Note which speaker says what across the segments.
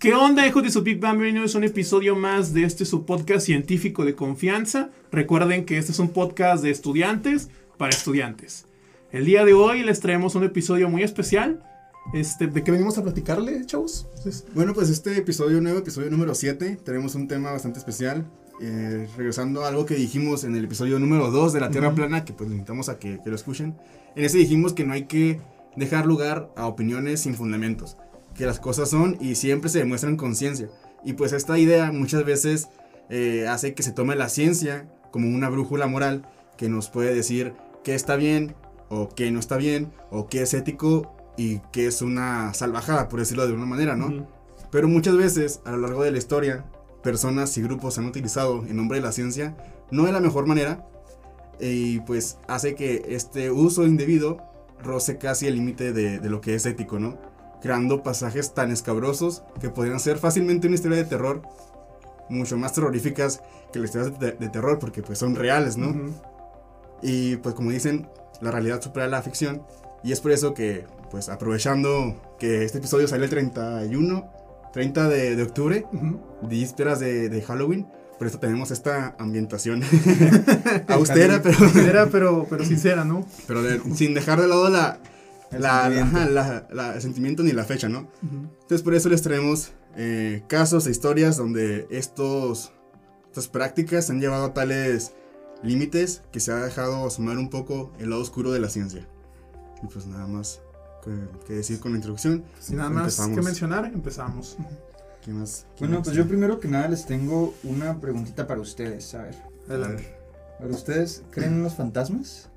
Speaker 1: ¿Qué onda, hijos de su Big Bang? Bienvenidos a un episodio más de este su podcast científico de confianza. Recuerden que este es un podcast de estudiantes para estudiantes. El día de hoy les traemos un episodio muy especial. Este, ¿De qué venimos a platicarle, chavos? Entonces,
Speaker 2: Bueno, pues este episodio nuevo, episodio número 7, tenemos un tema bastante especial. eh, regresando a algo que dijimos en el episodio número 2 de la Tierra. Plana, que pues invitamos a que, que lo escuchen. En ese dijimos que no hay que dejar lugar a opiniones sin fundamentos, que las cosas son y siempre se demuestran con ciencia. Y pues esta idea muchas veces eh, hace que se tome la ciencia como una brújula moral que nos puede decir qué está bien o qué no está bien, o qué es ético y qué es una salvajada, por decirlo de una manera, ¿no? Pero muchas veces a lo largo de la historia, personas y grupos han utilizado en nombre de la ciencia no de la mejor manera y pues hace que este uso indebido roce casi el límite de, de lo que es ético, ¿no? Creando pasajes tan escabrosos que podrían ser fácilmente una historia de terror, mucho más terroríficas que las historias de, de terror porque pues son reales, ¿no?
Speaker 1: Ujú.
Speaker 2: Y pues como dicen, la realidad supera la ficción. Y es por eso que, pues aprovechando que este episodio sale el 31, 30 de, de octubre,
Speaker 1: Ujú.
Speaker 2: vísperas de, de Halloween, por eso tenemos esta ambientación austera, pero,
Speaker 1: pero, pero sincera, ¿no?
Speaker 2: pero de- sin dejar de lado la,
Speaker 3: El
Speaker 2: la,
Speaker 3: sentimiento.
Speaker 2: la- la- el sentimiento ni la fecha, ¿no?
Speaker 1: Ujú.
Speaker 2: Entonces por eso les traemos eh, casos e historias donde estos, estas prácticas han llevado a tales límites que se ha dejado asomar un poco el lado oscuro de la ciencia. Y pues nada más que, que decir con la introducción.
Speaker 1: Sin nada más
Speaker 2: Empezamos.
Speaker 1: que mencionar, empezamos.
Speaker 2: ¿Qué más? ¿Qué
Speaker 3: Bueno,
Speaker 2: más?
Speaker 3: pues yo primero que nada les tengo una preguntita para ustedes. A ver,
Speaker 1: Adelante.
Speaker 3: ¿para ustedes creen en los fantasmas?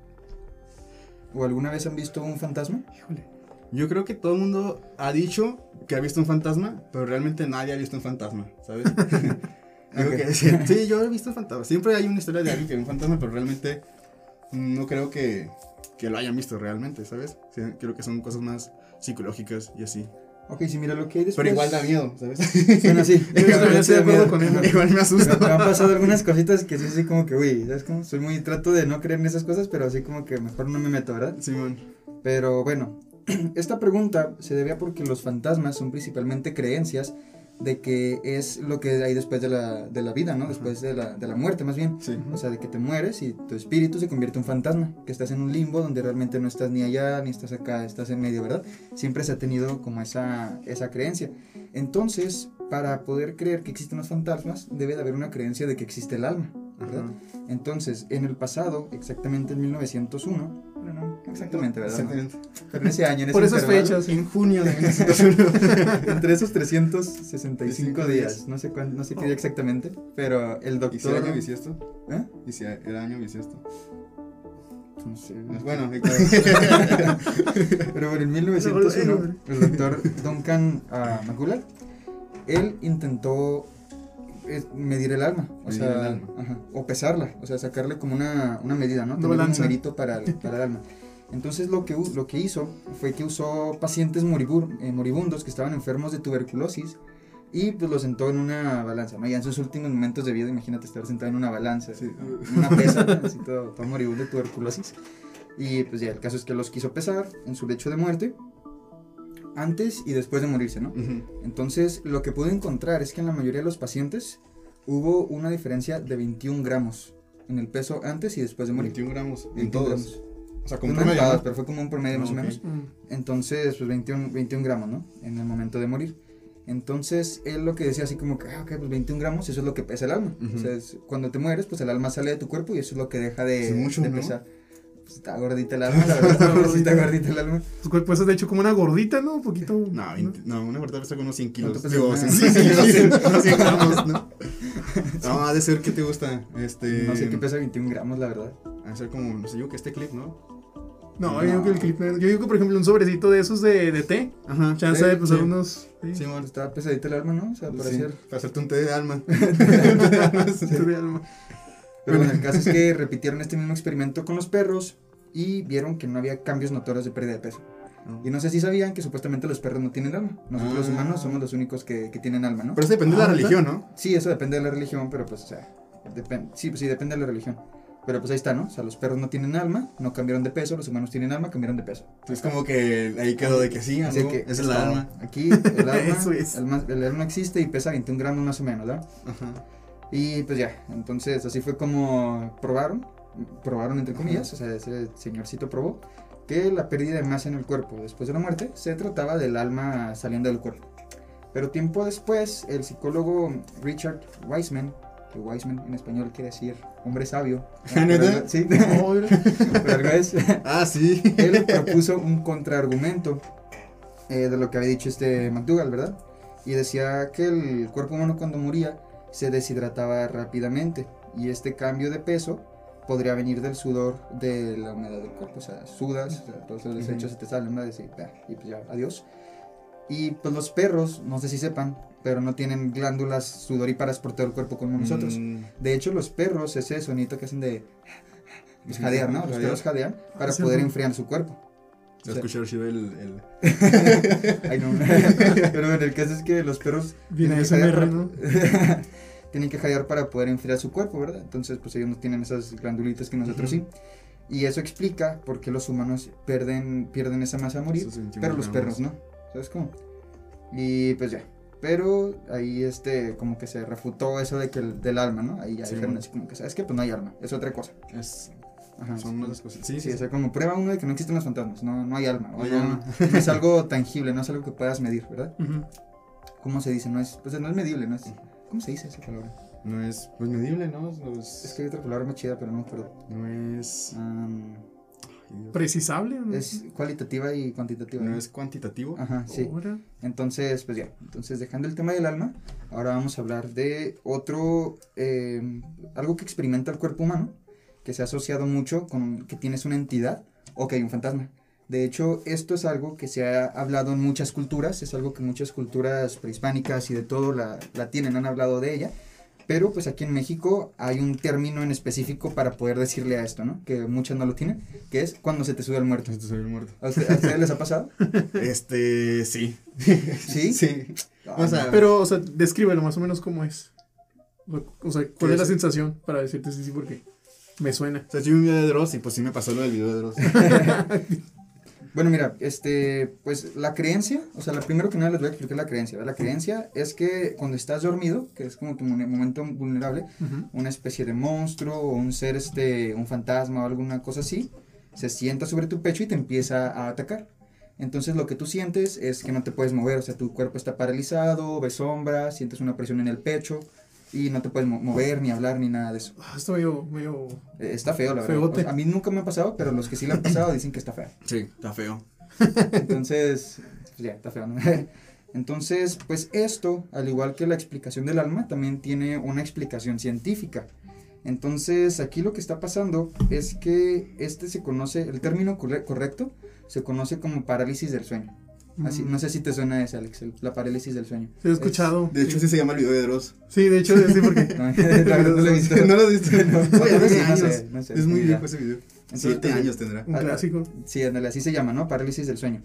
Speaker 3: ¿O alguna vez han visto un fantasma?
Speaker 1: Híjole.
Speaker 2: Yo creo que todo el mundo ha dicho que ha visto un fantasma, pero realmente nadie ha visto un fantasma, ¿sabes? Digo
Speaker 3: Ok.
Speaker 2: que sí, sí, yo he visto un fantasma. Siempre hay una historia de alguien que ve un fantasma, pero realmente no creo que, que lo hayan visto realmente, ¿sabes? Sí, creo que son cosas más psicológicas y así.
Speaker 3: Ok, sí, mira lo que hay después.
Speaker 2: Pero igual da miedo, ¿sabes?
Speaker 3: Bueno, sí.
Speaker 1: Yo también estoy de acuerdo con él.
Speaker 2: igual me asusta.
Speaker 3: me han pasado algunas cositas que sí, así como que, uy, ¿sabes cómo? Soy muy, trato de no creer en esas cosas, pero así como que mejor no me meto, ¿verdad?
Speaker 2: Simón.
Speaker 3: Pero bueno, esta pregunta se debe a porque los fantasmas son principalmente creencias de que es lo que hay después de la, de la vida, ¿no? Después de la, de la muerte, más bien.
Speaker 2: Sí.
Speaker 3: O sea, de que te mueres y tu espíritu se convierte en un fantasma, que estás en un limbo donde realmente no estás ni allá ni estás acá, estás en medio, ¿verdad? Siempre se ha tenido como esa, esa creencia. Entonces, para poder creer que existen los fantasmas, debe de haber una creencia de que existe el alma, ¿verdad?
Speaker 2: Ajá.
Speaker 3: Entonces, en el pasado, exactamente en 1901, bueno, no exactamente, ¿verdad? No,
Speaker 2: Exactamente.
Speaker 3: pero en ese año, en ese
Speaker 1: Por esas fechas.
Speaker 2: En junio de 1901.
Speaker 3: entre esos 365
Speaker 2: Cinco
Speaker 3: días,
Speaker 2: días.
Speaker 3: no sé cuán- no sé qué día exactamente, pero el
Speaker 2: ¿Y si era
Speaker 3: doctor...
Speaker 2: año bisiesto?
Speaker 3: ¿Eh?
Speaker 2: ¿Y si era año bisiesto?
Speaker 3: No sé,
Speaker 2: Bueno,
Speaker 3: Pero bueno, en 1901, el doctor Duncan ah, McCullough, él intentó eh, medir el alma, o
Speaker 2: Medir
Speaker 3: sea,
Speaker 2: alma.
Speaker 3: ajá, o pesarla, o sea, sacarle como una, una medida, ¿no? Tener un numerito para el, para el alma. Entonces lo que, lo que hizo fue que usó pacientes moribur- eh, moribundos que estaban enfermos de tuberculosis y pues los sentó en una balanza, ¿no? Ya en sus últimos momentos de vida, imagínate estar sentado en una balanza,
Speaker 2: Sí.
Speaker 3: en una pesa, así todo, todo moribundo de tuberculosis. Y pues ya, el caso es que los quiso pesar en su lecho de muerte, antes y después de morirse, ¿no? Entonces, lo que pude encontrar es que en la mayoría de los pacientes hubo una diferencia de 21 gramos en el peso antes y después de morir.
Speaker 2: 21 gramos en
Speaker 3: 21
Speaker 2: todos.
Speaker 3: gramos.
Speaker 2: O sea,
Speaker 3: No
Speaker 2: como
Speaker 3: en
Speaker 2: promedio, ¿no?
Speaker 3: pero fue como un promedio
Speaker 2: Ah,
Speaker 3: más
Speaker 2: ok.
Speaker 3: o menos.
Speaker 1: Mm.
Speaker 3: Entonces, pues 21, 21 gramos, ¿no? En el momento de morir. Entonces, él lo que decía así como que, ah, ok, pues 21 gramos, eso es lo que pesa el alma.
Speaker 2: Ujú.
Speaker 3: O sea, es- cuando te mueres, pues el alma sale de tu cuerpo y eso es lo que deja de,
Speaker 2: Sí, mucho,
Speaker 3: de
Speaker 2: ¿no?
Speaker 3: pesar. Pues está gordita el alma, la verdad, está gordita el alma.
Speaker 1: Pues, pues es de hecho como una gordita, ¿no? Un poquito.
Speaker 2: No, 20 no, una verdad pesa como unos 100 kilos.
Speaker 3: ¿Cuánto pesa
Speaker 2: Digo,
Speaker 3: una?
Speaker 2: 100, sí, sí, unos 100, unos 100 gramos, ¿no? No, ha de ser que te gusta. Este.
Speaker 3: No sé qué pesa 21 gramos, la verdad.
Speaker 2: Ha de ser como, no sé, yo que este clip, ¿no?
Speaker 1: No, yo digo que el clip. Yo digo que, por ejemplo, un sobrecito de esos de, de té.
Speaker 2: Ajá.
Speaker 1: Chance
Speaker 3: Sí,
Speaker 1: de pues
Speaker 2: sí.
Speaker 1: algunos. Sí.
Speaker 2: Sí, bueno,
Speaker 3: Estaba pesadita el alma, ¿no? O sea, para
Speaker 2: sí,
Speaker 3: hacer...
Speaker 2: para hacerte un té de alma.
Speaker 1: Té de alma.
Speaker 3: Pero bueno, el caso es que repitieron este mismo experimento con los perros y vieron que no había cambios notorios de pérdida de peso. Y no sé si sabían que supuestamente los perros no tienen alma. Nosotros los
Speaker 2: Ah.
Speaker 3: humanos somos los únicos que, que tienen alma, ¿no?
Speaker 2: Pero eso depende de
Speaker 1: Ah,
Speaker 2: la
Speaker 1: ¿neta?
Speaker 2: religión, ¿no?
Speaker 3: Sí, eso depende de la religión, pero pues, o sea, depen- sí, pues sí, depende de la religión. Pero pues ahí está, ¿no? O sea, los perros no tienen alma, no cambiaron de peso, los humanos tienen alma, cambiaron de peso.
Speaker 2: Es como que ahí quedó de que sí,
Speaker 3: Así que
Speaker 2: esa es la alma.
Speaker 3: Aquí el alma,
Speaker 1: Eso es.
Speaker 3: el, el alma existe y pesa 21 gramos más o menos, ¿verdad?
Speaker 2: Ajá.
Speaker 3: Y pues ya, entonces así fue como probaron, probaron entre comillas, o sea, ese señorcito probó que la pérdida de masa en el cuerpo después de la muerte se trataba del alma saliendo del cuerpo. Pero tiempo después, el psicólogo Richard Wiseman, que Wiseman en español quiere decir hombre sabio,
Speaker 2: ¿Ah, neta?
Speaker 3: sí, es,
Speaker 2: Ah, sí.
Speaker 3: él propuso un contraargumento eh, de lo que había dicho este McDougall, ¿verdad? Y decía que el cuerpo humano cuando moría se deshidrataba rápidamente y este cambio de peso podría venir del sudor de la humedad del cuerpo, o sea, sudas, o sea, todos los desechos se te salen, ¿verdad? Y pues ya, adiós. Y pues los perros, no sé si sepan, pero no tienen glándulas sudoríparas por todo el cuerpo como nosotros.
Speaker 2: Mm,
Speaker 3: De hecho, los perros, ese sonito que hacen de pues, jadear, ¿no? Los
Speaker 2: Jadear.
Speaker 3: perros jadean para
Speaker 1: Sí,
Speaker 3: poder
Speaker 1: sí.
Speaker 3: enfriar su cuerpo.
Speaker 2: Se va a escuchar chido el, el...
Speaker 3: Ay, no. Pero bueno, el caso es que los perros
Speaker 1: Viene
Speaker 3: tienen que
Speaker 1: SMR,
Speaker 3: jadear
Speaker 1: ¿no?
Speaker 3: para- tienen que jadear para poder enfriar su cuerpo, ¿verdad? Entonces, pues ellos no tienen esas glandulitas que nosotros
Speaker 2: Ujú.
Speaker 3: sí. Y eso explica por qué los humanos pierden, pierden esa masa a morir,
Speaker 2: esos 21
Speaker 3: pero los perros no. ¿Sabes cómo? Y pues ya. Pero ahí este como que se refutó eso de que el, del alma, ¿no? Ahí ya
Speaker 2: Sí,
Speaker 3: dijeron así como que, ¿sabes qué? Pues no hay alma, es otra cosa.
Speaker 2: Es,
Speaker 3: Ajá,
Speaker 2: son unas cosas. Sí,
Speaker 3: Sí,
Speaker 2: sí,
Speaker 3: o sea, como prueba uno de que no existen los fantasmas, no, no hay alma,
Speaker 2: No hay
Speaker 3: no,
Speaker 2: alma.
Speaker 3: no es algo tangible, no es algo que puedas medir, ¿verdad?
Speaker 1: Ujú.
Speaker 3: ¿Cómo se dice? No es, pues no es medible, no es, ¿cómo se dice esa palabra?
Speaker 2: No es pues medible, ¿no? No es,
Speaker 3: Es que hay otra palabra más chida, pero no me acuerdo.
Speaker 2: no es.
Speaker 1: Precisable. ¿no?
Speaker 3: es cualitativa y cuantitativa.
Speaker 2: no
Speaker 3: ¿no?
Speaker 2: es cuantitativo.
Speaker 3: Ajá, sí.
Speaker 1: Ahora.
Speaker 3: Entonces, pues ya, entonces dejando el tema del alma, ahora vamos a hablar de otro, eh, algo que experimenta el cuerpo humano, que se ha asociado mucho con que tienes una entidad o que hay un fantasma. De hecho, esto es algo que se ha hablado en muchas culturas, es algo que muchas culturas prehispánicas y de todo la, la tienen, han hablado de ella, pero pues aquí en México hay un término en específico para poder decirle a esto, ¿no? Que muchas no lo tienen, que es cuando se te sube el muerto.
Speaker 2: Este soy el muerto.
Speaker 3: ¿A, usted- a ustedes les ha pasado?
Speaker 2: Este, sí.
Speaker 3: ¿Sí?
Speaker 2: Sí.
Speaker 3: Ay,
Speaker 2: O sea,
Speaker 3: no.
Speaker 1: Pero, o sea, descríbelo más o menos cómo es. O sea, ¿cuál
Speaker 2: ¿Qué
Speaker 1: es la sensación para decirte sí, sí, porque me suena.
Speaker 2: O sea, sí vi un video de Dross y pues sí me pasó lo del video de Dross.
Speaker 3: Bueno, mira, este, pues la creencia, o sea, la primero que nada les voy a explicar la creencia. ¿verdad? La creencia es que cuando estás dormido, que es como tu mo- momento vulnerable, una especie de monstruo o un ser, este, un fantasma o alguna cosa así, se sienta sobre tu pecho y te empieza a atacar. Entonces lo que tú sientes es que no te puedes mover, o sea, tu cuerpo está paralizado, ves sombras, sientes una presión en el pecho y no te puedes mo- mover, ni hablar, ni nada de eso.
Speaker 1: Ah, está medio, medio...
Speaker 3: Eh, Está feo, la verdad. O sea, a mí nunca me ha pasado, pero los que sí le han pasado dicen que está feo.
Speaker 2: Sí, está feo.
Speaker 3: Entonces, pues ya, está feo, ¿no? Entonces, pues esto, al igual que la explicación del alma, también tiene una explicación científica. Entonces, aquí lo que está pasando es que este se conoce, el término corre- correcto, se conoce como parálisis del sueño. Así, no sé si te suena ese, Alex, el- la parálisis del sueño.
Speaker 1: Sí, he escuchado.
Speaker 2: De hecho, sí se llama el video de Dross.
Speaker 1: Sí, de hecho, sí, porque...
Speaker 3: Es- no, no lo he visto.
Speaker 2: No lo has visto.
Speaker 3: No,
Speaker 2: Oye,
Speaker 3: no sé, no
Speaker 2: años.
Speaker 3: sé, no sé,
Speaker 2: Es muy viejo ese video.
Speaker 3: Entonces,
Speaker 2: Siete
Speaker 3: pues,
Speaker 2: años tendrá.
Speaker 1: Un clásico.
Speaker 3: Sí, ándale, así se llama, ¿no? Parálisis del sueño.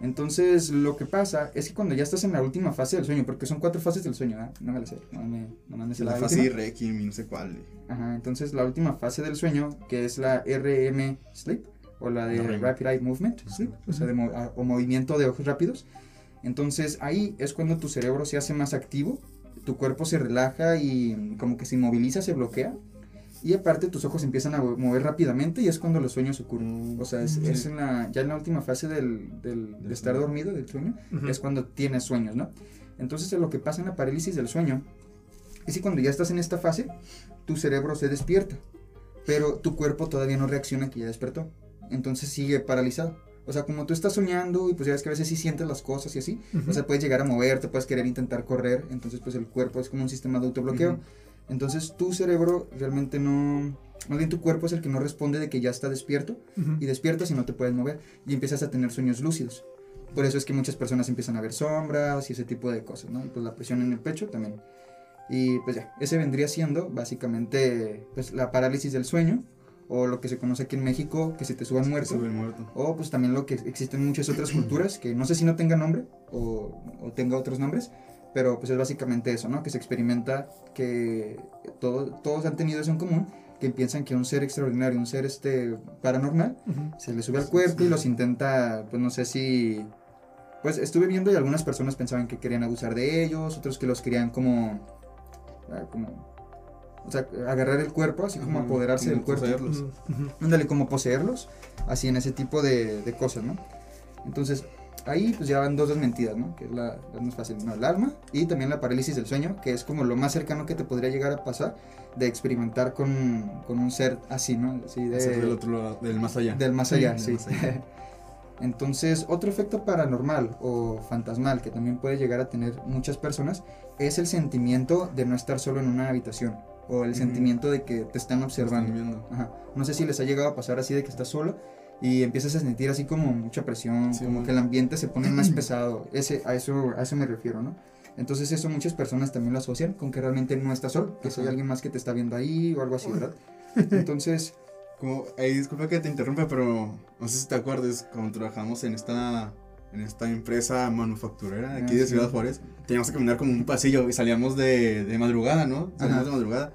Speaker 3: Entonces, lo que pasa es que cuando ya estás en la última fase del sueño, porque son cuatro fases del sueño, ¿verdad? No me la sé, no me, no me sé
Speaker 2: La
Speaker 3: la
Speaker 2: fase
Speaker 3: última.
Speaker 2: Requiem y no sé cuál.
Speaker 3: Ajá, entonces la última fase del sueño, que es la RM Sleep, o la de
Speaker 2: RM.
Speaker 3: Rapid Eye Movement o sea, de mo- a- o movimiento de ojos rápidos. Entonces, ahí es cuando tu cerebro se hace más activo, tu cuerpo se relaja y como que se inmoviliza, se bloquea. Y aparte tus ojos empiezan a mo- mover rápidamente y es cuando los sueños ocurren. O sea, es,
Speaker 1: Mm.
Speaker 3: es en la, ya en la última fase del, del- de estar dormido, del sueño, es cuando tienes sueños, ¿no? Entonces lo que pasa en la parálisis del sueño es que cuando ya estás en esta fase, tu cerebro se despierta, pero tu cuerpo todavía no reacciona que ya despertó. Entonces sigue paralizado. O sea, como tú estás soñando y pues ya ves que a veces sí sientes las cosas y así,
Speaker 1: Ujú.
Speaker 3: o sea, puedes llegar a moverte, puedes querer intentar correr, entonces pues el cuerpo es como un sistema de autobloqueo.
Speaker 2: Ujú.
Speaker 3: Entonces tu cerebro realmente no, más bien tu cuerpo es el que no responde de que ya está despierto
Speaker 1: Ujú.
Speaker 3: y despiertas y no te puedes mover y empiezas a tener sueños lúcidos. Por eso es que muchas personas empiezan a ver sombras y ese tipo de cosas, ¿no? Y pues la presión en el pecho también. Y pues ya, ese vendría siendo básicamente pues la parálisis del sueño o lo que se conoce aquí en México, que se te suba el muerto.
Speaker 2: Sube muerto.
Speaker 3: O pues también lo que existe en muchas otras culturas, que no sé si no tenga nombre o, o tenga otros nombres, pero pues es básicamente eso, ¿no? Que se experimenta que todo- todos han tenido eso en común, que piensan que un ser extraordinario, un ser este paranormal, se le sube al cuerpo y los intenta, pues no sé si... Pues estuve viendo y algunas personas pensaban que querían abusar de ellos, otros que los querían como... ah, como o sea, agarrar el cuerpo, así como apoderarse
Speaker 2: como
Speaker 3: del cuerpo.
Speaker 2: poseerlos.
Speaker 3: Ándale, como poseerlos, así en ese tipo de, de cosas, ¿no? Entonces, ahí pues ya van dos desmentidas, ¿no? Que es la, la más fácil, ¿no? El alma y también la parálisis del sueño, que es como lo más cercano que te podría llegar a pasar de experimentar con, con un ser así, ¿no? Así de,
Speaker 2: Ser del otro lado, del más allá.
Speaker 3: del más allá,
Speaker 2: Del
Speaker 3: sí.
Speaker 2: más allá.
Speaker 3: Entonces, otro efecto paranormal o fantasmal que también puede llegar a tener muchas personas es el sentimiento de no estar solo en una habitación o el sentimiento de que te están observando. Ajá. No sé si les ha llegado a pasar así de que estás solo y empiezas a sentir así como mucha presión,
Speaker 2: Sí,
Speaker 3: como
Speaker 2: man.
Speaker 3: que el ambiente se pone más pesado. Ese, a, eso, a eso me refiero, ¿no? Entonces eso muchas personas también lo asocian con que realmente no estás solo, que hay
Speaker 2: Ajá.
Speaker 3: alguien más que te está viendo ahí o algo así, ¿verdad? Entonces,
Speaker 2: Como, ey, disculpa que te interrumpa, pero no sé si te acuerdas, cuando trabajamos en esta, en esta empresa manufacturera aquí
Speaker 3: Ah,
Speaker 2: de
Speaker 3: sí.
Speaker 2: Ciudad Juárez, teníamos que caminar como un pasillo y salíamos de, de madrugada, ¿no? Salíamos
Speaker 3: Ajá.
Speaker 2: de madrugada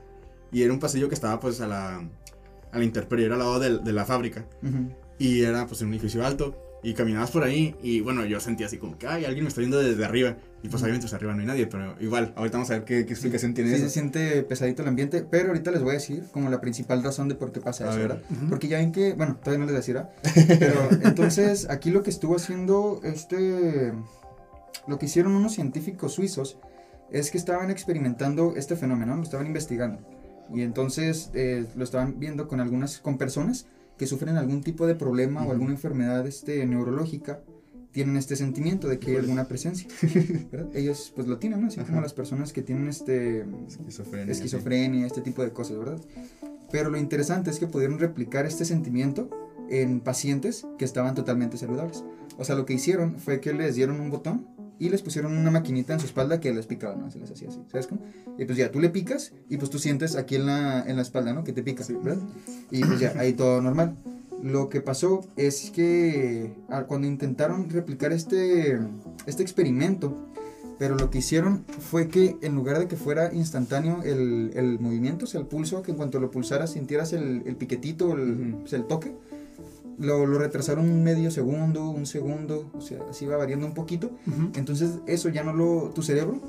Speaker 2: y era un pasillo que estaba pues a la, a la intemperie, era al lado del- de la fábrica
Speaker 3: ujú,
Speaker 2: y era pues en un edificio alto y caminabas por ahí y bueno, yo sentía así como que, ay, alguien me está viendo desde arriba y pues obviamente pues arriba no hay nadie, pero igual, ahorita vamos a ver qué, qué explicación tiene
Speaker 3: sí
Speaker 2: eso.
Speaker 3: se siente pesadito el ambiente, pero ahorita les voy a decir como la principal razón de por qué pasa
Speaker 2: A
Speaker 3: eso,
Speaker 2: ver.
Speaker 3: ¿verdad?
Speaker 1: Ujú.
Speaker 3: Porque ya ven que, bueno, todavía no les decía, pero entonces aquí lo que estuvo haciendo este, lo que hicieron unos científicos suizos es que estaban experimentando este fenómeno, lo estaban investigando y entonces eh, lo estaban viendo con algunas, con personas que sufren algún tipo de problema o alguna enfermedad este, neurológica, tienen este sentimiento de que hay alguna presencia, ¿verdad? Ellos pues lo tienen, ¿no? Así como las personas que tienen este
Speaker 2: Esquizofrenia.
Speaker 3: esquizofrenia, este tipo de cosas, ¿verdad? Pero lo interesante es que pudieron replicar este sentimiento en pacientes que estaban totalmente saludables. O sea, lo que hicieron fue que les dieron un botón y les pusieron una maquinita en su espalda que les picaba, ¿no? Se les hacía así, ¿sabes cómo? Y pues ya, tú le picas y pues tú sientes aquí en la, en la espalda, ¿no? Que te pica,
Speaker 2: Sí.
Speaker 3: ¿verdad? Y pues ya, ahí todo normal. Lo que pasó es que ah, cuando intentaron replicar este, este experimento, pero lo que hicieron fue que en lugar de que fuera instantáneo el, el movimiento, o sea, el pulso, que en cuanto lo pulsaras sintieras el, el piquetito, el,
Speaker 2: Ujú.
Speaker 3: pues, el toque, lo, lo retrasaron un medio segundo, un segundo, o sea, así va variando un poquito. Entonces eso ya no lo, tu cerebro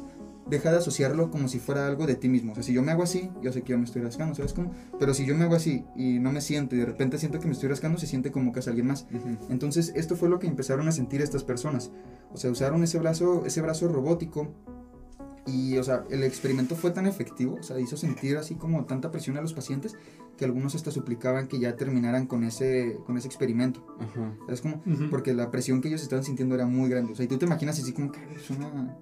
Speaker 3: deja de asociarlo como si fuera algo de ti mismo. O sea, si yo me hago así, yo sé que yo me estoy rascando, ¿sabes cómo? Pero si yo me hago así y no me siento y de repente siento que me estoy rascando, se siente como que es alguien más. Entonces, esto fue lo que empezaron a sentir estas personas. O sea, usaron ese brazo, ese brazo robótico y, o sea, el experimento fue tan efectivo, o sea, hizo sentir así como tanta presión a los pacientes que algunos hasta suplicaban que ya terminaran con ese, con ese experimento.
Speaker 2: Ajá.
Speaker 3: ¿Sabes cómo? Porque la presión que ellos estaban sintiendo era muy grande. O sea, y tú te imaginas así como que es una,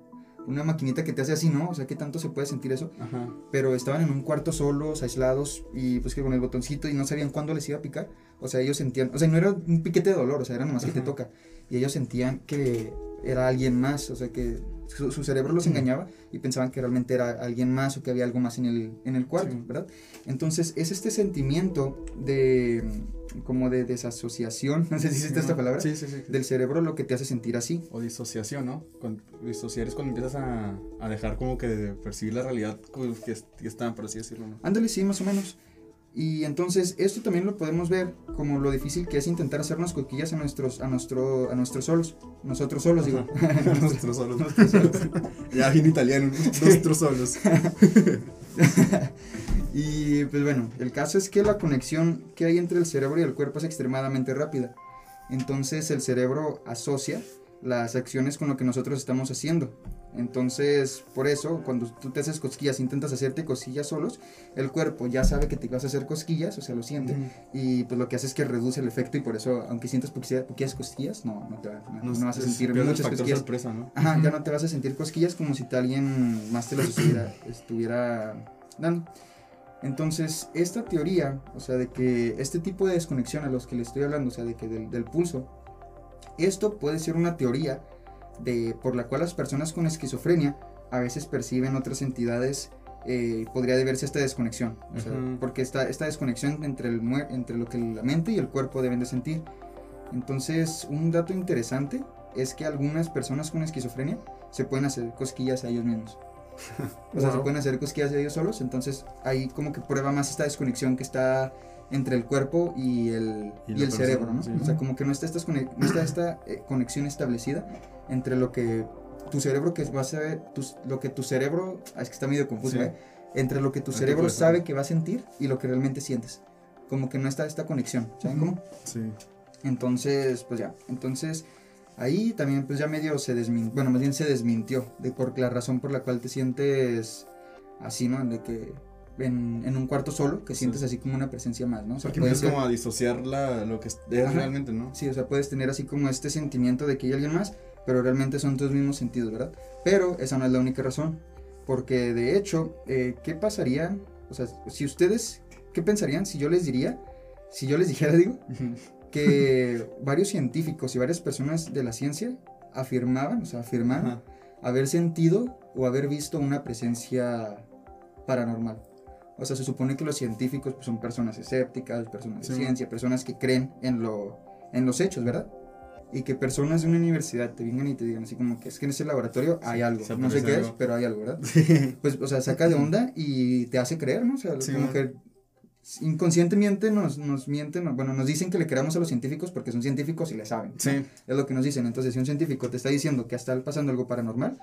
Speaker 3: una maquinita que te hace así, ¿no? O sea, ¿qué tanto se puede sentir eso?
Speaker 2: Ajá.
Speaker 3: pero estaban en un cuarto solos, aislados, y pues que con el botoncito y no sabían cuándo les iba a picar. O sea, ellos sentían, o sea, no era un piquete de dolor, o sea, era nomás que te
Speaker 2: Ajá.
Speaker 3: toca. Y ellos sentían que era alguien más, o sea, que su, su cerebro los engañaba y pensaban que realmente era alguien más o que había algo más en el, en el cuarto,
Speaker 2: Sí.
Speaker 3: ¿verdad? Entonces, es este sentimiento de, como de desasociación, no sé si existe esta palabra,
Speaker 2: Sí, sí, sí.
Speaker 3: del cerebro lo que te hace sentir así.
Speaker 2: O disociación, ¿no? Con, disociar es cuando empiezas a, a dejar como que de percibir la realidad como que, que está, por así decirlo, ¿no?
Speaker 3: Ándale, sí, más o menos. Y entonces esto también lo podemos ver como lo difícil que es intentar hacernos cosquillas a nuestros, a nuestro, a nuestros solos. Nosotros solos, digo.
Speaker 2: Nosotros solos. ya bien italiano. Nosotros solos.
Speaker 3: y pues bueno, el caso es que la conexión que hay entre el cerebro y el cuerpo es extremadamente rápida. Entonces el cerebro asocia las acciones con lo que nosotros estamos haciendo. Entonces, por eso, cuando tú te haces cosquillas, intentas hacerte cosquillas solos, el cuerpo ya sabe que te vas a hacer cosquillas, o sea, lo siente. Y pues lo que hace es que reduce el efecto y por eso, aunque sientas poquillas cosquillas, no, no, te va- no, no vas a sentir muchas cosquillas.
Speaker 2: sorpresa, ¿no?
Speaker 3: Ajá, ya no te vas a sentir cosquillas como si te alguien más te las estuviera, estuviera dando. Entonces, esta teoría, o sea, de que este tipo de desconexión a los que le estoy hablando, o sea, de que del, del pulso, esto puede ser una teoría de, por la cual las personas con esquizofrenia a veces perciben otras entidades, eh, podría deberse a esta desconexión, o sea,
Speaker 2: Ujú.
Speaker 3: porque esta, esta desconexión entre, el, entre lo que la mente y el cuerpo deben de sentir. Entonces, un dato interesante es que algunas personas con esquizofrenia se pueden hacer cosquillas a ellos mismos. O sea, se pueden hacer cosquillas de ellos solos. Entonces ahí como que prueba más esta desconexión que está entre el cuerpo y el,
Speaker 2: Y
Speaker 3: el cerebro, ¿no?
Speaker 2: sí.
Speaker 3: O sea, como que no está, cone- no está esta eh, conexión establecida entre lo que tu cerebro que va a saber, lo que tu cerebro, es que está medio confuso,
Speaker 2: Sí.
Speaker 3: ¿eh? Entre lo que tu cerebro sabe que va a sentir y lo que realmente sientes. Como que no está esta conexión, ¿saben cómo?
Speaker 2: Sí.
Speaker 3: Entonces, pues ya, entonces ahí también pues ya medio se desmintió, bueno, más bien se desmintió de por la razón por la cual te sientes así, ¿no? De que en, en un cuarto solo, que
Speaker 2: Sí.
Speaker 3: sientes así como una presencia más, ¿no? O sea,
Speaker 2: Porque
Speaker 3: puede
Speaker 2: empiezas
Speaker 3: ser-
Speaker 2: como a disociar la, lo que es es
Speaker 3: Ajá.
Speaker 2: realmente, ¿no?
Speaker 3: Sí, o sea, puedes tener así como este sentimiento de que hay alguien más, pero realmente son tus mismos sentidos, ¿verdad? Pero esa no es la única razón, porque de hecho, eh, ¿qué pasaría? O sea, si ustedes, ¿qué pensarían si yo les diría, si yo les dijera, digo, que varios científicos y varias personas de la ciencia afirmaban, o sea, afirmaban
Speaker 2: Ajá.
Speaker 3: haber sentido o haber visto una presencia paranormal. O sea, se supone que los científicos pues, son personas escépticas, personas de
Speaker 2: Sí.
Speaker 3: ciencia, personas que creen en, lo, en los hechos, ¿verdad? Y que personas de una universidad te vengan y te digan así como que es que en ese laboratorio hay algo.
Speaker 2: se
Speaker 3: No sé qué es,
Speaker 2: algo.
Speaker 3: pero hay algo, ¿verdad? Pues, o sea, saca de onda y te hace creer, ¿no? O sea,
Speaker 2: Sí,
Speaker 3: como
Speaker 2: man.
Speaker 3: que inconscientemente nos, nos mienten, no- bueno, nos dicen que le creamos a los científicos porque son científicos y le saben. ¿no?
Speaker 2: Sí.
Speaker 3: Es lo que nos dicen. Entonces, si un científico te está diciendo que está pasando algo paranormal,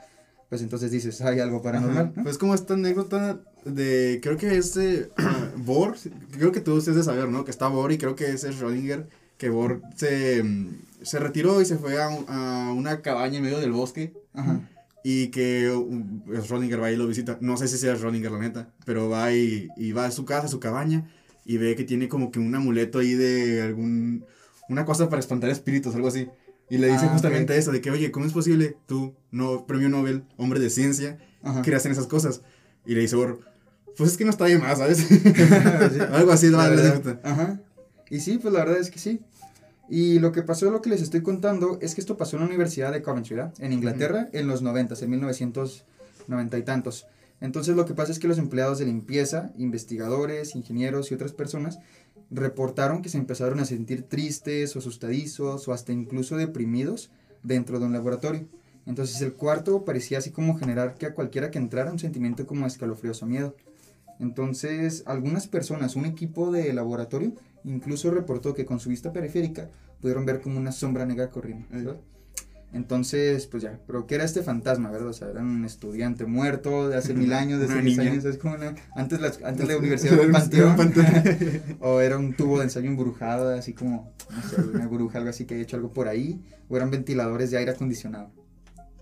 Speaker 3: pues entonces dices, hay algo paranormal. ¿no?
Speaker 2: Pues como esta anécdota de, creo que es de Bohr, creo que todos ustedes de saber, ¿no? Que está Bohr y creo que ese es Schrödinger, que Bohr se, mm, se retiró y se fue a, a una cabaña en medio del bosque
Speaker 3: Ajá.
Speaker 2: y que um, Schrödinger va y lo visita. No sé si sea Schrödinger, la neta, pero va y, y va a su casa, a su cabaña y ve que tiene como que un amuleto ahí de algún, una cosa para espantar espíritus, algo así. Y le dice
Speaker 3: Ah,
Speaker 2: justamente
Speaker 3: ok.
Speaker 2: eso, de que, oye, ¿cómo es posible tú, no, premio Nobel, hombre de ciencia,
Speaker 3: Ajá.
Speaker 2: que hacen esas cosas. Y le dice Bohr, pues es que no está bien más, ¿sabes?
Speaker 3: Sí.
Speaker 2: Algo así,
Speaker 3: La
Speaker 2: la
Speaker 3: verdad. Ajá. Y sí, pues la verdad es que sí. Y lo que pasó, lo que les estoy contando, es que esto pasó en la Universidad de Coventry, ¿verdad? En Inglaterra, en los 90, en 1990 y tantos. Entonces lo que pasa es que los empleados de limpieza, investigadores, ingenieros y otras personas reportaron que se empezaron a sentir tristes o asustadizos o hasta incluso deprimidos dentro de un laboratorio. Entonces el cuarto parecía así como generar que a cualquiera que entrara un sentimiento como escalofríos o miedo. Entonces, algunas personas, un equipo de laboratorio, incluso reportó que con su vista periférica pudieron ver como una sombra negra corriendo. ¿verdad? Entonces, pues ya, pero ¿qué era este fantasma, verdad? O sea, era un estudiante muerto de hace mil años, de hace
Speaker 2: niña.
Speaker 3: años, es como una, antes, la, antes la universidad era un panteón, o era un tubo de ensayo embrujado, así como, no sé, una bruja, algo así que haya hecho algo por ahí, o eran ventiladores de aire acondicionado.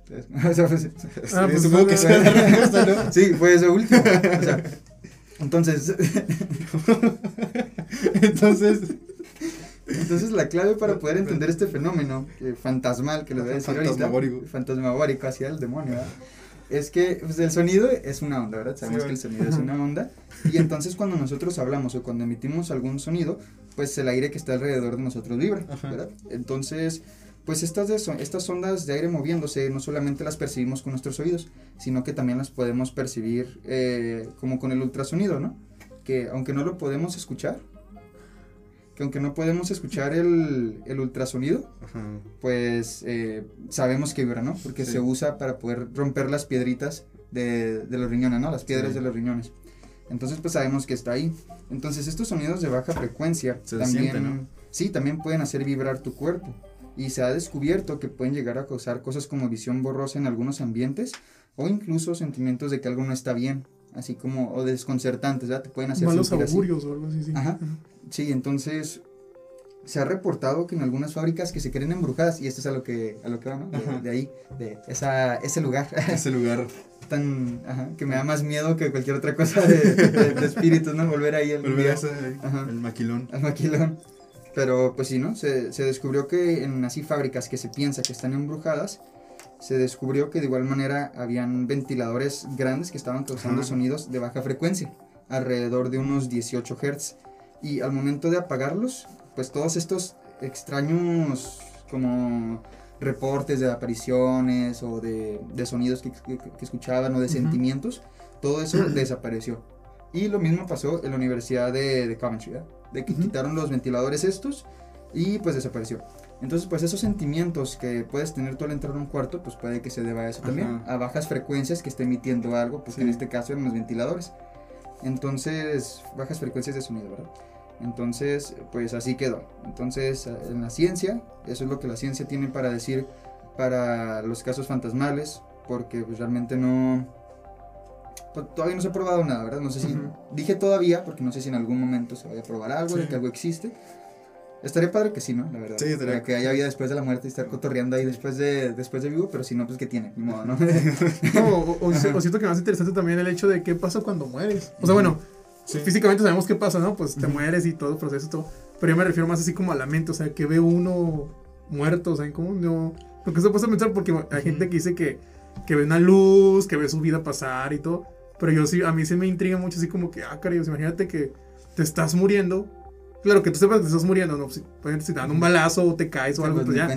Speaker 3: Entonces, o sea, pues,
Speaker 1: Ah, pues,
Speaker 2: supongo que
Speaker 1: fue-
Speaker 2: la respuesta, ¿no?
Speaker 3: Sí, fue eso último. O sea, entonces,
Speaker 2: Entonces,
Speaker 3: entonces la clave para poder entender este fenómeno eh, fantasmal que lo voy a decir ahorita,
Speaker 2: Fantasmagórico.
Speaker 3: fantasmagórico hacia el demonio, ¿verdad? es que pues, el sonido es una onda, ¿verdad? Sabemos
Speaker 2: Sí,
Speaker 3: que el sonido es una onda y entonces cuando nosotros hablamos o cuando emitimos algún sonido, pues el aire que está alrededor de nosotros vibra. ¿verdad? Entonces, pues estas, de so- estas ondas de aire moviéndose no solamente las percibimos con nuestros oídos, sino que también las podemos percibir eh, como con el ultrasonido, ¿no? Que aunque no lo podemos escuchar, que aunque no podemos escuchar el, el ultrasonido,
Speaker 2: Ajá.
Speaker 3: pues eh, sabemos que vibra, ¿no? Porque
Speaker 2: Sí.
Speaker 3: se usa para poder romper las piedritas de, de los riñones, ¿no? Las piedras
Speaker 2: Sí.
Speaker 3: de los riñones. Entonces, pues sabemos que está ahí. Entonces, estos sonidos de baja frecuencia
Speaker 2: Se
Speaker 3: también,
Speaker 2: siente, ¿no?
Speaker 3: sí, también pueden hacer vibrar tu cuerpo. Y se ha descubierto que pueden llegar a causar cosas como visión borrosa en algunos ambientes o incluso sentimientos de que algo no está bien, así como o desconcertantes, ¿verdad? Te pueden hacer
Speaker 1: Malos
Speaker 3: sentir así.
Speaker 1: augurios o algo así. sí.
Speaker 3: Ajá. Sí, entonces se ha reportado que en algunas fábricas que se creen embrujadas, y esto es a lo que, a lo que va, ¿no? De, de ahí, de esa, ese lugar
Speaker 2: Ese lugar.
Speaker 3: tan, ajá, que me da más miedo que cualquier otra cosa de, de, de espíritus, ¿no? Volver ahí al,
Speaker 2: Volver el maquilón.
Speaker 3: al maquilón. Pero pues sí, ¿no? Se, se descubrió que en así fábricas que se piensa que están embrujadas, se descubrió que de igual manera habían ventiladores grandes que estaban causando
Speaker 2: Ajá.
Speaker 3: sonidos de baja frecuencia, alrededor de unos 18 Hz. Y al momento de apagarlos, pues todos estos extraños como reportes de apariciones o de, de sonidos que, que- que escuchaban o de
Speaker 1: Ujú.
Speaker 3: sentimientos, todo eso desapareció. Y lo mismo pasó en la Universidad de, de Coventry, ¿verdad? de que
Speaker 1: Ujú.
Speaker 3: quitaron los ventiladores estos y pues desapareció. Entonces, pues esos sentimientos que puedes tener tú al entrar a un cuarto, pues puede que se deba a eso también,
Speaker 2: Ajá.
Speaker 3: a bajas frecuencias que esté emitiendo algo, pues
Speaker 2: Sí.
Speaker 3: en este caso eran los ventiladores. Entonces, bajas frecuencias de sonido, ¿verdad? Entonces, pues así quedó. Entonces, en la ciencia, eso es lo que la ciencia tiene para decir para los casos fantasmales, porque pues realmente no... pues, todavía no se ha probado nada, ¿verdad? No sé si... Dije todavía, porque no sé si en algún momento se vaya a probar algo, de
Speaker 2: Sí.
Speaker 3: que algo existe. Estaría padre que sí, ¿no? La verdad.
Speaker 2: Sí, estaría-
Speaker 3: Para que haya vida después de la muerte y estar cotorreando ahí después de, después de vivo, pero si no, pues que tiene, ni modo, ¿no?
Speaker 1: No, o, o- o siento que más interesante también el hecho de qué pasa cuando mueres. O sea, bueno,
Speaker 2: Sí.
Speaker 1: físicamente sabemos qué pasa, ¿no? Pues te
Speaker 2: Ujú.
Speaker 1: mueres y todo el proceso todo. Pero yo me refiero más así como a la mente, o sea, que ve uno muerto, o sea, como no. Porque se puede pensar porque hay gente que dice que, que ve una luz, que ve su vida pasar y todo. Pero yo sí, a mí sí me intriga mucho así como que, ah, caray, imagínate que te estás muriendo. Claro, que tú sepas que te estás muriendo, ¿no? Si, si te dan un balazo o te caes o algo,
Speaker 3: Pues
Speaker 1: ya.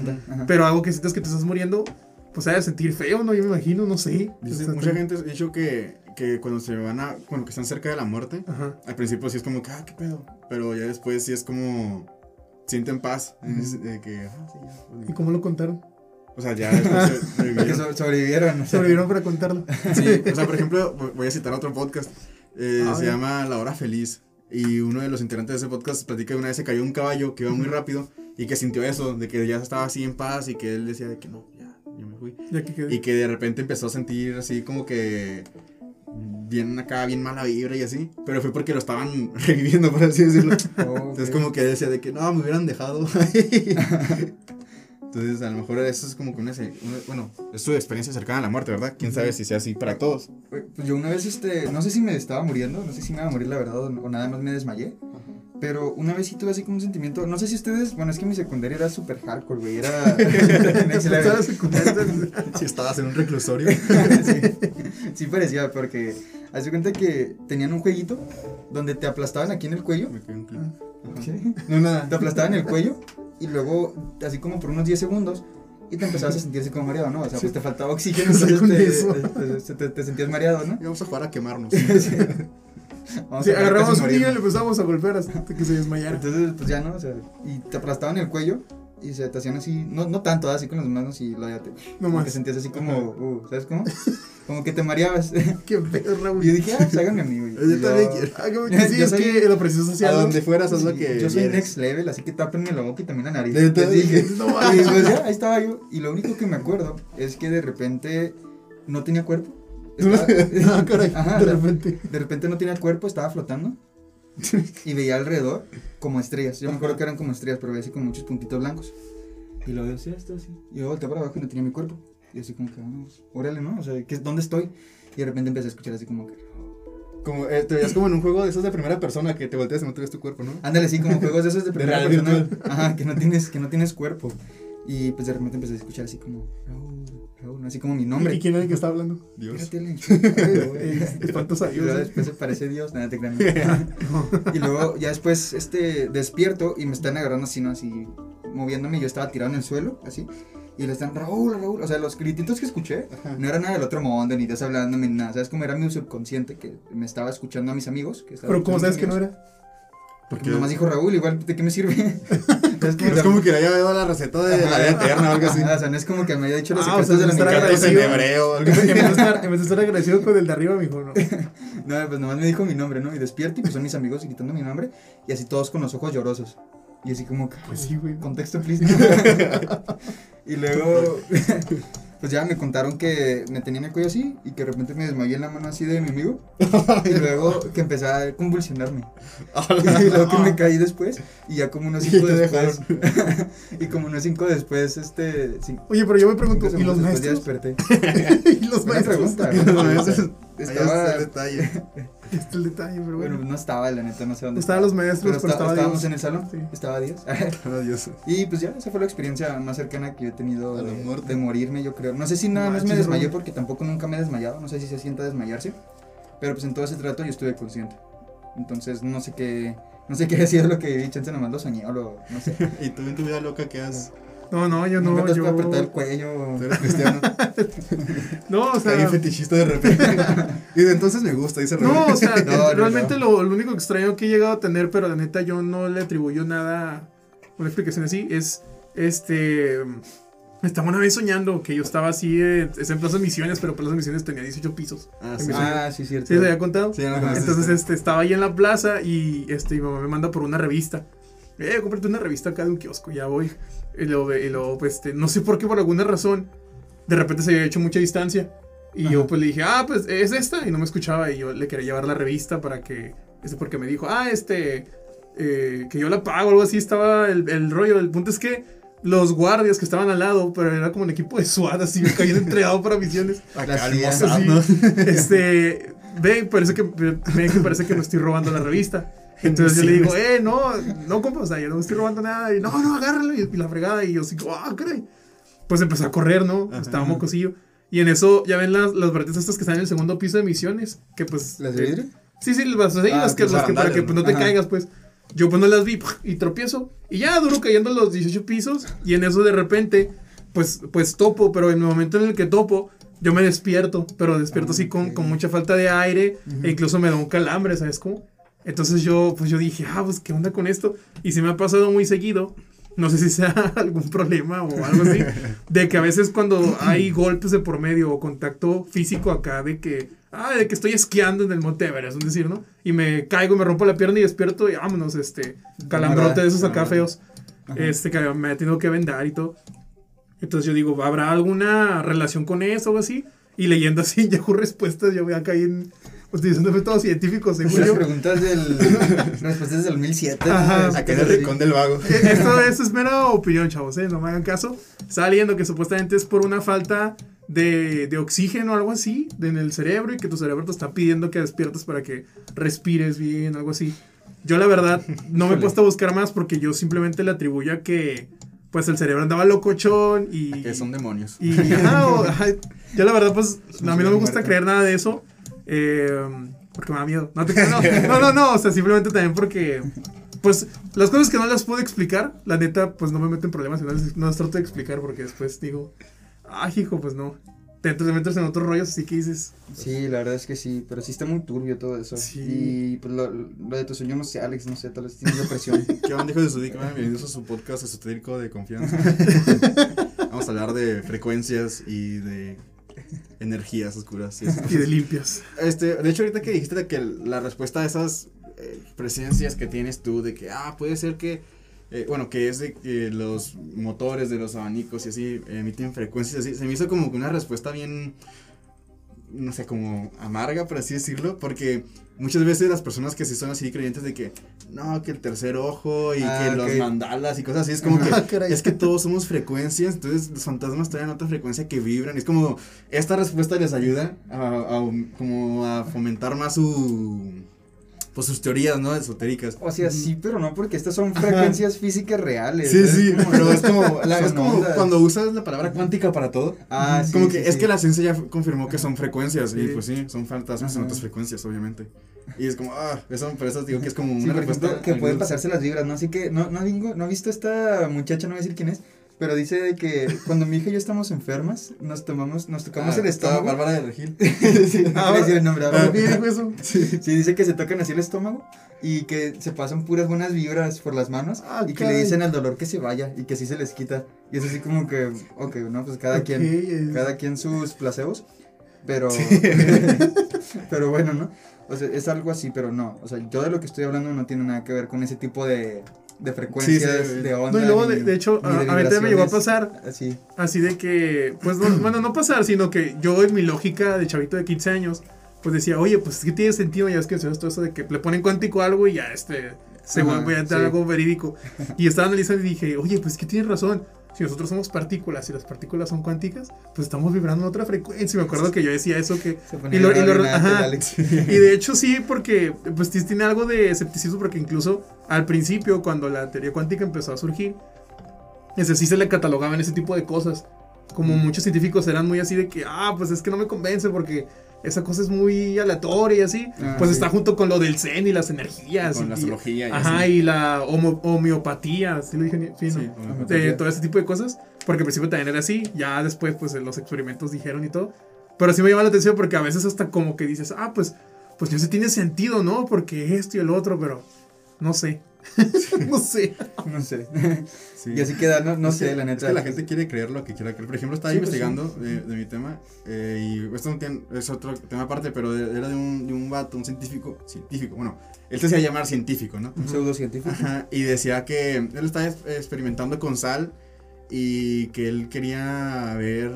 Speaker 1: Pero algo que sientas que te estás muriendo, pues ha de sentir feo, ¿no? Yo me imagino, no sé.
Speaker 2: Dice, mucha gente ha dicho que, que cuando se van a, bueno, que están cerca de la muerte,
Speaker 1: Ajá.
Speaker 2: al principio sí es como que, ah, qué pedo, pero ya después sí es como, sienten paz, ese- de que, ah, sí, ya. pues,
Speaker 1: ¿Y cómo lo contaron?
Speaker 2: O sea, ya
Speaker 3: sobrevivieron. sea.
Speaker 1: Sobrevivieron para contarlo.
Speaker 2: Sí, o sea, por ejemplo, vo- voy a citar otro podcast. eh,
Speaker 1: A
Speaker 2: se
Speaker 1: ver.
Speaker 2: llama La Hora Feliz. Y uno de los integrantes de ese podcast platica que una vez se cayó un caballo que iba muy rápido y que sintió eso, de que ya estaba así en paz y que él decía de que no, ya, yo me fui.
Speaker 1: Ya que.
Speaker 2: Y que de repente empezó a sentir así como que bien acá, bien mala vibra y así. Pero fue porque lo estaban reviviendo, por así decirlo.
Speaker 3: Oh,
Speaker 2: Entonces como que decía de que no, me hubieran dejado. Entonces a lo mejor eso es como que una, una- bueno, es su experiencia cercana a la muerte, ¿verdad? ¿Quién sabe si sea así para todos?
Speaker 3: Pues yo una vez, este, no sé si me estaba muriendo, no sé si me iba a morir la verdad o, o nada más me desmayé. Pero una vez sí tuve así como un sentimiento, no sé si ustedes, bueno, es que mi secundaria era súper hardcore, güey, era...
Speaker 2: Si estabas en un reclusorio.
Speaker 3: sí, sí parecía, porque haz de cuenta que tenían un jueguito donde te aplastaban aquí en el cuello.
Speaker 2: Me quedé un clip.
Speaker 3: ¿sí?
Speaker 2: No, nada.
Speaker 3: Te aplastaban el cuello y luego, así como por unos 10 segundos, y te empezabas a sentir así como mareado, ¿no? O sea, pues te faltaba oxígeno, entonces te, te- te- sentías mareado, ¿no?
Speaker 2: Y vamos a jugar a quemarnos.
Speaker 3: Sí. Vamos
Speaker 1: Sí,
Speaker 3: a
Speaker 1: agarramos un niño y le empezamos a golpear hasta que se desmayara.
Speaker 3: Entonces, pues ya, ¿no? O sea, y te aplastaban el cuello y se te hacían así, no, no tanto, así con las manos y te...
Speaker 1: No más.
Speaker 3: que sentías así como, uh, ¿sabes cómo? Como que te mareabas.
Speaker 1: Qué pedo, Raúl.
Speaker 3: y yo dije, ah, pues háganme a mí, güey.
Speaker 2: Yo también
Speaker 3: yo-
Speaker 2: quiero.
Speaker 1: Que sí,
Speaker 3: Yo
Speaker 1: es
Speaker 3: soy-
Speaker 1: que la presión
Speaker 2: A
Speaker 1: social. ¿no?
Speaker 2: donde fueras, haz lo que
Speaker 3: yo soy next level, así que tápenme la boca y también la nariz. Les dije.
Speaker 1: No
Speaker 3: y pues ya, ahí estaba yo. Y lo único que me acuerdo es que de repente no tenía cuerpo. Estaba-
Speaker 1: Ah, caray,
Speaker 3: Ajá,
Speaker 1: de- repente.
Speaker 3: De repente no tenía cuerpo, estaba flotando. Y veía alrededor como estrellas. Yo me acuerdo que eran como estrellas, pero veía así como muchos puntitos blancos. Y lo decía esto así. Y yo volteé para abajo y no tenía mi cuerpo. Y así como que, vamos, órale, ¿no? O sea, ¿qué, ¿dónde estoy? Y de repente empecé a escuchar así como que.
Speaker 2: Como, eh, te veías como en un juego de esos de primera persona que te volteas y no te ves tu cuerpo, ¿no?
Speaker 3: Ándale, sí, como juegos de esos de primera
Speaker 2: realidad
Speaker 3: persona. Ajá, que no tienes, que no tienes cuerpo. Y pues de repente empecé a escuchar así como, Raúl, Raúl, así como mi nombre.
Speaker 1: ¿Y quién era el que está hablando?
Speaker 2: Dios.
Speaker 3: Espérate, le enchufé, güey.
Speaker 1: Espantos a
Speaker 3: Y luego
Speaker 1: Dios. ¿eh?
Speaker 3: después se parece Dios, nada te crean. Y luego ya después este despierto y me están agarrando así, ¿no? Así moviéndome. Yo estaba tirado en el suelo, así. Y le están, Raúl, Raúl. O sea, los grititos que escuché
Speaker 2: Ajá.
Speaker 3: no era nada del otro mundo, ni Dios hablándome, ni nada. ¿Sabes cómo era mi subconsciente que me estaba escuchando a mis amigos? Que
Speaker 1: Pero ¿cómo sabes que no era?
Speaker 3: Porque nomás dijo Raúl, igual, ¿de qué me sirve?
Speaker 2: Es como que le haya dado la receta de la vida eterna o algo así.
Speaker 3: Ajá, o sea, no es como que me haya dicho los
Speaker 1: Ah, o
Speaker 3: secretos
Speaker 1: sea,
Speaker 3: de la
Speaker 1: estar
Speaker 2: en
Speaker 1: agradecido.
Speaker 2: hebreo
Speaker 1: En vez de estar, agradecido con el de arriba, me dijo, no.
Speaker 3: No, pues nomás me dijo mi nombre, ¿no? Y despierto y pues son mis amigos gritando mi nombre y así todos con los ojos llorosos. Y así como, que,
Speaker 1: Pues sí, güey.
Speaker 3: contexto, please. y luego, pues ya me contaron que me tenían el cuello así y que de repente me desmayé en la mano así de mi amigo. y luego que empecé a convulsionarme. y luego que me caí después y ya como unos cinco después. y como unos cinco después, este. cinco-
Speaker 1: Oye, pero yo me pregunto, ¿y los
Speaker 3: ya
Speaker 1: maestros?
Speaker 3: desperté.
Speaker 1: ¿Y los maestros?
Speaker 3: pregunta. Estaba,
Speaker 2: detalle.
Speaker 1: Este es el detalle, pero
Speaker 3: bueno,
Speaker 1: bueno.
Speaker 3: no estaba, la neta, no sé dónde
Speaker 1: Estaban los
Speaker 3: Pero
Speaker 1: maestros, pero
Speaker 3: está-
Speaker 1: estaba
Speaker 3: estábamos
Speaker 1: Dios.
Speaker 3: en el salón,
Speaker 1: Sí.
Speaker 3: estaba Dios.
Speaker 2: Adiós.
Speaker 3: y pues ya, esa fue la experiencia más cercana que yo he tenido de, morirme, yo creo. No sé si nada más me desmayé porque tampoco nunca me he desmayado, no sé si se sienta desmayarse. Pero pues en todo ese trato yo estuve consciente. Entonces no sé qué, no sé qué ha sido lo que viví, chance nomás lo soñé o lo, no sé.
Speaker 2: ¿Y tú en tu vida loca qué has?
Speaker 1: No, no, yo
Speaker 3: Nunca
Speaker 1: no,
Speaker 3: te has
Speaker 1: yo...
Speaker 3: apretado el cuello.
Speaker 2: Tú eres cristiano.
Speaker 1: No, o sea...
Speaker 2: fetichista de repente. y de entonces me gusta, dice
Speaker 1: No, o sea,
Speaker 3: No, no,
Speaker 1: realmente
Speaker 3: no.
Speaker 1: Lo, lo único extraño que he llegado a tener, pero la neta yo no le atribuyo nada, una explicación así, es este, estaba una vez soñando que yo estaba así, eh, es en Plaza Misiones, pero Plaza Misiones tenía 18 pisos.
Speaker 2: Ah, sí.
Speaker 3: Ah, sí, cierto.
Speaker 1: ¿Sí se había contado?
Speaker 2: Sí, contaste.
Speaker 1: Entonces, este, estaba ahí en la plaza y este, mi mamá me manda por una revista. Eh, cómprate una revista acá de un kiosco, ya voy. Y luego, y luego, pues, este, no sé por qué, por alguna razón, de repente se había hecho mucha distancia. Y yo, pues, le dije, ah, pues, es esta. Y no me escuchaba. Y yo le quería llevar la revista para que, este, porque me dijo, ah, este, eh, que yo la pago, algo así. Estaba el, el rollo. El punto es que los guardias que estaban al lado, pero era como un equipo de SWAT, así, que habían entregado para misiones.
Speaker 2: Acá.
Speaker 1: Este, ve, parece que, ve que parece que me estoy robando la revista. Entonces yo le digo, eh, no, no compa, o sea, yo no me estoy robando nada. Y no, no, agárralo. Y, la fregada. Y yo así, ah, caray. Pues empezó a correr, ¿no?
Speaker 2: Ajá.
Speaker 1: Estaba mocosillo. Y en eso, ya ven las, las barretas estas que están en el segundo piso de misiones. Que pues.
Speaker 3: ¿Las de
Speaker 1: eh,
Speaker 3: vidrio?
Speaker 1: Sí, sí, las, sí,
Speaker 3: Ah,
Speaker 1: las que,
Speaker 3: pues,
Speaker 1: las que para que pues, no te
Speaker 3: Ajá.
Speaker 1: caigas, pues. Yo pues no las vi y tropiezo. Y ya duro cayendo los 18 pisos. Y en eso de repente, pues, pues topo. Pero en el momento en el que topo, yo me despierto. Pero despierto así con, con mucha falta de aire. E incluso me da un calambre, ¿sabes cómo? Entonces yo, pues yo dije, ah, pues qué onda con esto. Y se me ha pasado muy seguido. No sé si sea algún problema o algo así. De que a veces cuando hay golpes de por medio o contacto físico acá, de que, ah, de que estoy esquiando en el Monte Everest, es decir, ¿no? Y me caigo, me rompo la pierna y despierto y vámonos, este, calambrote de esos acá feos. Este, que me ha tenido que vendar y todo. Entonces yo digo, ¿habrá alguna relación con eso o así? Y leyendo así, Yahoo Respuestas, yo voy a caer en, utilizando métodos científicos, según
Speaker 3: Las
Speaker 1: yo.
Speaker 3: preguntas del. respuestas del 2007.
Speaker 1: Ajá.
Speaker 2: Acá en el rincón del vago.
Speaker 1: Eh, Esto, esto es mera opinión, chavos, ¿eh? No me hagan caso. Estaba leyendo que supuestamente es por una falta de, de oxígeno o algo así en el cerebro y que tu cerebro te está pidiendo que despiertes para que respires bien, algo así. Yo la verdad no me he puesto a buscar más porque yo simplemente le atribuyo a que pues el cerebro andaba locochón y...
Speaker 2: Que son demonios.
Speaker 1: Y ajá, o- ajá, yo la verdad, pues, a mí no me gusta creer nada de eso. Eh, porque me da miedo. No, te no, no, no, no, o sea, simplemente también porque, pues, las cosas que no las puedo explicar, la neta, pues no me meten problemas y no las, no las trato de explicar porque después digo, ay, hijo, pues no. Te, te metes en otros rollos, así que dices,
Speaker 3: Sí, la verdad es que sí, pero sí está muy turbio todo eso.
Speaker 1: Sí.
Speaker 3: Y pues lo, lo de tu sueño, no sé, Alex, no sé, tal vez tienes depresión.
Speaker 2: ¿Qué onda, hijos de su dick? Bienvenidos a su podcast esotérico de confianza. Vamos a hablar de frecuencias y de energías oscuras. y
Speaker 1: de limpias.
Speaker 2: Este, de hecho, ahorita que dijiste de que la respuesta a esas eh, presencias que tienes tú, de que, ah, puede ser que, eh, bueno, que es de que los motores de los abanicos y así emiten frecuencias así, se me hizo como una respuesta bien, no sé, como amarga, por así decirlo, porque muchas veces las personas que sí son así creyentes de que, no, que el tercer ojo y
Speaker 3: Ah,
Speaker 2: que los mandalas y cosas así, es como que,
Speaker 1: Ah,
Speaker 2: es que todos somos frecuencias, entonces los fantasmas traen otra frecuencia que vibran. Es como esta respuesta les ayuda a, a- como a fomentar más su pues sus teorías, ¿no? Esotéricas.
Speaker 3: O sea, sí, pero no, porque estas son frecuencias físicas reales.
Speaker 2: Sí,
Speaker 3: ¿sabes?
Speaker 2: sí,
Speaker 3: Como-
Speaker 2: pero es como, la- es como
Speaker 3: ondas.
Speaker 2: cuando usas la palabra cuántica para todo.
Speaker 3: Ah, sí,
Speaker 2: como
Speaker 3: sí,
Speaker 2: que es
Speaker 3: sí.
Speaker 2: que la ciencia ya confirmó que son frecuencias y pues sí, son fantasmas en
Speaker 3: Ajá.
Speaker 2: otras frecuencias, obviamente. Y es como, ah, eso, por eso digo que es como una respuesta.
Speaker 3: ejemplo, que pueden pasarse las vibras, ¿no? Así que, no, no, digo, no he visto esta muchacha, no voy a decir quién es, pero dice de que cuando mi hija y yo estamos enfermas, nos tomamos, nos tocamos
Speaker 2: Ah,
Speaker 3: el estómago.
Speaker 2: Bárbara de Regil.
Speaker 3: sí, no
Speaker 1: Ah,
Speaker 3: decir el nombre
Speaker 1: Ah, dijo eso.
Speaker 3: Sí, dice que se tocan así el estómago y que se pasan puras buenas vibras por las manos
Speaker 1: Ah,
Speaker 3: y que le dicen al dolor que se vaya y que así se les quita. Y es así como que, ok, no, pues cada quien,
Speaker 1: es-
Speaker 3: cada quien sus placebos, pero, pero bueno, ¿no? O sea, es algo así, pero no, o sea, yo de lo que estoy hablando no tiene nada que ver con ese tipo de, de frecuencias,
Speaker 2: sí.
Speaker 3: de onda.
Speaker 1: No, y luego,
Speaker 3: ni-
Speaker 1: de, de hecho, a,
Speaker 3: de
Speaker 1: a también me llegó a pasar
Speaker 3: Así.
Speaker 1: Así de que, pues, no- bueno, no pasar, sino que yo en mi lógica de chavito de 15 años, pues decía, oye, pues es que tiene sentido, ya es que todo eso de que le ponen cuántico a algo y ya, este, se
Speaker 3: Ajá,
Speaker 1: vuelve a entrar
Speaker 3: sí.
Speaker 1: algo verídico. Y estaba analizando y dije, oye, pues que tienes razón. Si nosotros somos partículas y las partículas son cuánticas, pues estamos vibrando en otra frecuencia. Me acuerdo que yo decía eso que...
Speaker 3: Se
Speaker 1: Y lo- y lo- ajá. Y de hecho sí, porque pues tiene algo de escepticismo, porque incluso al principio, cuando la teoría cuántica empezó a surgir, ese sí se le catalogaban ese tipo de cosas. Como muchos científicos eran muy así de que, ah, pues es que no me convence porque esa cosa es muy aleatoria y así.
Speaker 3: Ah,
Speaker 1: pues
Speaker 3: sí.
Speaker 1: está junto con lo del zen y las energías.
Speaker 2: Con
Speaker 1: y,
Speaker 2: la astrología y
Speaker 1: Ajá,
Speaker 2: así.
Speaker 1: y la homo- homeopatía, ¿sí lo dije? bien? Sí, ¿no? De todo ese tipo de cosas. Porque al principio también era así, ya después pues los experimentos dijeron y todo. Pero sí me llama la atención porque a veces hasta como que dices, ah, pues, pues ya se tiene sentido, ¿no? Porque esto y el otro, pero No sé. no sé.
Speaker 3: No sé.
Speaker 2: Sí.
Speaker 3: Y así queda, no, no
Speaker 2: Es
Speaker 3: sé,
Speaker 2: que-
Speaker 3: la neta.
Speaker 2: Es que la gente quiere creer lo que quiera creer. Por ejemplo, estaba
Speaker 3: Sí, pues,
Speaker 2: investigando de, de mi tema eh, y esto no tiene- es otro tema aparte, pero era de un, de un vato, un científico, científico, bueno, él se hacía llamar científico, ¿no?
Speaker 3: Un pseudocientífico.
Speaker 2: Ajá, y decía que él estaba es- experimentando con sal y que él quería ver,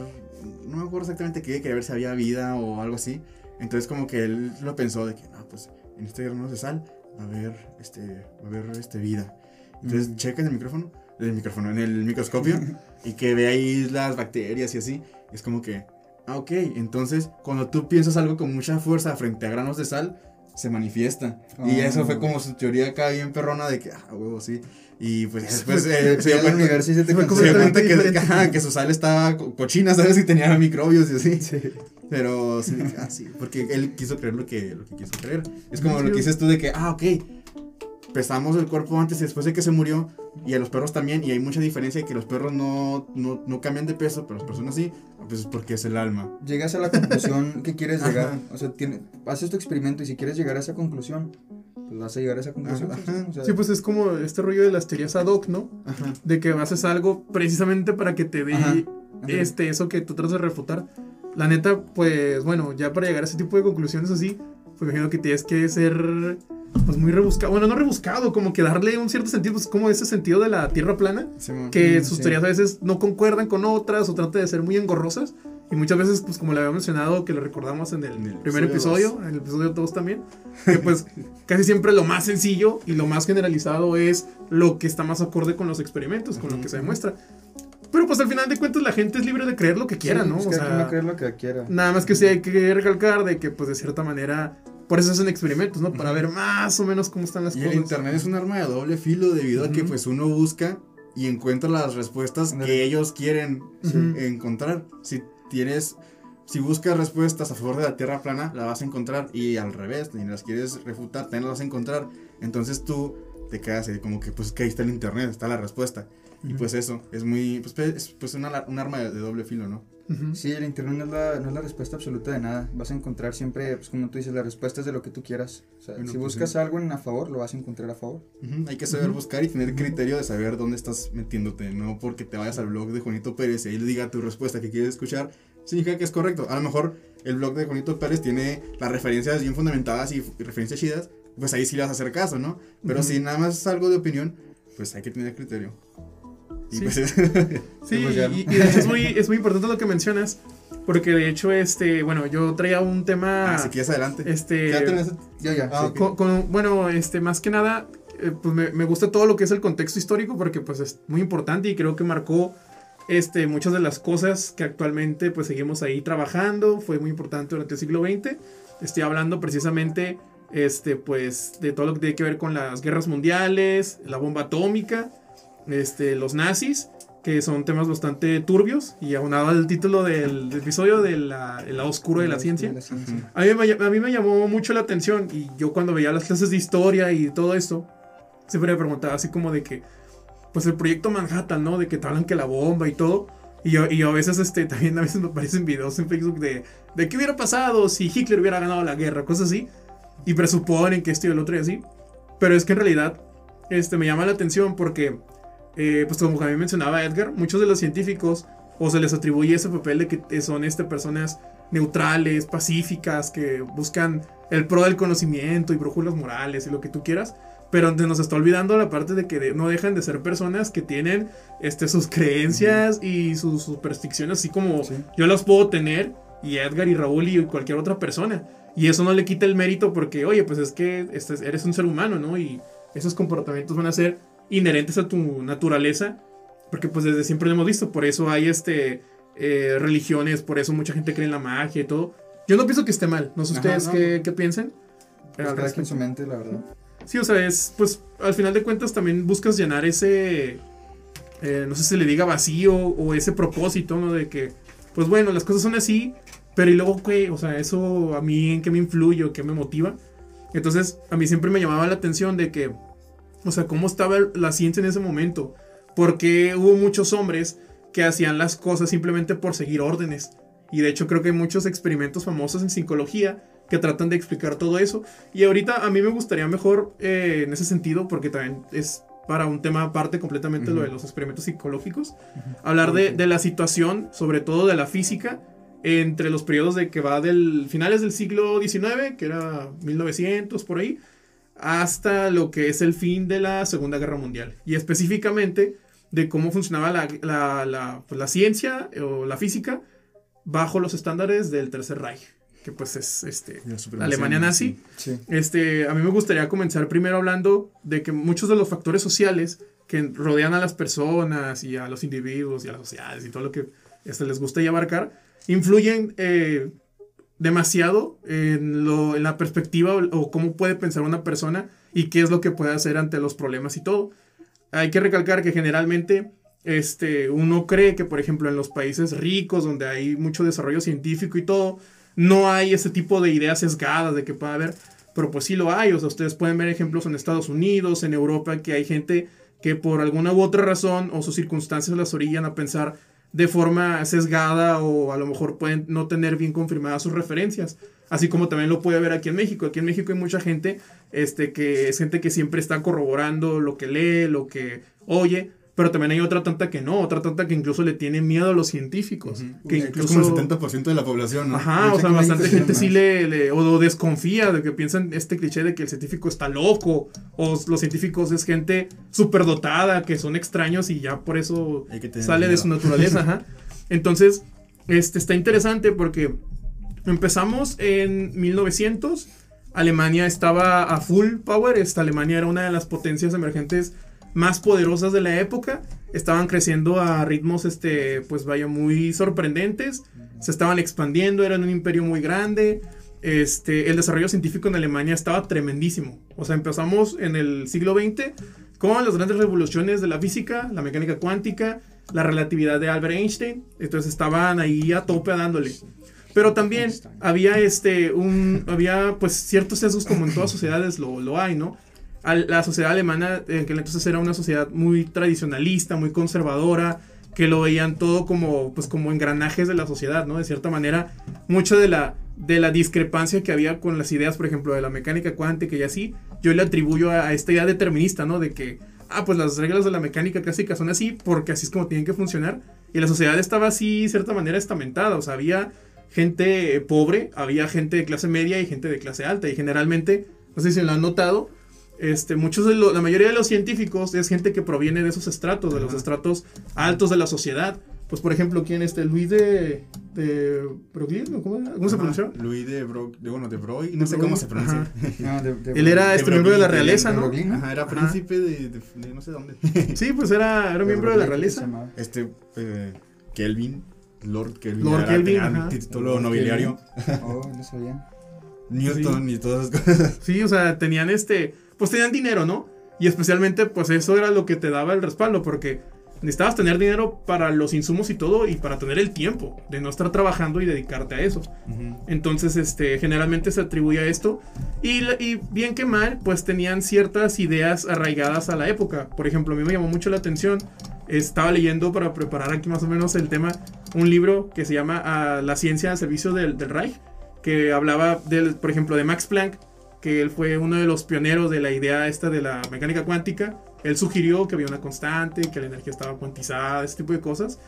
Speaker 2: no me acuerdo exactamente qué, quería ver si había vida o algo así. Entonces como que él lo pensó de que, no, pues en este grano de sal a haber, este, a haber este, vida. Entonces
Speaker 3: Mm.
Speaker 2: checa en el micrófono, en el micrófono, en el microscopio y que ve ahí las bacterias y así. Es como que, ah, ok, entonces cuando tú piensas algo con mucha fuerza frente a granos de sal, se manifiesta. Y
Speaker 3: Oh.
Speaker 2: eso fue como su teoría acá bien perrona de que, ah, huevo, sí. Y pues después eh, se dio cuenta,
Speaker 3: y se te
Speaker 2: se dio cuenta que,
Speaker 1: completamente
Speaker 2: ajá, que su sal estaba co- cochina, ¿sabes? Y tenía microbios y así.
Speaker 3: Sí.
Speaker 2: Pero sí, ah, sí, porque él quiso creer lo que, lo que quiso creer. Es como
Speaker 1: Sí.
Speaker 2: lo que dices tú de que, ah, ok, pesamos el cuerpo antes y después de que se murió, y a los perros también, y hay mucha diferencia que los perros no, no, no cambian de peso, pero las personas sí, pues es porque es el alma.
Speaker 3: Llegas a la conclusión que quieres
Speaker 2: Ajá.
Speaker 3: llegar. O sea, tiene, haces tu experimento y si quieres llegar a esa conclusión, pues vas a llegar a esa conclusión.
Speaker 2: Ajá,
Speaker 3: pues,
Speaker 2: ajá.
Speaker 3: o sea,
Speaker 1: Sí, pues es como este rollo de las teorías ad hoc, ¿no?
Speaker 2: Ajá.
Speaker 1: De que haces algo precisamente para que te dé este, eso que tú tratas de refutar. La neta, pues bueno, ya para llegar a ese tipo de conclusiones así, pues imagino que tienes que ser pues muy rebuscado. Bueno, no rebuscado, como que darle un cierto sentido, pues como ese sentido de la tierra plana,
Speaker 2: Simón.
Speaker 1: que sus
Speaker 3: sí.
Speaker 1: teorías a veces no concuerdan con otras o tratan de ser muy engorrosas. Y muchas veces, pues como le había mencionado, que lo recordamos en el,
Speaker 2: En el
Speaker 1: primer
Speaker 2: episodio
Speaker 1: en el episodio 2 también, que pues casi siempre lo más sencillo y lo más generalizado es lo que está más acorde con los experimentos, con lo que se demuestra. Pero pues al final de cuentas la gente es libre de creer lo que quiera,
Speaker 3: Sí,
Speaker 1: ¿no?
Speaker 3: pues,
Speaker 1: O sea,
Speaker 3: creer lo que quiera.
Speaker 1: nada más que sí hay que recalcar de que pues de cierta manera, por eso hacen experimentos, ¿no? Para ver más o menos cómo están las
Speaker 2: Y el
Speaker 1: cosas.
Speaker 2: internet es un arma de doble filo debido a que pues uno busca y encuentra las respuestas que ellos quieren
Speaker 1: Ujú.
Speaker 2: encontrar. Si tienes, si buscas respuestas a favor de la Tierra plana, la vas a encontrar y al revés, si las quieres refutar, también las vas a encontrar. Entonces tú te quedas ahí como que pues que ahí está el internet, está la respuesta. Y pues eso, es muy, pues es pues una, un arma de, de doble filo, ¿no?
Speaker 1: Ujú.
Speaker 3: Sí, el internet no es, la, no es la respuesta absoluta de nada. Vas a encontrar siempre, pues como tú dices, las respuestas de lo que tú quieras. O sea,
Speaker 2: Bueno,
Speaker 3: si
Speaker 2: pues,
Speaker 3: buscas
Speaker 2: sí.
Speaker 3: algo en a favor, lo vas a encontrar a favor.
Speaker 2: Hay que saber
Speaker 1: Ujú.
Speaker 2: buscar y tener criterio de saber dónde estás metiéndote, no porque te vayas al blog de Juanito Pérez y ahí le diga tu respuesta que quieres escuchar, significa que es correcto. A lo mejor el blog de Juanito Pérez tiene las referencias bien fundamentadas y, y referencias chidas, pues ahí sí le vas a hacer caso, ¿no? Pero si nada más es algo de opinión, pues hay que tener criterio. Y
Speaker 1: Sí.
Speaker 2: pues,
Speaker 1: Sí,
Speaker 3: Pues ya,
Speaker 1: y,
Speaker 3: ¿no?
Speaker 1: y de hecho es muy, es muy importante lo que mencionas, porque de hecho, este, bueno, yo traía un tema,
Speaker 2: así que es adelante.
Speaker 1: este,
Speaker 2: en ese-
Speaker 3: Yo ya.
Speaker 2: Ah,
Speaker 3: sí.
Speaker 2: ok.
Speaker 1: con- con- bueno, este, más que nada, eh, pues me, me gusta todo lo que es el contexto histórico, porque pues es muy importante y creo que marcó, este, muchas de las cosas que actualmente pues seguimos ahí trabajando, fue muy importante durante el siglo XX, estoy hablando precisamente, este, pues, de todo lo que tiene que ver con las guerras mundiales, la bomba atómica, este, los nazis, que son temas bastante turbios, y aunado al título del, del episodio de la, el lado oscuro de la ciencia. A mí, me, a mí me llamó mucho la atención y yo cuando veía las clases de historia y todo esto, siempre me preguntaba así como de que, pues el proyecto Manhattan, ¿no? De que te hablan que la bomba y todo. Y yo, y yo a veces, este, también a veces me aparecen videos en Facebook de, de qué hubiera pasado si Hitler hubiera ganado la guerra, cosas así. Y presuponen que esto y el otro y así. Pero es que en realidad, este, me llama la atención porque, eh, pues como también mencionaba Edgar, muchos de los científicos, o se les atribuye ese papel de que son este, personas neutrales, pacíficas, que buscan el pro del conocimiento y brújulas morales y lo que tú quieras. Pero nos está olvidando la parte de que de- no dejan de ser personas que tienen este, sus creencias y sus supersticiones, así como
Speaker 3: Sí.
Speaker 1: yo las puedo tener, y Edgar y Raúl y cualquier otra persona. Y eso no le quita el mérito porque, oye, pues es que este- eres un ser humano, ¿no? Y esos comportamientos van a ser inherentes a tu naturaleza, porque pues desde siempre lo hemos visto, por eso hay este eh, religiones, por eso mucha gente cree en la magia y todo. Yo no pienso que esté mal, no sé
Speaker 2: Ajá,
Speaker 1: ustedes
Speaker 2: no.
Speaker 1: qué, qué.
Speaker 3: Pues
Speaker 1: al
Speaker 3: cada quien
Speaker 1: respecto.
Speaker 3: su mente, la verdad.
Speaker 1: Sí, o sea, es, pues, al final de cuentas también buscas llenar ese, eh, no sé si le diga vacío o ese propósito, ¿no? De que, pues bueno, las cosas son así, pero y luego, ¿qué? O sea, eso a mí en qué me influye o qué me motiva. Entonces, a mí siempre me llamaba la atención de que, o sea, cómo estaba la ciencia en ese momento. Porque hubo muchos hombres que hacían las cosas simplemente por seguir órdenes. Y de hecho creo que hay muchos experimentos famosos en psicología que tratan de explicar todo eso. Y ahorita a mí me gustaría mejor eh, en ese sentido, porque también es para un tema aparte completamente lo de los experimentos psicológicos, hablar de, de, la situación, sobre todo de la física, entre los periodos de que va del finales del siglo XIX, que era 1900 por ahí, hasta lo que es el fin de la Segunda Guerra Mundial. Y específicamente de cómo funcionaba la, la, la, pues, la ciencia o la física bajo los estándares del Tercer Reich que pues es este, Alemania nazi. Este, a mí me gustaría comenzar primero hablando de que muchos de los factores sociales que rodean a las personas y a los individuos y a las sociedades y todo lo que este, les gusta y abarcar, influyen eh, demasiado en, lo, en, la perspectiva o, cómo puede pensar una persona y qué es lo que puede hacer ante los problemas y todo. Hay que recalcar que generalmente este, uno cree que, por ejemplo, en los países ricos, donde hay mucho desarrollo científico y todo, no hay ese tipo de ideas sesgadas de que pueda haber, pero pues sí lo hay, o sea, ustedes pueden ver ejemplos en Estados Unidos, en Europa, que hay gente que por alguna u otra razón o sus circunstancias las orillan a pensar de forma sesgada o a lo mejor pueden no tener bien confirmadas sus referencias. Así como también lo puede ver aquí en México. Aquí en México hay mucha gente este, que es gente que siempre está corroborando lo que lee, lo que oye, pero también hay otra tanta que no, otra tanta que incluso le tiene miedo a los científicos. que
Speaker 2: incluso, es como el 70% de la población, ¿no?
Speaker 1: Ajá, o sea, bastante gente sí le, o, desconfía de que piensan este cliché de que el científico está loco, o los científicos es gente dotada, que son extraños y ya por eso sale de su naturaleza, ajá. Entonces, este está interesante porque empezamos en 1900, Alemania estaba a full power, esta Alemania era una de las potencias emergentes más poderosas de la época estaban creciendo a ritmos, este, pues vaya, muy sorprendentes. Se estaban expandiendo, eran un imperio muy grande. Este, el desarrollo científico en Alemania estaba tremendísimo. O sea, empezamos en el siglo XX con las grandes revoluciones de la física, la mecánica cuántica, la relatividad de Albert Einstein. Entonces estaban ahí a tope dándole. Pero también había este un había pues ciertos sesgos como en todas sociedades lo, lo hay, ¿no? La sociedad alemana en que entonces era una sociedad muy tradicionalista, muy conservadora, que lo veían todo como, pues, como engranajes de la sociedad, ¿no? De cierta manera, mucho de la, de la discrepancia que había con las ideas, por ejemplo, de la mecánica cuántica y así, yo le atribuyo a, esta idea determinista, ¿no? De que, ah, pues las reglas de la mecánica clásica son así porque así es como tienen que funcionar. Y la sociedad estaba así, de cierta manera, estamentada, o sea, había gente pobre, había gente de clase media y gente de clase alta, y generalmente, no sé si lo han notado, este, muchos de la mayoría de los científicos es gente que proviene de esos estratos, de los estratos altos de la sociedad. Pues, por ejemplo, ¿quién este? Luis de, de Broglie, ¿cómo, ¿cómo se pronuncia?
Speaker 2: Luis de Bro, de, bueno, de Broglie, no sé cómo se pronuncia.
Speaker 1: Ah, Él era este miembro de la realeza, ¿no?
Speaker 2: Ajá, era príncipe de, de, no sé dónde.
Speaker 1: sí, pues era, era miembro de la realeza.
Speaker 2: Este, eh, Kelvin, Lord Kelvin. Lord Kelvin, título nobiliario.
Speaker 3: Oh, no sabía.
Speaker 2: Newton y todas esas cosas.
Speaker 1: Sí, o sea, tenían este pues tenían dinero, ¿no? Y especialmente, pues eso era lo que te daba el respaldo, porque necesitabas tener dinero para los insumos y todo, y para tener el tiempo de no estar trabajando y dedicarte a eso. Entonces, este, generalmente se atribuye a esto. Y, y, bien que mal, pues tenían ciertas ideas arraigadas a la época. Por ejemplo, a mí me llamó mucho la atención. Estaba leyendo para preparar aquí más o menos el tema, un libro que se llama ah, La ciencia al servicio del, del Reich, que hablaba, del, por ejemplo, de Max Planck, que él fue uno de los pioneros de la idea esta de la mecánica cuántica. Él sugirió que había una constante, que la energía estaba cuantizada, ese tipo de cosas.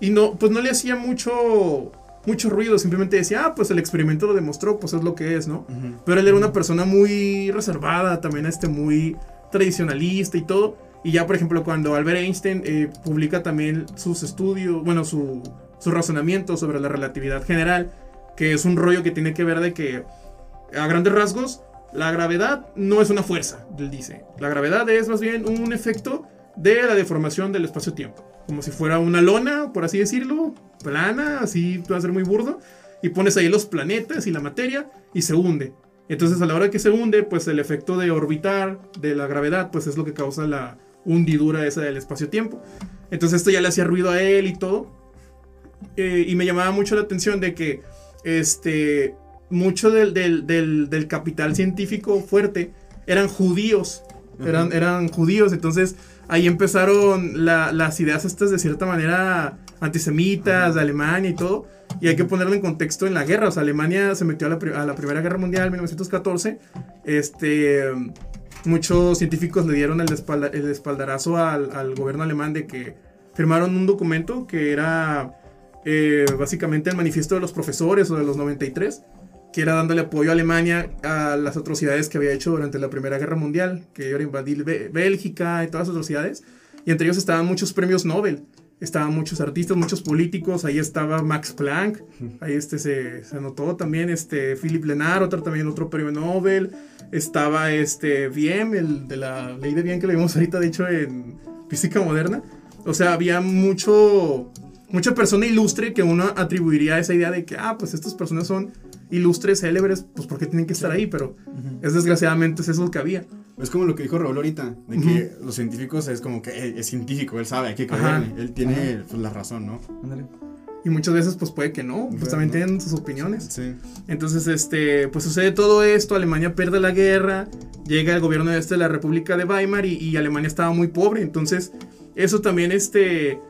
Speaker 1: Y no, pues no le hacía mucho, mucho ruido, simplemente decía, ah, pues el experimento lo demostró, pues es lo que es, ¿no? Pero él era una persona muy reservada, también este, muy tradicionalista y todo. Y ya, por ejemplo, cuando Albert Einstein eh, publica también sus estudios, bueno, su, su razonamiento sobre la relatividad general, que es un rollo que tiene que ver de que, a grandes rasgos, la gravedad no es una fuerza, él dice. La gravedad es más bien un efecto de la deformación del espacio-tiempo. Como si fuera una lona, por así decirlo, plana, así va a ser muy burdo. Y pones ahí los planetas y la materia y se hunde. Entonces a la hora que se hunde, pues el efecto de orbitar de la gravedad, pues es lo que causa la hundidura esa del espacio-tiempo. Entonces esto ya le hacía ruido a él y todo. Eh, y me llamaba mucho la atención de que este, mucho del, del, capital científico fuerte eran judíos. Eran, eran judíos. Entonces ahí empezaron las ideas estas de cierta manera antisemitas de Alemania y todo. Y hay que ponerlo en contexto en la guerra. O sea, Alemania se metió a la, a la Primera Guerra Mundial en 1914. Este, muchos científicos le dieron el, el espaldarazo al, al gobierno alemán de que firmaron un documento que era eh, básicamente el manifiesto de los profesores o de los 93, que era dándole apoyo a Alemania a las atrocidades que había hecho durante la Primera Guerra Mundial, que era invadir Bé- Bélgica y todas las atrocidades. Y entre ellos estaban muchos premios Nobel. Estaban muchos artistas, muchos políticos. Ahí estaba Max Planck. Ahí este se, se anotó también este Philip Lenard, otro también otro premio Nobel. Estaba este Wiem, el de la ley de Bien que le vimos ahorita, de hecho, en física moderna. O sea, había mucho, mucha persona ilustre que uno atribuiría a esa idea de que, ah, pues estas personas son ilustres, célebres, pues porque tienen que estar ahí, pero es desgraciadamente es eso lo que había.
Speaker 2: Es como lo que dijo Raúl ahorita, de que los científicos es como que eh, es científico, él sabe, hay que creerle, él tiene pues, la razón, ¿no?
Speaker 3: Ándale.
Speaker 1: Y muchas veces pues puede que no, pues también
Speaker 2: ¿no?
Speaker 1: tienen sus opiniones.
Speaker 2: Sí.
Speaker 1: Entonces, este, pues sucede todo esto, Alemania pierde la guerra, llega el gobierno este de la República de Weimar y, y Alemania estaba muy pobre, entonces eso también, este,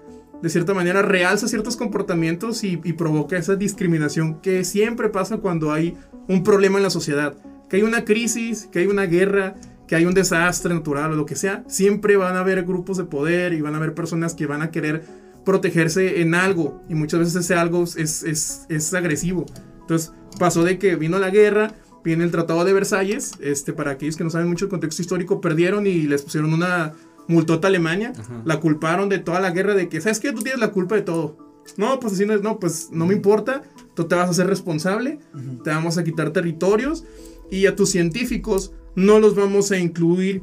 Speaker 1: de cierta manera realza ciertos comportamientos y, provoca esa discriminación que siempre pasa cuando hay un problema en la sociedad, que hay una crisis, que hay una guerra, que hay un desastre natural o lo que sea, siempre van a haber grupos de poder y van a haber personas que van a querer protegerse en algo y muchas veces ese algo es, es, es agresivo. Entonces pasó de que vino la guerra, viene el Tratado de Versalles, este, para aquellos que no saben mucho el contexto histórico, perdieron y les pusieron una multota a Alemania,
Speaker 2: Ajá.
Speaker 1: la culparon de toda la guerra de que, ¿sabes qué? Tú tienes la culpa de todo. No, pues así no es, no, pues no me importa, tú te vas a hacer responsable, te vamos a quitar territorios y a tus científicos no los vamos a incluir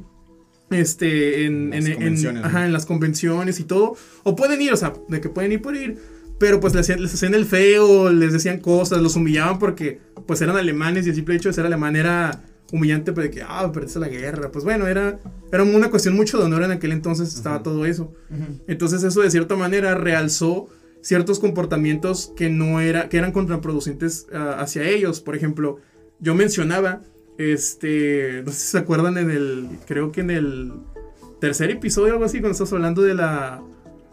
Speaker 1: este, en,
Speaker 2: Las
Speaker 1: en- en- ajá, en las convenciones y todo. O pueden ir, o sea, de que pueden ir por ir. Pero pues les, hacían- les hacían el feo, les decían cosas, los humillaban porque pues eran alemanes y el simple hecho de ser alemán era humillante, pues de que, ah, perdiste la guerra. Pues bueno, era, era una cuestión mucho de honor en aquel entonces, estaba todo eso. Entonces eso de cierta manera realzó ciertos comportamientos que no era, que eran contraproducentes ah, hacia ellos. Por ejemplo, yo mencionaba, este, no sé si se acuerdan en el, creo que en el tercer episodio o algo así, cuando estás hablando de la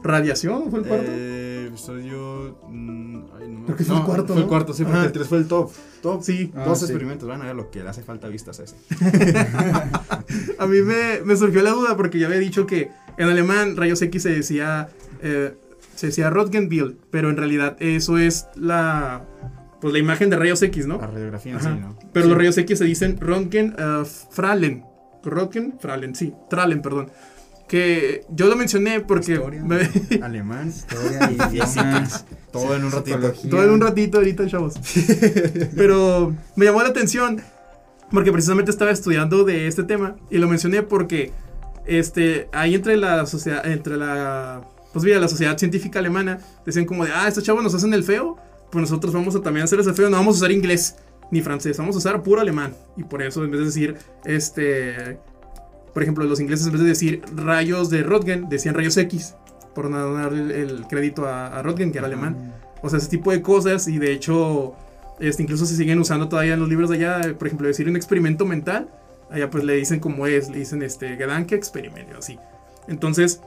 Speaker 1: radiación, ¿o ¿fue el cuarto?
Speaker 2: Eh, episodio. mm, ay, no,
Speaker 1: Creo que fue el cuarto,
Speaker 2: Fue
Speaker 1: ¿no?
Speaker 2: el cuarto, sí, porque
Speaker 1: Ajá.
Speaker 2: el 3 fue el top. Top.
Speaker 1: Sí.
Speaker 3: Ah,
Speaker 2: Dos
Speaker 3: sí.
Speaker 2: experimentos, van a ver lo que le hace falta vistas a ese.
Speaker 1: A mí me, me surgió la duda porque ya había dicho que en alemán rayos X se decía, eh, se decía Röntgenbild, pero en realidad eso es la, pues la imagen de rayos X, ¿no?
Speaker 2: La radiografía en
Speaker 1: Ajá.
Speaker 2: sí, ¿no?
Speaker 1: Pero
Speaker 2: Sí.
Speaker 1: los rayos X se dicen Röntgen uh, Fralen. Röntgen Fralen, sí, Tralen, perdón. Que yo lo mencioné porque
Speaker 3: Historia.
Speaker 1: me-
Speaker 2: Alemán,
Speaker 3: Historia, idiomas,
Speaker 2: todo en un ratito.
Speaker 1: todo en un ratito ahorita, chavos. Pero me llamó la atención porque precisamente estaba estudiando de este tema y lo mencioné porque este ahí entre la sociedad entre la pues mira, la sociedad científica alemana decían como de, "Ah, estos chavos nos hacen el feo, pues nosotros vamos a también hacerles el feo, no vamos a usar inglés ni francés, vamos a usar puro alemán." Y por eso en vez de decir este por ejemplo, los ingleses en vez de decir rayos de Röntgen decían rayos X por no darle el, el crédito a, a Röntgen que era alemán. O sea, ese tipo de cosas y de hecho, este, incluso se siguen usando todavía en los libros de allá, eh, por ejemplo, decir un experimento mental, allá pues le dicen como es, le dicen este, Gedanke experimento, así. Entonces,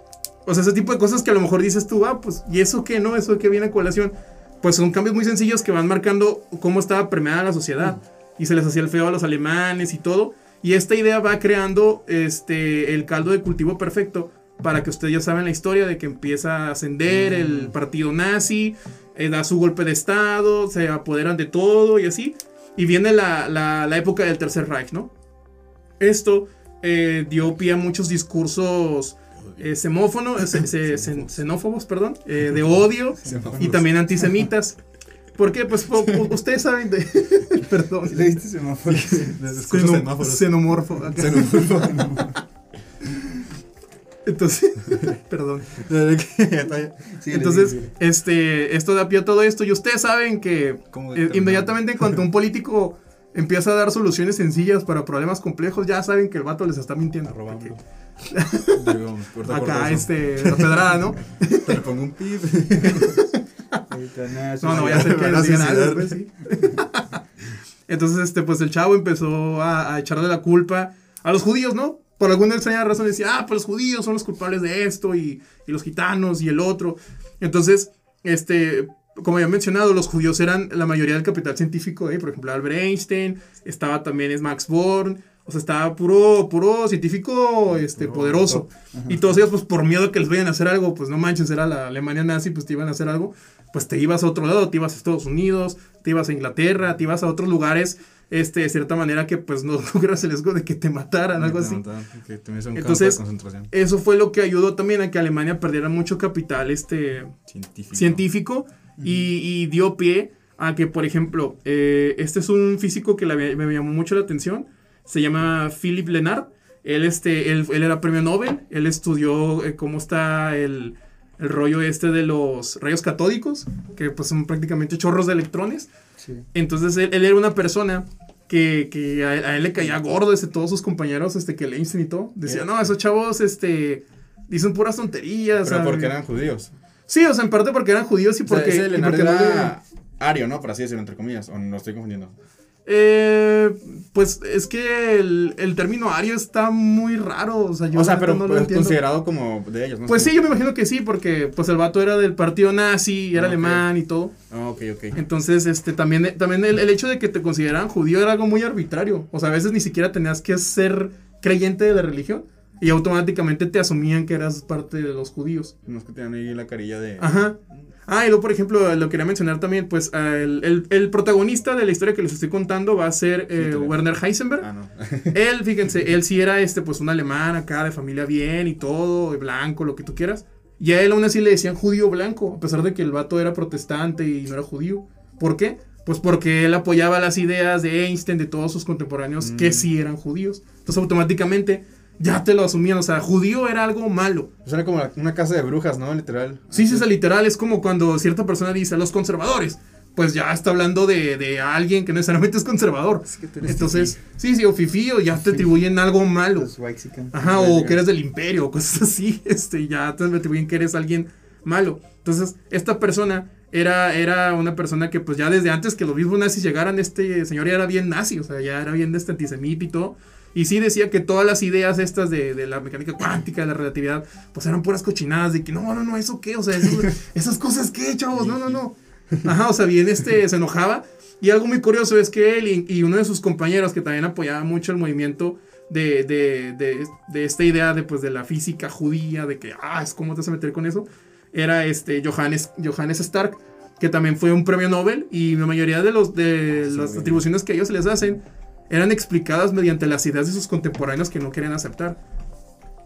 Speaker 1: o sea, ese tipo de cosas que a lo mejor dices tú, ah, pues, ¿y eso qué, no? ¿Eso que viene a colación? Pues son cambios muy sencillos que van marcando cómo estaba permeada la sociedad. Y se les hacía el feo a los alemanes y todo. Y esta idea va creando este, el caldo de cultivo perfecto para que ustedes ya saben la historia de que empieza a ascender el partido nazi, eh, da su golpe de estado, se apoderan de todo y así. Y viene la, la- la época del Tercer Reich, ¿no? Esto eh, dio pie a muchos discursos eh, xenófobos, perdón, de odio y también antisemitas. ¿Por qué? Pues po- ustedes saben de... perdón.
Speaker 3: ¿Leíste?
Speaker 2: Discursos
Speaker 1: Xeno-. Xenomorfo. acá. Entonces, perdón. Entonces, este, esto da pie a todo esto y ustedes saben que
Speaker 2: ¿Cómo
Speaker 1: eh, inmediatamente en cuanto un político empieza a dar soluciones sencillas para problemas complejos, ya saben que el vato les está mintiendo. Porque
Speaker 2: corta,
Speaker 1: Acá,
Speaker 2: corta
Speaker 1: este, la pedrada, ¿no?
Speaker 2: Te le pongo un pip.
Speaker 1: No, no voy a hacer que digan algo, pues, sí. Entonces, este, pues el chavo empezó a, a echarle la culpa a los judíos, ¿no? Por alguna extraña razón decía, ah, pues los judíos son los culpables de esto y, y los gitanos y el otro. Entonces, este, como ya he mencionado, los judíos eran la mayoría del capital científico, ¿eh? por ejemplo, Albert Einstein, estaba también es Max Born, o sea, estaba puro, puro científico este, poderoso. Y todos ellos, pues por miedo que les vayan a hacer algo, pues no manches, era la Alemania nazi, pues te iban a hacer algo, pues te ibas a otro lado, te ibas a Estados Unidos, te ibas a Inglaterra, te ibas a otros lugares, este, de cierta manera que pues no tuvieras el riesgo de que te mataran, algo así. Entonces, eso fue lo que ayudó también a que Alemania perdiera mucho capital este, científico. científico y, dio pie a que, por ejemplo, eh, este es un físico que me llamó mucho la atención, se llama Philip Lenard. Él, este, él, era premio Nobel, él estudió eh, cómo está el, el, rollo este de los rayos catódicos, que pues son prácticamente chorros de electrones. Entonces él, era una persona que, que a, él le caía gordo de todos sus compañeros este, que le y todo. Decía, no, esos chavos este, dicen puras tonterías.
Speaker 2: Pero porque eran judíos.
Speaker 1: Sí, o sea, en parte porque eran judíos y porque...
Speaker 2: ese era ario, ¿no? Por así decirlo, entre comillas, o no estoy confundiendo.
Speaker 1: Eh, pues es que el, el, término ario está muy raro. O sea, yo
Speaker 2: o sea pero no pues, considerado como de ellos, ¿no?
Speaker 1: Pues sí, yo me imagino que sí, porque pues el vato era del partido nazi, era alemán y todo.
Speaker 2: Ah, ok, ok.
Speaker 1: Entonces, este, también, también el, el, hecho de que te consideraran judío era algo muy arbitrario. O sea, a veces ni siquiera tenías que ser creyente de la religión. Y automáticamente te asumían que eras parte de los judíos.
Speaker 2: No es que tenían ahí la carilla de...
Speaker 1: Ajá. Ah, y luego, por ejemplo, lo quería mencionar también, pues el, el, protagonista de la historia que les estoy contando va a ser eh, Werner Heisenberg. Ah, no. él, fíjense, él sí era este, pues un alemán acá, de familia bien y todo, blanco, lo que tú quieras. Y a él aún así le decían judío blanco, a pesar de que el vato era protestante y no era judío. ¿Por qué? Pues porque él apoyaba las ideas de Einstein, de todos sus contemporáneos, que mm. sí eran judíos. Entonces automáticamente ya te lo asumían, o sea, judío era algo malo.
Speaker 2: Pues era como una casa de brujas, ¿no? Literal.
Speaker 1: Sí, sí, es literal, es como cuando cierta persona dice, los conservadores, pues ya está hablando de, de alguien que necesariamente es conservador. Entonces, sí, sí, o fifí, o ya te atribuyen algo malo. Ajá, o que eres del imperio, o cosas así, este, ya te atribuyen que eres alguien malo. Entonces, esta persona era, era una persona que pues ya desde antes que los mismos nazis llegaran, este señor ya era bien nazi, o sea, ya era bien de este antisemita y todo. Y sí decía que todas las ideas estas de, la mecánica cuántica, de la relatividad, pues eran puras cochinadas, de que no, no, no, ¿eso qué? O sea, esas cosas qué, chavos, no, no, no. Ajá, o sea, bien este se enojaba. Y algo muy curioso es que él y, uno de sus compañeros que también apoyaba mucho el movimiento de, de, de, de, esta idea de, pues, de la física judía, de que, ah, es cómo te vas a meter con eso, era este Johannes, Johannes Stark, que también fue un premio Nobel y la mayoría de, los, de las atribuciones que ellos les hacen eran explicadas mediante las ideas de sus contemporáneos que no querían aceptar.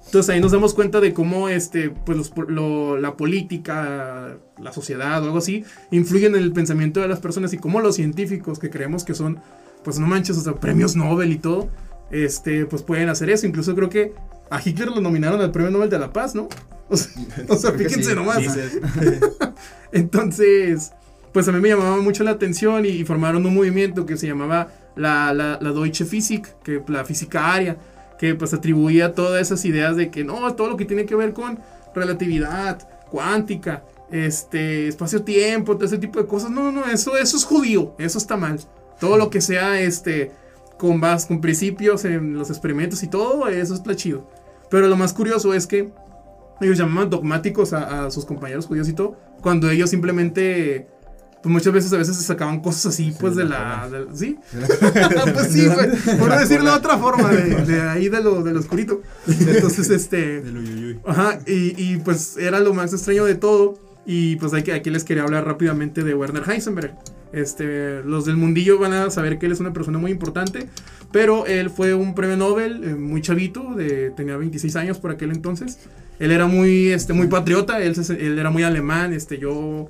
Speaker 1: Entonces ahí nos damos cuenta de cómo este, pues la política, la sociedad o algo así, influyen en el pensamiento de las personas y cómo los científicos que creemos que son, pues no manches, o sea, premios Nobel y todo, este, pues pueden hacer eso. Incluso creo que a Hitler lo nominaron al premio Nobel de la Paz, ¿no? O sea, fíjense nomás. Entonces, pues a mí me llamaba mucho la atención y formaron un movimiento que se llamaba la, la, la Deutsche Physik, que la física aria, que pues atribuía todas esas ideas de que no, todo lo que tiene que ver con relatividad, cuántica, este, espacio-tiempo, todo ese tipo de cosas, no, no, eso, eso es judío, eso está mal. Todo lo que sea, este, con, base, con principios en los experimentos y todo, eso es chido. Pero lo más curioso es que ellos llamaban dogmáticos a, a sus compañeros judíos y todo, cuando ellos simplemente pues muchas veces a veces se sacaban cosas así, pues de la, ¿Sí? pues sí, por decirlo de otra forma, de, ahí de lo, del oscurito. Entonces, este. Ajá, y, y, pues era lo más extraño de todo. Y pues aquí, aquí les quería hablar rápidamente de Werner Heisenberg. Este, los del mundillo van a saber que él es una persona muy importante, pero él fue un premio Nobel eh, muy chavito, de, tenía 26 años por aquel entonces. Él era muy, este, muy patriota, él, él era muy alemán, este, yo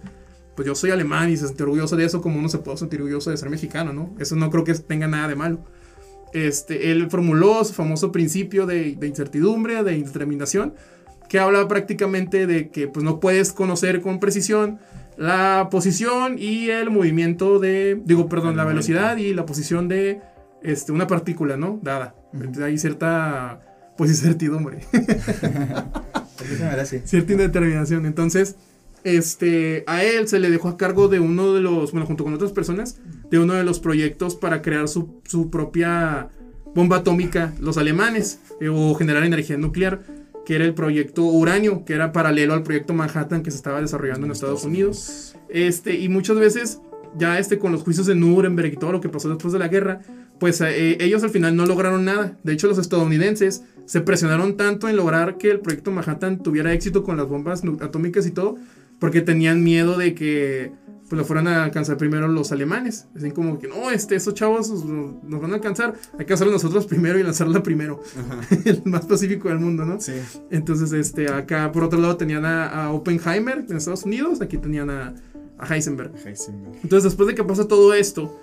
Speaker 1: pues yo soy alemán y se siente orgulloso de eso como uno se puede sentir orgulloso de ser mexicano, ¿no? Eso no creo que tenga nada de malo. Este, él formuló su famoso principio de, de incertidumbre, de indeterminación, que habla prácticamente de que pues, no puedes conocer con precisión la posición y el movimiento de, digo, perdón, la velocidad y la posición de este, una partícula, ¿no? Dada. Hay cierta, pues, incertidumbre. cierta indeterminación. Entonces, este, a él se le dejó a cargo de uno de los, bueno, junto con otras personas, de uno de los proyectos para crear su, su propia bomba atómica, los alemanes, eh, o generar energía nuclear. que era el proyecto Uranio, que era paralelo al proyecto Manhattan que se estaba desarrollando en Estados Unidos. Este, y muchas veces, ya este con los juicios de Nuremberg y todo lo que pasó después de la guerra, pues eh, ellos al final no lograron nada. De hecho, los estadounidenses se presionaron tanto en lograr que el proyecto Manhattan tuviera éxito con las bombas atómicas y todo, porque tenían miedo de que pues, lo fueran a alcanzar primero los alemanes. Así como que, no, este, esos chavos nos nos van a alcanzar, hay que hacerlo nosotros primero y lanzarla primero. el más pacífico del mundo, ¿no?
Speaker 2: Sí.
Speaker 1: Entonces, este, acá por otro lado tenían a, a Oppenheimer en Estados Unidos, aquí tenían a, a Heisenberg.
Speaker 2: Heisenberg.
Speaker 1: Entonces, después de que pasa todo esto,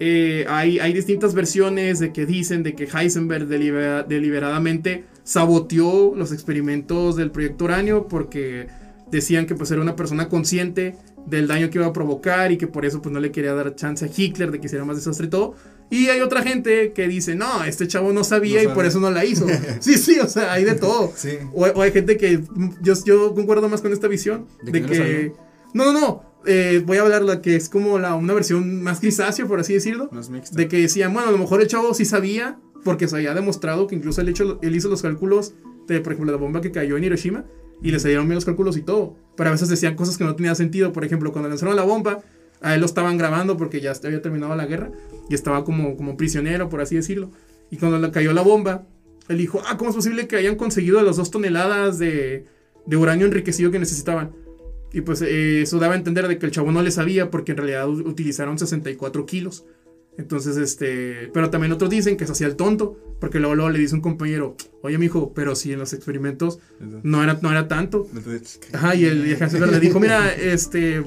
Speaker 1: eh, hay, hay distintas versiones de que dicen de que Heisenberg delibera- deliberadamente saboteó los experimentos del proyecto uranio porque decían que pues era una persona consciente del daño que iba a provocar y que por eso pues no le quería dar chance a Hitler de que hiciera más desastre y todo. Y hay otra gente que dice, no, este chavo no sabía
Speaker 2: No
Speaker 1: y por eso no la hizo. sí, sí, o sea, hay de todo.
Speaker 2: Sí.
Speaker 1: O, o hay gente que mm, yo, yo concuerdo más con esta visión
Speaker 2: ¿De
Speaker 1: de,
Speaker 2: que no
Speaker 1: no no eh, voy a hablar la que es como la una versión más grisácea por así decirlo
Speaker 2: Más mixta.
Speaker 1: de que decían bueno a lo mejor el chavo sí sabía porque se había demostrado que incluso él, hecho, él hizo los cálculos de por ejemplo la bomba que cayó en Hiroshima y le salieron bien los cálculos y todo pero a veces decían cosas que no tenían sentido por ejemplo cuando lanzaron la bomba a él lo estaban grabando porque ya había terminado la guerra y estaba como, como prisionero por así decirlo y cuando le cayó la bomba él dijo, ah, ¿cómo es posible que hayan conseguido las dos toneladas de, de uranio enriquecido que necesitaban? Y pues eh, eso daba a entender de que el chavo no le sabía porque en realidad utilizaron 64 kilos. Entonces, este, pero también otros dicen que se hacía el tonto, porque luego, luego le dice un compañero, oye, mijo, pero si en los experimentos no era, no era tanto. Ajá, y el, y el le dijo, mira, este,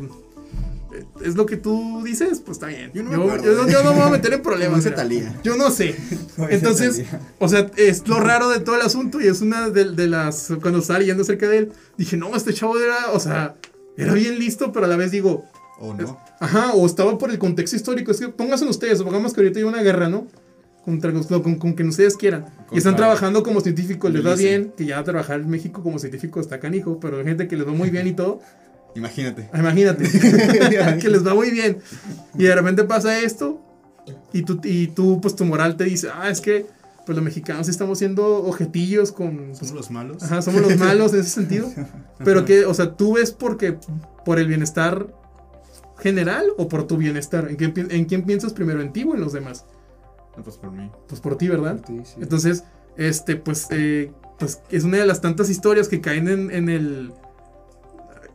Speaker 1: es lo que tú dices, pues está bien.
Speaker 2: Yo
Speaker 1: Yo
Speaker 2: no me acuerdo.
Speaker 1: yo no me voy a meter en problemas.
Speaker 2: Thalía.
Speaker 1: Yo no sé. Entonces, o sea, es lo raro de todo el asunto y es una de, de las, cuando estaba leyendo acerca de él, dije, no, este chavo era, o sea, era bien listo, pero a la vez digo,
Speaker 2: O no.
Speaker 1: ajá, o estaba por el contexto histórico, es que pónganse ustedes, supongamos que ahorita hay una guerra, ¿no? Contra los- no, con, con quien ustedes quieran. y están
Speaker 2: Contra-
Speaker 1: trabajando como científicos, les va bien, que ya trabajar en México como científico está canijo, pero hay gente que les va muy bien y todo.
Speaker 2: Imagínate.
Speaker 1: Ah, Imagínate, que les va muy bien. Y de repente pasa esto, y tú, y tú, pues tu moral te dice, ah, es que, pues los mexicanos estamos siendo objetillos con...
Speaker 2: Somos los malos.
Speaker 1: Ajá, somos los malos en ese sentido. Pero que, o sea, tú ves porque, por el bienestar general o por tu bienestar. ¿En quién, pi- en quién piensas primero? ¿En ti o en los demás?
Speaker 2: No, pues por mí.
Speaker 1: Pues por ti, ¿verdad?
Speaker 3: Sí, sí.
Speaker 1: Entonces, este, pues, eh, pues es una de las tantas historias que caen en, en el...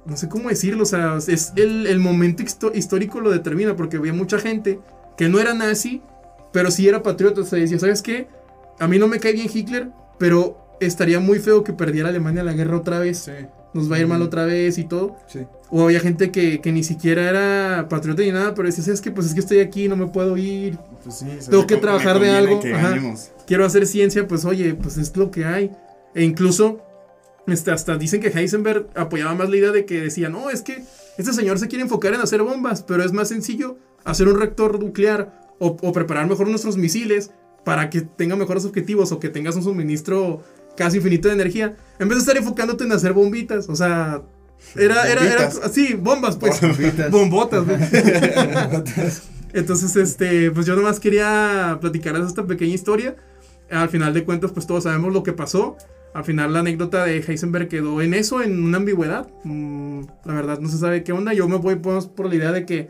Speaker 1: No sé cómo decirlo, o sea, es el, el momento histórico lo determina, porque había mucha gente que no era nazi, pero sí era patriota, o sea, decía, ¿sabes qué? A mí no me cae bien Hitler, pero estaría muy feo que perdiera Alemania la guerra otra vez,
Speaker 2: Sí.
Speaker 1: Nos va a ir mal otra vez y todo.
Speaker 3: Sí.
Speaker 1: O había gente que, que ni siquiera era patriota ni nada, pero decía, ¿sabes qué? Pues es que estoy aquí, no me puedo ir,
Speaker 2: Pues sí.
Speaker 1: Tengo que trabajar de algo,
Speaker 2: Que
Speaker 1: ajá. quiero hacer ciencia, pues oye, pues es lo que hay. E incluso, este, hasta dicen que Heisenberg apoyaba más la idea de que decía, no, es que este señor se quiere enfocar en hacer bombas, pero es más sencillo hacer un reactor nuclear o, o preparar mejor nuestros misiles para que tenga mejores objetivos o que tengas un suministro casi infinito de energía, en vez de estar enfocándote en hacer bombitas, o sea, era, era, era, sí, bombas, pues,
Speaker 3: Bombitas.
Speaker 1: bombotas. Entonces, este, pues yo nomás quería platicarles esta pequeña historia. Al final de cuentas, pues todos sabemos lo que pasó. Al final la anécdota de Heisenberg quedó en eso, en una ambigüedad. Mm, la verdad no se sabe qué onda. Yo me voy pues, por la idea de que,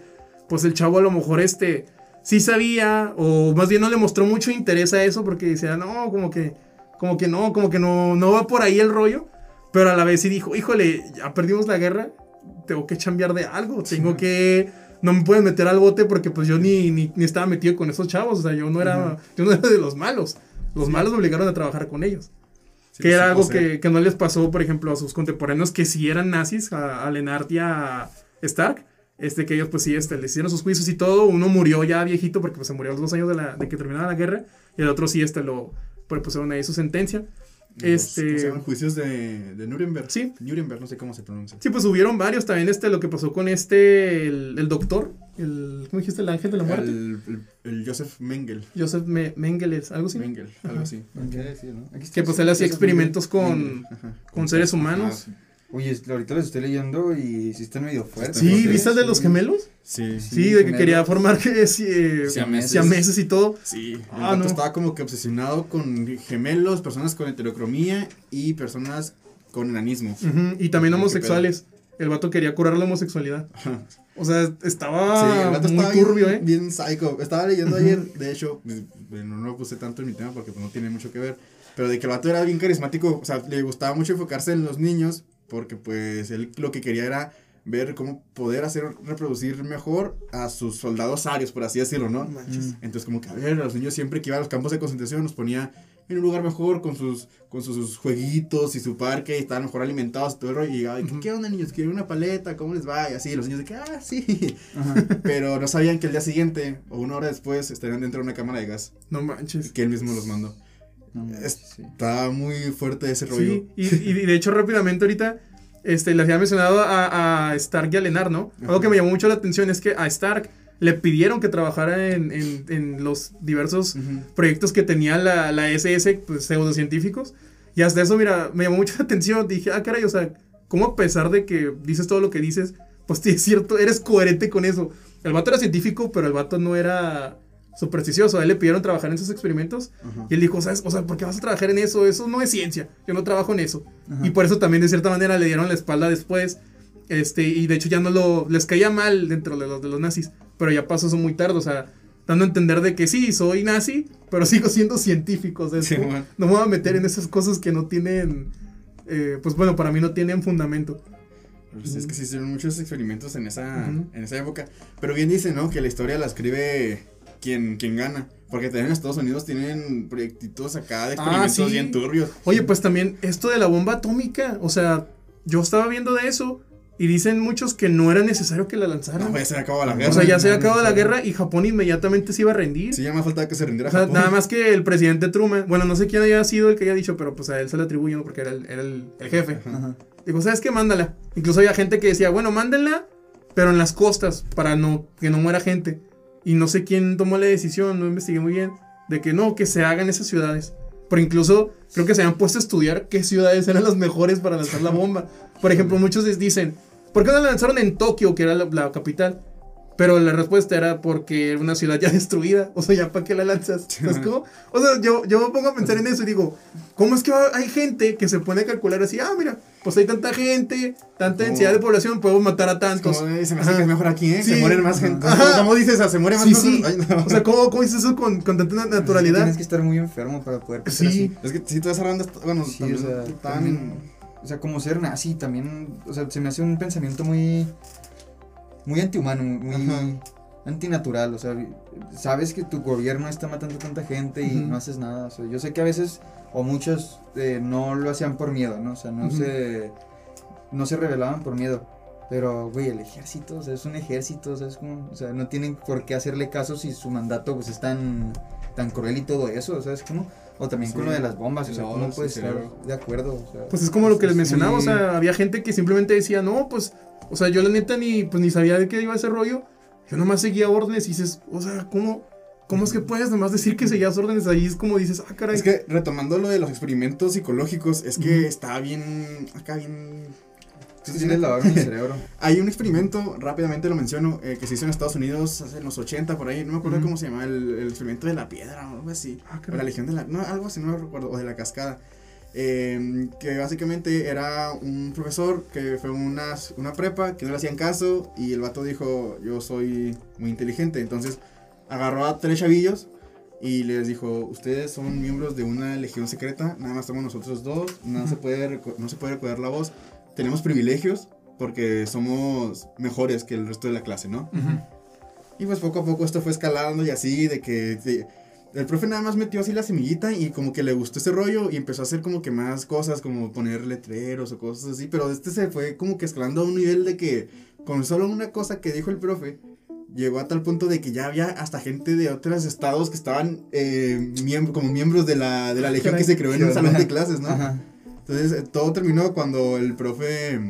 Speaker 1: pues el chavo a lo mejor este, sí sabía, o más bien no le mostró mucho interés a eso porque decía, no, como que, como que no, como que no, no va por ahí el rollo. Pero a la vez sí dijo, híjole, ya perdimos la guerra, tengo que chambear de algo, tengo que no me pueden meter al bote porque pues yo ni, ni, ni estaba metido con esos chavos, o sea, yo no era, yo no era de los malos. Los malos me obligaron a trabajar con ellos.
Speaker 2: Sí,
Speaker 1: que
Speaker 2: sí,
Speaker 1: era
Speaker 2: o
Speaker 1: algo
Speaker 2: sea,
Speaker 1: que, que no les pasó, por ejemplo, a sus contemporáneos que sí eran nazis, a, a Lennart y a Stark. Este, que ellos pues sí, este, les hicieron sus juicios y todo. Uno murió ya viejito porque pues se murió a los dos años de, la, de que terminaba la guerra. Y el otro sí, este, lo pues, pusieron ahí su sentencia.
Speaker 2: los-
Speaker 1: este-
Speaker 2: ¿cómo se llaman? juicios de, de Nuremberg.
Speaker 1: Sí.
Speaker 2: Nuremberg, no sé cómo se pronuncia.
Speaker 1: Sí, pues hubieron varios. También este, lo que pasó con este, el, el doctor, el, ¿cómo dijiste? El ángel de la muerte.
Speaker 2: El, el- el Joseph Mengel.
Speaker 1: Joseph Me- Mengele, algo así.
Speaker 2: Mengel, algo así.
Speaker 3: Está
Speaker 1: Que pues él hacía experimentos con,
Speaker 2: Mengel, ajá.
Speaker 1: con seres humanos.
Speaker 2: Ah,
Speaker 3: Oye, ahorita los estoy leyendo y sí están medio fuertes.
Speaker 1: Sí,
Speaker 3: ¿no?
Speaker 1: ¿viste el de los gemelos?
Speaker 2: Sí.
Speaker 1: Sí,
Speaker 3: Sí,
Speaker 1: de que
Speaker 3: gemelos.
Speaker 1: quería formar que sí, eh,
Speaker 2: Siameses.
Speaker 1: siameses y todo.
Speaker 2: Sí, el
Speaker 1: Ah,
Speaker 2: vato
Speaker 1: no.
Speaker 2: estaba como que obsesionado con gemelos, personas con heterocromía y personas con enanismo.
Speaker 1: Y también homosexuales. El vato quería curar la homosexualidad. O sea, estaba
Speaker 2: Sí, el vato
Speaker 1: muy
Speaker 2: estaba
Speaker 1: turbio,
Speaker 2: bien,
Speaker 1: ¿eh?
Speaker 2: bien psycho. Estaba leyendo ayer, de hecho, bueno, no lo puse tanto en mi tema porque pues, no tiene mucho que ver, pero de que el vato era bien carismático, o sea, le gustaba mucho enfocarse en los niños porque pues él lo que quería era ver cómo poder hacer reproducir mejor a sus soldados arios, por así decirlo, ¿no?
Speaker 1: No manches.
Speaker 2: Entonces como que a ver, a los niños siempre que iba a los campos de concentración los ponía en un lugar mejor con sus, con sus jueguitos y su parque y estaban mejor alimentados y todo el rollo. Y llegaba. ¿qué onda niños? ¿Quieren una paleta? ¿Cómo les va? Y así, los niños de que, ah, sí.
Speaker 3: Ajá.
Speaker 2: Pero no sabían que el día siguiente o una hora después estarían dentro de una cámara de gas
Speaker 1: No manches.
Speaker 2: que él mismo los mandó.
Speaker 3: No,
Speaker 2: Es-
Speaker 3: sí.
Speaker 2: Estaba muy fuerte ese rollo.
Speaker 1: Y, y de hecho rápidamente ahorita este, le había mencionado a, a Stark y a Lenar, ¿no? Algo
Speaker 2: Ajá.
Speaker 1: que me llamó mucho la atención es que a Stark le pidieron que trabajara en, en- en los diversos proyectos que tenía la, la SS, pues pseudocientíficos. Y hasta eso, mira, me llamó mucho la atención. Dije, ah, caray, o sea, ¿cómo a pesar de que dices todo lo que dices, pues sí, es cierto, eres coherente con eso? El vato era científico, pero el vato no era supersticioso. A él le pidieron trabajar en esos experimentos.
Speaker 2: Ajá.
Speaker 1: Y él dijo, ¿sabes? O sea, ¿por qué vas a trabajar en eso? Eso no es ciencia. Yo no trabajo en eso.
Speaker 3: Ajá.
Speaker 1: Y por eso también, de cierta manera, le dieron la espalda después. Este, y de hecho ya no lo. Les caía mal dentro de los, de los nazis. Pero ya pasó eso muy tarde. O sea, dando a entender de que sí, soy nazi, pero sigo siendo científico. O sea, es
Speaker 2: Sí, bueno.
Speaker 1: no me voy a meter en esas cosas que no tienen. eh, pues bueno, para mí no tienen fundamento.
Speaker 2: Sí, es que se hicieron muchos experimentos en esa, en esa época. Pero bien dice, ¿no? Que la historia la escribe quien, quien gana. Porque también en Estados Unidos tienen proyectitos acá de
Speaker 1: Ah,
Speaker 2: experimentos
Speaker 1: sí.
Speaker 2: bien turbios.
Speaker 1: Oye, pues también esto de la bomba atómica. O sea, yo estaba viendo de eso. Y dicen muchos que no era necesario que la lanzaran.
Speaker 2: No, ya se acabó la guerra.
Speaker 1: O sea, ya se acabado la guerra y Japón inmediatamente se iba a rendir.
Speaker 2: Sí, ya más faltaba que se rindiera
Speaker 1: o sea,
Speaker 2: Japón.
Speaker 1: nada más que el presidente Truman, bueno, no sé quién haya sido el que haya dicho, pero pues a él se le atribuye, ¿no? Porque era el, era el- el jefe.
Speaker 3: Ajá.
Speaker 1: Digo, ¿sabes qué? Mándala. Incluso había gente que decía, bueno, mándenla, pero en las costas, para no, que no muera gente. Y no sé quién tomó la decisión, no investigué muy bien, de que no, que se hagan esas ciudades. Pero incluso creo que se habían puesto a estudiar qué ciudades eran las mejores para lanzar la bomba. Por ejemplo, muchos les dicen, ¿por qué no la lanzaron en Tokio, que era la, la capital? Pero la respuesta era porque era una ciudad ya destruida. O sea, ¿ya para qué la lanzas? ¿Sabes cómo? O sea, yo, yo me pongo a pensar en eso y digo, ¿cómo es que hay gente que se pone a calcular así? Ah, mira, pues hay tanta gente, tanta densidad de población, podemos matar a tantos.
Speaker 2: Como, se me hace que es mejor aquí, ¿eh? Se mueren más gente. ¿Cómo dices? Se muere más
Speaker 1: Sí,
Speaker 2: personas.
Speaker 1: sí.
Speaker 2: Ay, no.
Speaker 1: O sea, ¿cómo, cómo dices eso con, con tanta naturalidad?
Speaker 3: Tienes que estar muy enfermo para poder pensar
Speaker 1: Sí.
Speaker 2: Es que si toda esa banda, está- bueno,
Speaker 3: así. Sí,
Speaker 2: también
Speaker 3: o sea,
Speaker 2: están-
Speaker 3: también, o sea, como ser nazi también, o sea, se me hace un pensamiento muy, muy antihumano, muy
Speaker 2: Ajá.
Speaker 3: antinatural, o sea, sabes que tu gobierno está matando a tanta gente y no haces nada, o sea, yo sé que a veces, o muchos eh, no lo hacían por miedo, ¿no? O sea, no
Speaker 1: Ujú.
Speaker 3: se, no se rebelaban por miedo. Pero, güey, el ejército, o sea, es un ejército, o sea, es como, o sea, no tienen por qué hacerle caso si su mandato, pues, es tan, tan cruel y todo eso, o sea, es como, o también con
Speaker 2: Sí.
Speaker 3: lo de las bombas, o sea,
Speaker 2: odio,
Speaker 3: ¿cómo
Speaker 2: sí,
Speaker 3: puedes estar de acuerdo? O sea,
Speaker 1: Pues es como lo que les
Speaker 3: es
Speaker 1: mencionaba,
Speaker 3: muy-
Speaker 1: o sea, había gente que simplemente decía, no, pues, o sea, yo la neta ni, pues, ni sabía de qué iba ese rollo. Yo nomás seguía órdenes y dices, o sea, ¿cómo, cómo es que puedes nomás decir que seguías órdenes? Ahí es como dices, ah, caray.
Speaker 2: Es que retomando lo de los experimentos psicológicos, es que está bien. Acá bien.
Speaker 3: Sí, sí, lavaron el cerebro.
Speaker 2: Hay un experimento, rápidamente lo menciono, eh, que se hizo en Estados Unidos hace en los 80 por ahí, no me acuerdo cómo se llama, el, el experimento de la piedra o algo así.
Speaker 1: Ah,
Speaker 2: O la legión de la. No, algo así, no me recuerdo. O de la cascada. Eh, que básicamente era un profesor que fue una, una prepa que no le hacían caso y el vato dijo: Yo soy muy inteligente. Entonces agarró a tres chavillos y les dijo: Ustedes son miembros de una legión secreta, nada más somos nosotros dos, no, se, puede, no se puede recordar la voz. Tenemos privilegios porque somos mejores que el resto de la clase, ¿no?
Speaker 1: Ujú.
Speaker 2: Y pues poco a poco esto fue escalando y así, de que de- el profe nada más metió así la semillita y como que le gustó ese rollo y empezó a hacer como que más cosas, como poner letreros o cosas así, pero este se fue como que escalando a un nivel de que con solo una cosa que dijo el profe, llegó a tal punto de que ya había hasta gente de otros estados que estaban eh, como miembros de la, de la legión que se creó en un salón de clases, ¿no?
Speaker 3: Ajá.
Speaker 2: Entonces eh, todo terminó cuando el profe,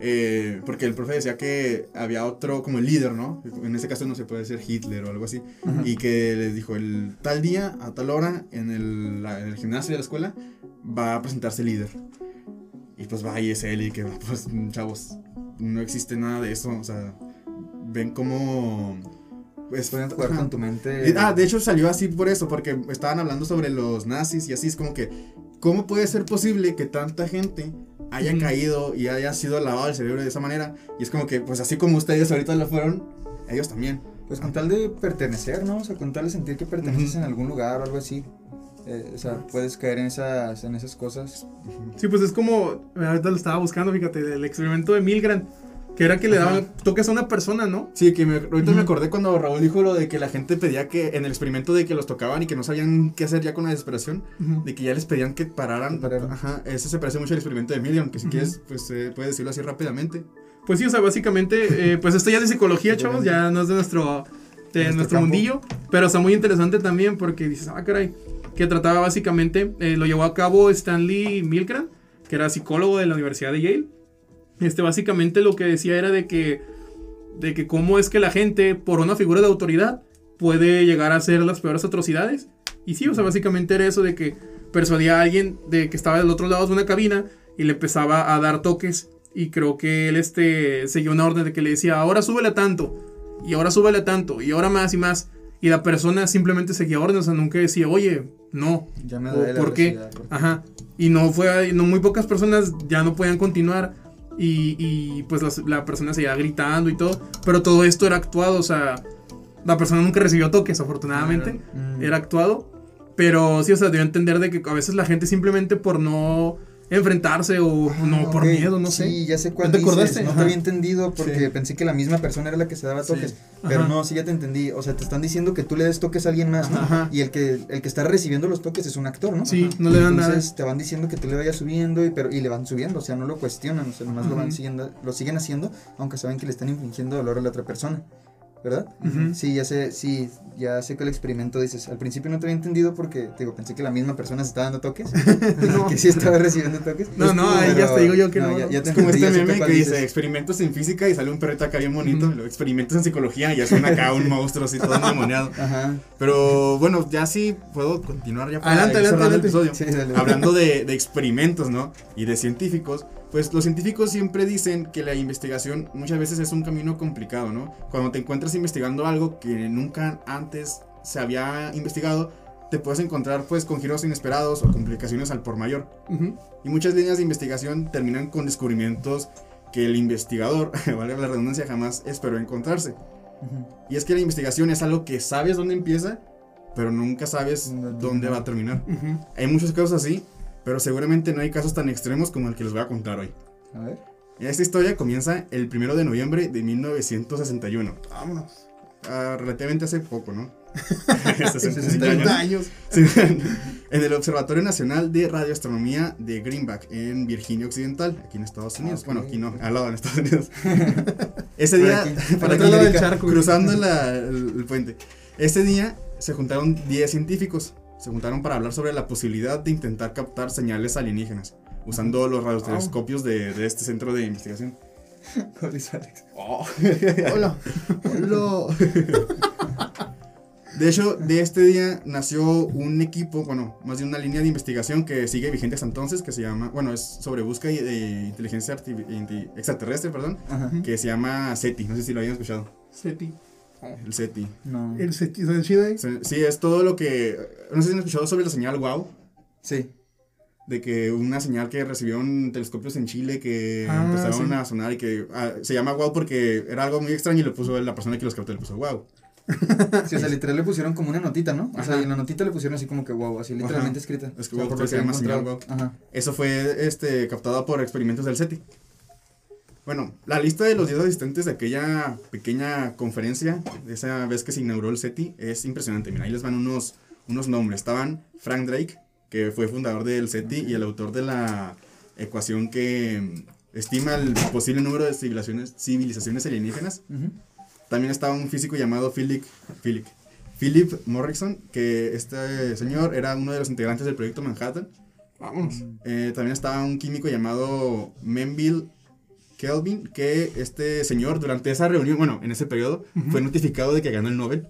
Speaker 2: eh, porque el profe decía que había otro como el líder, ¿no? En ese caso no se puede ser Hitler o algo así.
Speaker 3: Ajá.
Speaker 2: Y que les dijo, el tal día, a tal hora, en el, la- en el gimnasio de la escuela, va a presentarse el líder. Y pues va y es él y que, pues, chavos, no existe nada de eso. O sea, ven cómo... Pues,
Speaker 3: Pueden jugar con tu mente.
Speaker 2: Eh, Ah, de hecho salió así por eso, porque estaban hablando sobre los nazis y así es como que, ¿cómo puede ser posible que tanta gente haya
Speaker 1: Ujú.
Speaker 2: caído y haya sido lavado el cerebro de esa manera? Y es como que, pues así como ustedes ahorita lo fueron, ellos también.
Speaker 3: Pues con tal de pertenecer, ¿no? O sea, con tal de sentir que perteneces en algún lugar o algo así. Eh, o sea, puedes caer en esas, en esas cosas.
Speaker 1: Sí, pues es como, ahorita lo estaba buscando, fíjate, el experimento de Milgram, que era que le
Speaker 2: Ajá.
Speaker 1: daban toques a una persona, ¿no?
Speaker 2: Sí, que me, ahorita me acordé cuando Raúl dijo lo de que la gente pedía que en el experimento de que los tocaban y que no sabían qué hacer ya con la desesperación, de que ya les pedían que pararan. Ajá, ese se parece mucho al experimento de Million, que si quieres, pues eh, puedes decirlo así rápidamente.
Speaker 1: Pues sí, o sea, básicamente, eh, pues esto ya es de psicología, chavos, ya no es de nuestro, de
Speaker 3: Nuestro
Speaker 1: mundillo, pero está muy interesante también porque dices, ah, caray, que trataba básicamente, eh, lo llevó a cabo Stanley Milgram, que era psicólogo de la Universidad de Yale. Este, básicamente lo que decía era de que, de que cómo es que la gente, por una figura de autoridad, puede llegar a hacer las peores atrocidades. Y sí, o sea, básicamente era eso de que persuadía a alguien de que estaba del otro lado de una cabina y le empezaba a dar toques. Y creo que él este, seguía una orden de que le decía, ahora súbele a tanto, y ahora súbele a tanto, y ahora más y más. Y la persona simplemente seguía órdenes, o sea, nunca decía, oye, no,
Speaker 3: Ya me
Speaker 1: o por qué. Ajá. Y no fue, no muy pocas personas ya no podían continuar. Y, y, pues las- la persona seguía gritando y todo. Pero todo esto era actuado, o sea, la persona nunca recibió toques, afortunadamente.
Speaker 3: Mm.
Speaker 1: Era actuado. Pero sí, o sea, debió entender de que a veces la gente simplemente por no enfrentarse o
Speaker 3: Ah,
Speaker 1: no por miedo, no sé.
Speaker 3: Sí, ya sé cuál
Speaker 1: ¿Ya te
Speaker 3: dices.
Speaker 1: acordaste?
Speaker 3: No
Speaker 1: Ajá.
Speaker 3: te había entendido porque
Speaker 2: Sí.
Speaker 3: pensé que la misma persona era la que se daba
Speaker 2: Sí.
Speaker 3: toques. Pero no, sí ya te entendí. O sea, te están diciendo que tú le des toques a alguien más, ¿no?
Speaker 1: Ajá.
Speaker 3: Y el que, el que está recibiendo los toques es un actor, ¿no?
Speaker 1: Sí, no le dan nada.
Speaker 3: Entonces te van diciendo que tú le vayas subiendo y, pero, y le van subiendo, o sea, no lo cuestionan, o sea, nomás lo van siguiendo, lo siguen haciendo, aunque saben que le están infligiendo dolor a la otra persona, ¿verdad? Sí, ya sé, sí, ya sé que el experimento dices, al principio no te había entendido porque, te digo, pensé que la misma persona se estaba dando toques,
Speaker 1: No.
Speaker 3: que sí estaba recibiendo toques.
Speaker 1: No, no, ahí ya te digo yo que no,
Speaker 3: ya,
Speaker 1: no.
Speaker 3: ya te
Speaker 2: Es como
Speaker 3: entendí,
Speaker 2: este meme que dice experimentos en física y sale un perrito acá bien bonito, experimentos en psicología y ya suena acá un monstruo así todo endemoniado.
Speaker 3: Ajá.
Speaker 2: Pero bueno, ya sí puedo continuar ya para
Speaker 1: Adelante, adelante,
Speaker 2: el
Speaker 1: adelante.
Speaker 2: episodio.
Speaker 3: Sí.
Speaker 2: Hablando de, de experimentos, ¿no? Y de científicos, pues los científicos siempre dicen que la investigación muchas veces es un camino complicado, ¿no? Cuando te encuentras investigando algo que nunca antes se había investigado, te puedes encontrar pues con giros inesperados o complicaciones al por mayor. Y muchas líneas de investigación terminan con descubrimientos que el investigador, vale la redundancia, jamás esperó encontrarse. Y es que la investigación es algo que sabes dónde empieza, pero nunca sabes
Speaker 3: Dónde
Speaker 2: va a terminar. Hay muchos casos así, pero seguramente no hay casos tan extremos como el que les voy a contar hoy.
Speaker 3: A ver.
Speaker 2: Esta historia comienza el primero de noviembre de 1961.
Speaker 1: Vámonos.
Speaker 2: Ah, relativamente hace poco, ¿no? 65
Speaker 3: 60
Speaker 2: años. Sí. en el Observatorio Nacional de Radioastronomía de Greenback, en Virginia Occidental, aquí en Estados Unidos.
Speaker 3: Ok.
Speaker 2: Bueno, aquí no, al lado en Estados Unidos. Ese día, para
Speaker 1: del
Speaker 2: América,
Speaker 1: charco.
Speaker 2: cruzando la- el, el puente. Ese día se juntaron 10 científicos. Se juntaron para hablar sobre la posibilidad de intentar captar señales alienígenas, usando los radiotelescopios de, de este centro de investigación.
Speaker 3: ¿Cuál es Alex?
Speaker 2: Hola. Hola. De hecho, de este día nació un equipo, bueno, más bien una línea de investigación que sigue vigente hasta entonces, que se llama, bueno, es sobre búsqueda de inteligencia extraterrestre, perdón,
Speaker 3: Ajá.
Speaker 2: que se llama SETI, no sé si lo habían escuchado,
Speaker 1: SETI.
Speaker 2: El SETI.
Speaker 3: No.
Speaker 1: El SETI.
Speaker 2: Se- Sí, es todo lo que, no sé si han escuchado sobre la señal WOW,
Speaker 3: Sí.
Speaker 2: de que una señal que recibieron telescopios en Chile que
Speaker 1: Ah,
Speaker 2: empezaron
Speaker 1: sí.
Speaker 2: a sonar y que ah, se llama WOW porque era algo muy extraño y le puso la persona que los captó, le puso WOW.
Speaker 3: Sí, o sea, literal le pusieron como una notita, ¿no? O sea, y en la notita le pusieron así como que wow, así literalmente escrita.
Speaker 2: Es que
Speaker 3: O sea,
Speaker 2: wow,
Speaker 3: por lo
Speaker 2: se
Speaker 3: que
Speaker 2: llama señal
Speaker 3: encontrado. Ajá.
Speaker 2: Eso fue este, captado por experimentos del SETI. Bueno, la lista de los 10 asistentes de aquella pequeña conferencia, de esa vez que se inauguró el SETI, es impresionante. Mira, ahí les van unos, unos nombres. Estaban Frank Drake, que fue fundador del SETI y el autor de la ecuación que mm, estima el posible número de civilizaciones, civilizaciones alienígenas. También estaba un físico llamado Philip, Philip, Philip Morrison, que este señor era uno de los integrantes del proyecto Manhattan.
Speaker 1: Vámonos.
Speaker 2: Eh, también estaba un químico llamado Menville Kelvin, que este señor durante esa reunión, bueno, en ese periodo, fue notificado de que ganó el Nobel.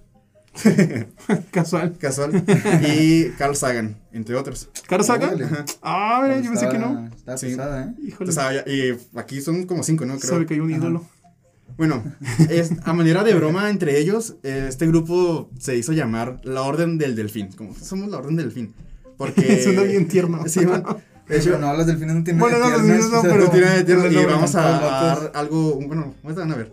Speaker 1: Casual.
Speaker 2: casual, y Carl Sagan, entre otros.
Speaker 1: ¿Carl Sagan?
Speaker 3: Órale.
Speaker 1: Ah, mira, yo pensé que no.
Speaker 3: Está
Speaker 2: Sí.
Speaker 3: pesada, ¿eh?
Speaker 1: Híjole.
Speaker 2: Entonces, ah, y aquí son como cinco, ¿no? Creo.
Speaker 1: Sabe que hay un
Speaker 3: Ajá.
Speaker 1: ídolo.
Speaker 2: Bueno, es, a manera de broma entre ellos, este grupo se hizo llamar la Orden del Delfín. Como somos la Orden del Delfín. Porque.
Speaker 1: Suena bien tierno.
Speaker 2: Sí, man. De hecho,
Speaker 3: no, los delfines no tienen
Speaker 1: Bueno, no, los delfines no, pero
Speaker 2: no tiene de tierno,
Speaker 1: pero
Speaker 2: y vamos a, dar algo. Bueno, ahorita van a ver.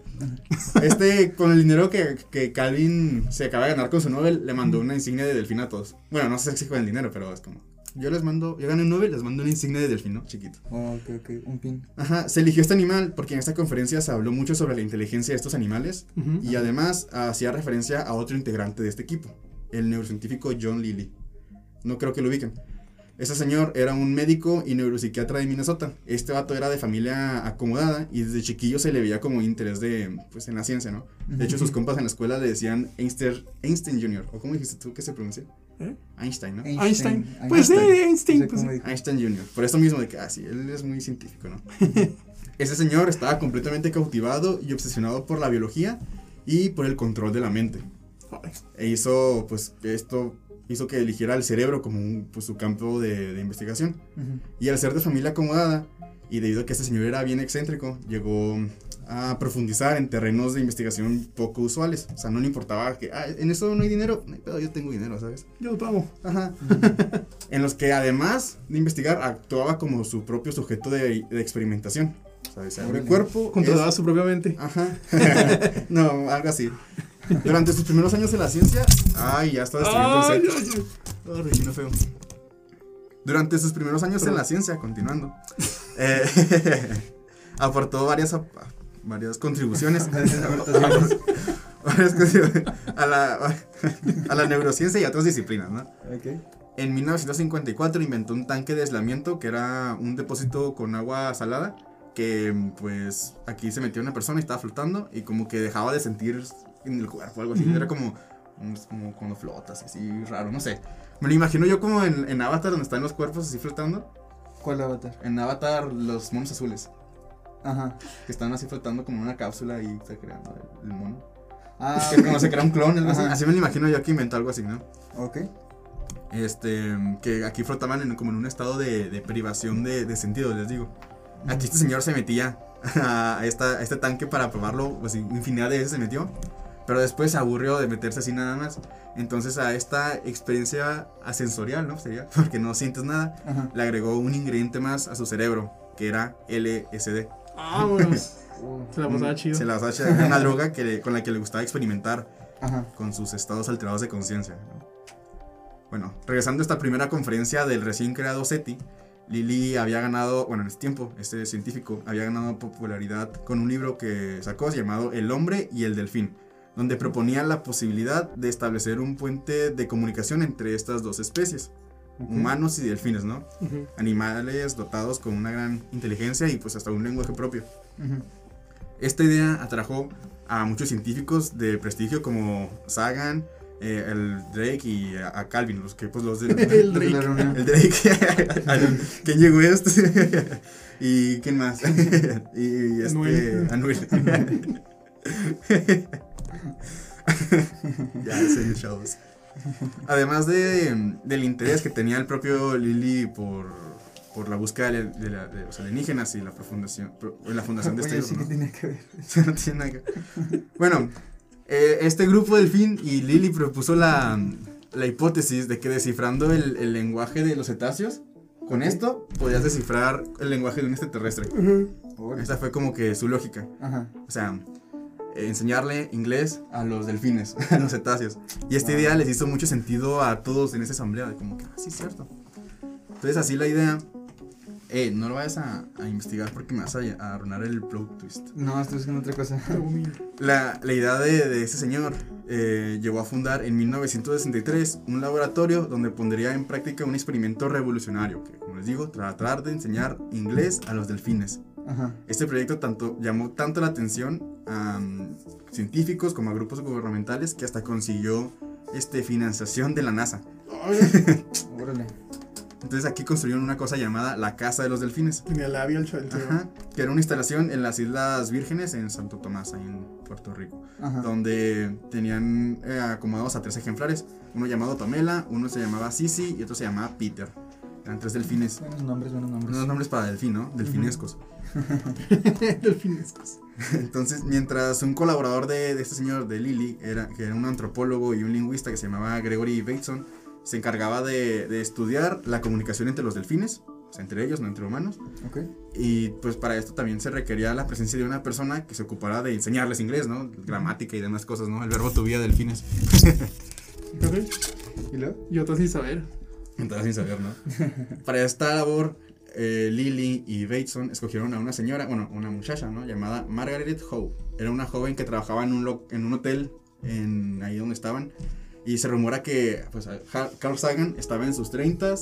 Speaker 2: Este, con el dinero que, que Calvin se acaba de ganar con su Nobel, le mandó una insignia de delfín a todos. Bueno, no sé si con el dinero, pero es como. Yo les mando, yo gané un Nobel, les mando una insignia de delfín, ¿no? Chiquito.
Speaker 3: Oh, ok, ok, un pin.
Speaker 2: Ajá, se eligió este animal porque en esta conferencia se habló mucho sobre la inteligencia de estos animales
Speaker 1: Ujú.
Speaker 2: y además hacía referencia a otro integrante de este equipo, el neurocientífico John Lilly. No creo que lo ubiquen. Ese señor era un médico y neuropsiquiatra de Minnesota. Este vato era de familia acomodada y desde chiquillo se le veía como interés de, pues, en la ciencia, ¿no? De hecho, sus compas en la escuela le decían Einstein, Einstein Jr. ¿O cómo dijiste tú que se pronuncia?
Speaker 1: ¿Eh?
Speaker 2: Einstein, ¿no?
Speaker 1: Einstein. Pues sí,
Speaker 3: Einstein.
Speaker 1: Einstein.
Speaker 3: No sé
Speaker 1: pues sí.
Speaker 2: Einstein Jr. Por eso mismo de que, ah, sí, él es muy científico, ¿no? Ese señor estaba completamente cautivado y obsesionado por la biología y por el control de la mente. E hizo, pues, esto hizo que eligiera el cerebro como un- pues, su campo de, de investigación.
Speaker 3: Ujú.
Speaker 2: Y al ser de familia acomodada, y debido a que este señor era bien excéntrico, llegó a profundizar en terrenos de investigación poco usuales. O sea, no le importaba que, ah, en eso no hay dinero, no hay pedo, yo tengo dinero, ¿sabes?
Speaker 1: Yo lo pago.
Speaker 2: Ajá. en los que además de investigar, actuaba como su propio sujeto de, de experimentación. ¿Sabes? O sea, mi cuerpo.
Speaker 1: Controlaba
Speaker 2: es-
Speaker 1: su propia mente.
Speaker 2: Ajá. no, algo así. Durante sus primeros años en la ciencia. Ay, ya está destruyendo el
Speaker 1: ay,
Speaker 2: set.
Speaker 1: ay.
Speaker 2: Oh, Regino feo. Durante sus primeros años en la ciencia, continuando, eh, aportó varias, varias contribuciones a, la, a la neurociencia y a otras disciplinas, ¿no?
Speaker 3: Ok.
Speaker 2: En 1954 inventó un tanque de aislamiento que era un depósito con agua salada que pues aquí se metió una persona y estaba flotando y como que dejaba de sentir en el cuerpo algo así.
Speaker 1: Ujú.
Speaker 2: Era como, como cuando flotas, así raro, no sé. Me lo imagino yo como en, en Avatar donde están los cuerpos así flotando.
Speaker 3: ¿Cuál avatar?
Speaker 2: En Avatar los monos azules
Speaker 3: Ajá.
Speaker 2: que están así flotando como en una cápsula y está creando el, el mono.
Speaker 3: Ah,
Speaker 2: que como se crea un clon, algo así. Así me lo imagino yo que inventó algo así, ¿no?
Speaker 3: ok.
Speaker 2: Este, que aquí flotaban en, como en un estado de, de privación de, de sentido, les digo. Aquí este señor se metía a, esta, a este tanque para probarlo, pues infinidad de veces se metió, pero después se aburrió de meterse así nada más. Entonces a esta experiencia asensorial, ¿no? Sería, porque no sientes nada,
Speaker 3: Ajá.
Speaker 2: le agregó un ingrediente más a su cerebro, que era LSD.
Speaker 1: Ah, bueno. Se la pasaba chido.
Speaker 2: Se la pasaba chido, era una droga que le- con la que le gustaba experimentar
Speaker 3: Ajá.
Speaker 2: con sus estados alterados de conciencia. ¿no? Bueno, regresando a esta primera conferencia del recién creado SETI, Lilly había ganado, bueno, en ese tiempo, este científico había ganado popularidad con un libro que sacó llamado El hombre y el delfín, donde proponía la posibilidad de establecer un puente de comunicación entre estas dos especies, humanos y delfines, ¿no?
Speaker 1: Ujú.
Speaker 2: Animales dotados con una gran inteligencia y pues hasta un lenguaje propio.
Speaker 3: Ujú.
Speaker 2: Esta idea atrajo a muchos científicos de prestigio como Sagan, eh, el Drake y a, a Calvin, los que pues los de,
Speaker 1: El Drake.
Speaker 2: el Drake, Kanye West y quién más y este
Speaker 1: Anuel.
Speaker 2: Anuel. ya sé chavos. Además de, del interés que tenía el propio Lily por, por la búsqueda de, de la- de los alienígenas y la fundación, la fundación de este
Speaker 3: sí
Speaker 2: grupo, ¿no?
Speaker 3: que ver.
Speaker 2: No tiene nada que- Bueno, eh, este grupo delfín y Lily propuso la, la hipótesis de que descifrando el, el lenguaje de los cetáceos, con esto podías descifrar el lenguaje de un extraterrestre. Esa fue como que su lógica.
Speaker 3: Ajá.
Speaker 2: O sea, enseñarle inglés a los delfines, a los cetáceos. Y esta idea les hizo mucho sentido a todos en esa asamblea, de como que, ah, sí, es cierto. Entonces, así la idea, eh, no lo vayas a, a investigar porque me vas a, a arruinar el plot twist.
Speaker 3: No, estoy buscando otra cosa.
Speaker 2: La, la idea de, de ese señor eh, llegó a fundar en 1963 un laboratorio donde pondría en práctica un experimento revolucionario, que como les digo, tratar de enseñar inglés a los delfines.
Speaker 3: Ajá.
Speaker 2: Este proyecto tanto, llamó tanto la atención a mm, científicos como a grupos gubernamentales que hasta consiguió este, financiación de la NASA.
Speaker 3: Órale.
Speaker 2: Entonces aquí construyeron una cosa llamada la Casa de los Delfines.
Speaker 1: Labia el chaval.
Speaker 2: Ajá, que era una instalación en las Islas Vírgenes en Santo Tomás, ahí en Puerto Rico,
Speaker 3: Ajá.
Speaker 2: donde tenían eh, acomodados a tres ejemplares, uno llamado Pamela, uno se llamaba Sisi y otro se llamaba Peter. Eran tres delfines.
Speaker 3: Buenos nombres, buenos nombres.
Speaker 2: Unos nombres para delfín, ¿no? Delfinescos.
Speaker 1: Delfinescos.
Speaker 2: Entonces, mientras un colaborador de, de este señor, de Lily, era, que era un antropólogo y un lingüista que se llamaba Gregory Bateson, se encargaba de, de estudiar la comunicación entre los delfines, o sea, entre ellos, no entre humanos.
Speaker 3: Ok.
Speaker 2: Y pues para esto también se requería la presencia de una persona que se ocupara de enseñarles inglés, ¿no? Gramática y demás cosas, ¿no? El verbo tuvía delfines.
Speaker 1: Ok.
Speaker 3: ¿Y luego?
Speaker 1: Y otro sin saber.
Speaker 2: Entonces sin saber, ¿no? Para esta labor, eh, Lily y Bateson escogieron a una señora, bueno, una muchacha, ¿no? Llamada Margaret Howe. Era una joven que trabajaba en un, lo- en un hotel en ahí donde estaban. Y se rumora que pues, Carl Sagan estaba en sus 30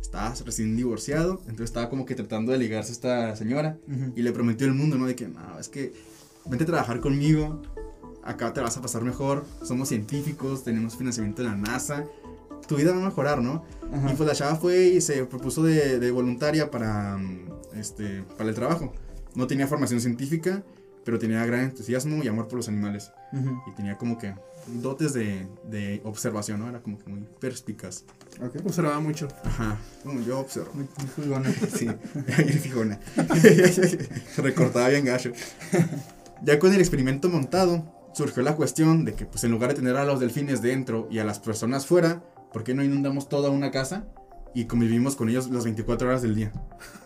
Speaker 2: estaba recién divorciado, entonces estaba como que tratando de ligarse a esta señora.
Speaker 3: Ujú.
Speaker 2: Y le prometió el mundo, ¿no? De que, no, es que vente a trabajar conmigo, acá te vas a pasar mejor, somos científicos, tenemos financiamiento de la NASA, tu vida va a mejorar, ¿no?
Speaker 3: Ajá.
Speaker 2: Y pues la chava fue y se propuso de, de voluntaria para, mm, este, para el trabajo. No tenía formación científica, pero tenía gran entusiasmo y amor por los animales.
Speaker 3: Ujú.
Speaker 2: Y tenía como que dotes de, de observación, ¿no? Era como que muy perspicaz.
Speaker 3: Ok.
Speaker 1: Observaba mucho.
Speaker 2: Ajá, como yo observo.
Speaker 3: Muy, juzgona.
Speaker 2: Sí, bien fijona. Recortaba bien gacho. Ya con el experimento montado, surgió la cuestión de que, pues, en lugar de tener a los delfines dentro y a las personas fuera, ¿por qué no inundamos toda una casa y convivimos con ellos las 24 horas del día?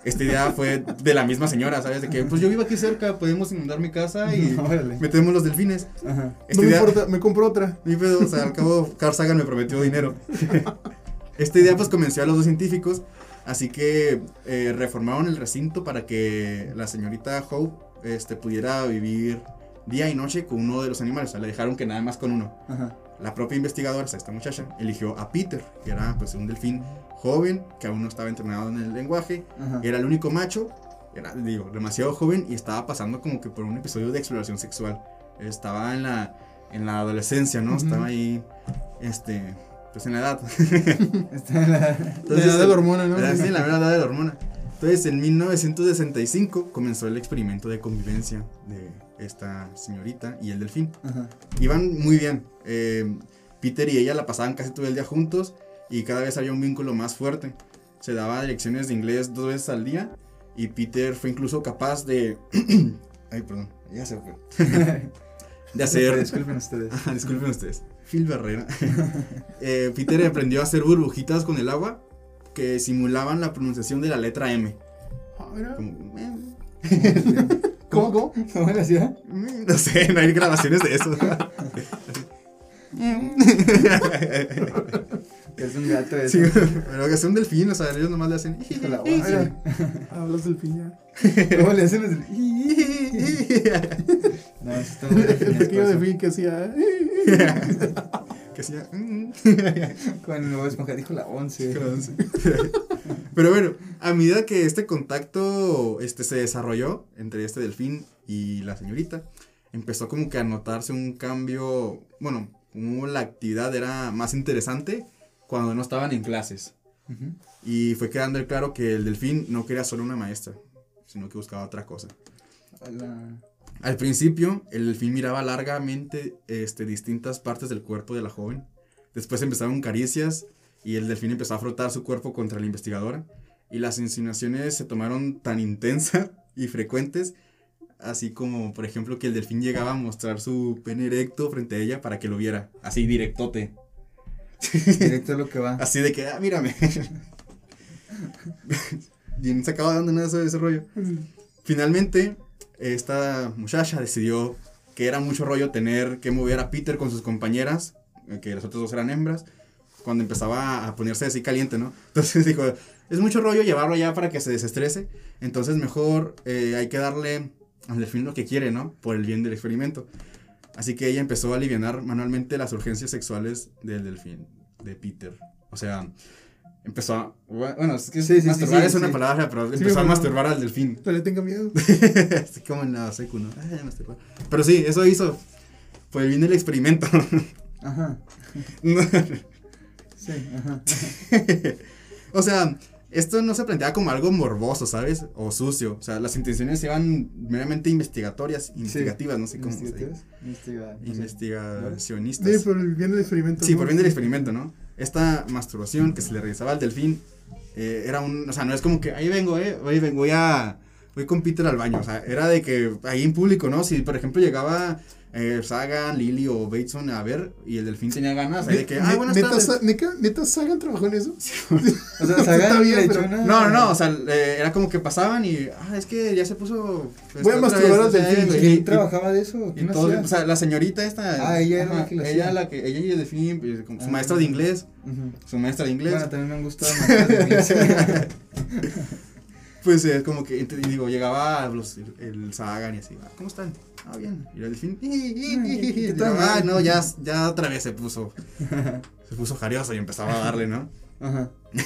Speaker 2: Esta idea fue de la misma señora, ¿sabes? De que, pues yo vivo aquí cerca, podemos inundar mi casa y
Speaker 3: Órale.
Speaker 2: metemos los delfines.
Speaker 3: Ajá.
Speaker 2: Esta
Speaker 1: no me
Speaker 2: idea-
Speaker 1: importa, me compro otra.
Speaker 2: mi pedo, o sea, al cabo Carl Sagan me prometió dinero. Esta idea pues convenció a los dos científicos, así que eh, reformaron el recinto para que la señorita Howe este, pudiera vivir día y noche con uno de los animales, o sea, le dejaron que nada más con uno.
Speaker 3: Ajá.
Speaker 2: La propia investigadora, o sea, esta muchacha, eligió a Peter, que era pues un delfín joven, que aún no estaba entrenado en el lenguaje,
Speaker 3: Ajá.
Speaker 2: era el único macho, era, digo, demasiado joven y estaba pasando como que por un episodio de exploración sexual. Estaba en la, en la adolescencia, ¿no? Estaba ahí, este, pues en la edad.
Speaker 3: Está en la...
Speaker 1: La edad de la hormona, ¿no?
Speaker 2: Era, sí, en la mera edad de la hormona. Entonces, en 1965 comenzó el experimento de convivencia de esta señorita y el delfín.
Speaker 3: Ajá.
Speaker 2: Iban muy bien. Eh, Peter y ella la pasaban casi todo el día juntos y cada vez había un vínculo más fuerte. Se daba lecciones de inglés dos veces al día y Peter fue incluso capaz de... Ay, perdón, ya se fue. De hacer...
Speaker 3: Disculpen ustedes.
Speaker 2: Ah, Disculpen ustedes. Phil Barrera. Eh, Peter aprendió a hacer burbujitas con el agua que simulaban la pronunciación de la letra M.
Speaker 1: Ah, mira.
Speaker 2: Como,
Speaker 1: ¿Cómo, cómo?
Speaker 3: ¿Cómo le hacía?
Speaker 2: mm, no sé, no hay grabaciones de eso.
Speaker 3: Es un gato eso.
Speaker 2: Sí, pero que es un delfín, o sea, ellos nomás le hacen.
Speaker 1: Ah, mira. Hablas del fin ya.
Speaker 3: ¿Cómo le hacen? No, eso está muy
Speaker 1: El pequeño
Speaker 3: definisco,
Speaker 1: de fin que hacía.
Speaker 2: que hacía. mm.
Speaker 3: Con el nuevo esponja dijo la 11.
Speaker 2: Pero bueno, a medida que este contacto este, se desarrolló entre este delfín y la señorita, empezó como que a notarse un cambio, bueno, como la actividad era más interesante cuando no estaban en clases. Y fue quedando claro que el delfín no quería solo una maestra, sino que buscaba otra cosa.
Speaker 3: Hola.
Speaker 2: Al principio, el delfín miraba largamente este, distintas partes del cuerpo de la joven. Después empezaron caricias y el delfín empezó a frotar su cuerpo contra la investigadora. Y las insinuaciones se tomaron tan intensas y frecuentes, así como, por ejemplo, que el delfín llegaba a mostrar su pene erecto frente a ella para que lo viera. Así directote.
Speaker 3: Directo a lo que va.
Speaker 2: Así de que, ah, mírame. Bien sacado de onda nada ese, ese rollo. Finalmente, esta muchacha decidió que era mucho rollo tener que mover a Peter con sus compañeras, eh, que las otras dos eran hembras, cuando empezaba a ponerse así caliente, ¿no? Entonces dijo, es mucho rollo llevarlo allá para que se desestrese, entonces mejor eh, hay que darle al delfín lo que quiere, ¿no? Por el bien del experimento. Así que ella empezó a aliviar manualmente las urgencias sexuales del delfín, de Peter. O sea, empezó a... Bueno, es que
Speaker 3: Sí,
Speaker 2: masturbar
Speaker 3: sí,
Speaker 2: es una palabra, pero empezó a masturbar al delfín.
Speaker 1: No le tenga miedo.
Speaker 2: Así como en la secu, ¿no? Ay, masturbar. Pero sí, eso hizo. Pues viene el experimento.
Speaker 3: Ajá. Sí, ajá.
Speaker 2: o sea, esto no se planteaba como algo morboso, ¿sabes? O sucio. O sea, las intenciones eran meramente investigatorias, investigativas, no sé cómo se dice.
Speaker 3: Investiga-.
Speaker 2: Investigacionistas.
Speaker 1: Sí, por el bien del experimento.
Speaker 2: Sí, por bien del experimento, ¿no? Esta masturbación que se le realizaba al delfín eh, era un, o sea, no es como que ahí vengo, eh, ahí vengo, voy a, voy con Peter al baño, o sea, era de que ahí en público, ¿no? Si por ejemplo llegaba eh, Sagan, Lily o Bateson a ver y el delfín tenía ganas, ahí de que, ah, buenas
Speaker 1: neta,
Speaker 2: tardes.
Speaker 1: Sa- neta, neta, Sagan trabajó en eso.
Speaker 3: O sea,
Speaker 1: Está
Speaker 3: Sagan
Speaker 1: bien,
Speaker 3: le
Speaker 1: pero-
Speaker 2: No, no, no, o sea, eh, era como que pasaban y, ah, es que ya se puso. pues,
Speaker 1: Voy a masturbar al delfín,
Speaker 2: y-
Speaker 3: ¿Quién
Speaker 2: y-
Speaker 3: trabajaba de eso?
Speaker 2: Y
Speaker 3: ¿Quién
Speaker 2: todo, o sea, la señorita esta.
Speaker 3: Ah, ella era la que
Speaker 2: ella,
Speaker 3: hacía.
Speaker 2: la que, ella y el delfín, pues, como su
Speaker 3: Ah.
Speaker 2: maestra de inglés,
Speaker 3: Ujú.
Speaker 2: su maestra de inglés.
Speaker 3: Bueno, también me han gustado más las inglés.
Speaker 2: Pues es como que, digo, llegaba los, el, Sagan y así, "Ah, ¿cómo están? Ah, bien. Y el delfín, yo, ah, no, ya, ya otra vez se puso, se puso jarioso y empezaba a darle, ¿no?
Speaker 3: Ajá.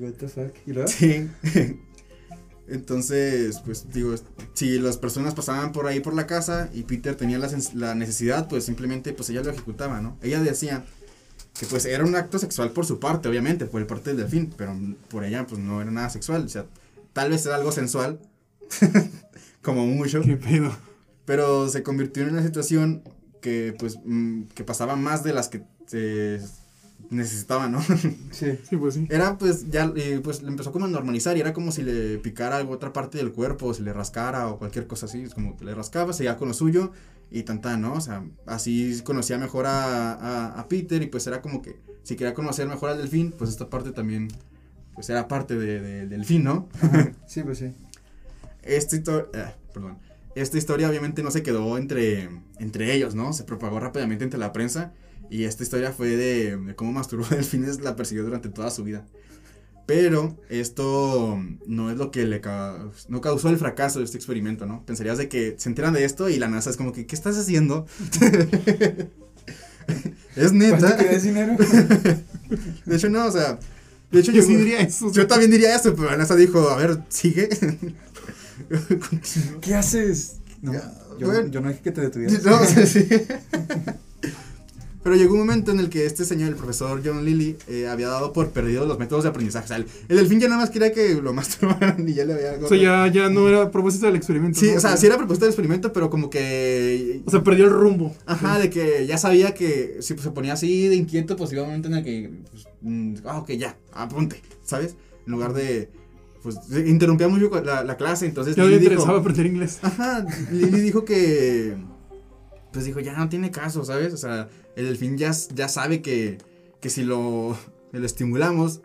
Speaker 3: What the fuck. ¿Y luego?
Speaker 2: Sí. Entonces, pues digo, si las personas pasaban por ahí por la casa y Peter tenía la, la necesidad, pues simplemente pues ella lo ejecutaba, ¿no? Ella decía que pues era un acto sexual por su parte, obviamente, por el parte del delfín, pero por ella pues no era nada sexual, o sea, tal vez era algo sensual, como mucho,
Speaker 1: Qué pedo.
Speaker 2: pero se convirtió en una situación que pues mm, que pasaba más de las que se necesitaba, ¿no?
Speaker 3: Sí.
Speaker 1: Sí, pues sí.
Speaker 2: Era pues ya, eh, pues le empezó como a normalizar y era como si le picara algo, otra parte del cuerpo, o si le rascara o cualquier cosa así, es como que le rascaba, seguía con lo suyo y tanta, ¿no? O sea, así conocía mejor a, a, a Peter y pues era como que si quería conocer mejor al delfín, pues esta parte también, pues era parte de, de- del delfín, ¿no?
Speaker 3: Ajá. Sí, pues sí.
Speaker 2: Esta historia, perdón, esta historia obviamente no se quedó entre, entre ellos, ¿no? Se propagó rápidamente entre la prensa y esta historia fue de, de cómo masturbó delfines, la persiguió durante toda su vida. Pero esto no es lo que le ca- no causó el fracaso de este experimento, ¿no? Pensarías de que se enteran de esto y la NASA es como que, ¿qué estás haciendo? es
Speaker 3: ¿Cuánto
Speaker 2: neta.
Speaker 3: querías dinero?
Speaker 2: De hecho, no, o sea, de hecho
Speaker 1: Yo
Speaker 2: yo,
Speaker 1: sí diría eso.
Speaker 2: yo también diría eso, pero la NASA dijo, a ver, sigue.
Speaker 3: ¿Qué haces? No, yo,
Speaker 2: bueno.
Speaker 3: yo no dije que te detuvieras.
Speaker 2: No, sí. Pero llegó un momento en el que este señor, el profesor John Lilly, eh, había dado por perdidos los métodos de aprendizaje. O sea, el, el delfín ya nada más quería que lo masturbaran y ya le había...
Speaker 1: O sea, ya, ya no era propósito del experimento.
Speaker 2: Sí,
Speaker 1: ¿no?
Speaker 2: o sea, sí era propuesta del experimento, pero como que...
Speaker 1: O sea, perdió el rumbo.
Speaker 2: Ajá, de que ya sabía que si se ponía así de inquieto, pues iba un momento en el que... Pues, mm, ah, ok, ya, apunte, ¿sabes? En lugar de... Pues interrumpía mucho la, la clase, entonces...
Speaker 1: Ya no le
Speaker 2: dijo-
Speaker 1: interesaba aprender inglés.
Speaker 2: Ajá, Lily dijo que. Pues dijo, ya no tiene caso, ¿sabes? O sea, el delfín ya, ya sabe que, que si lo, lo estimulamos,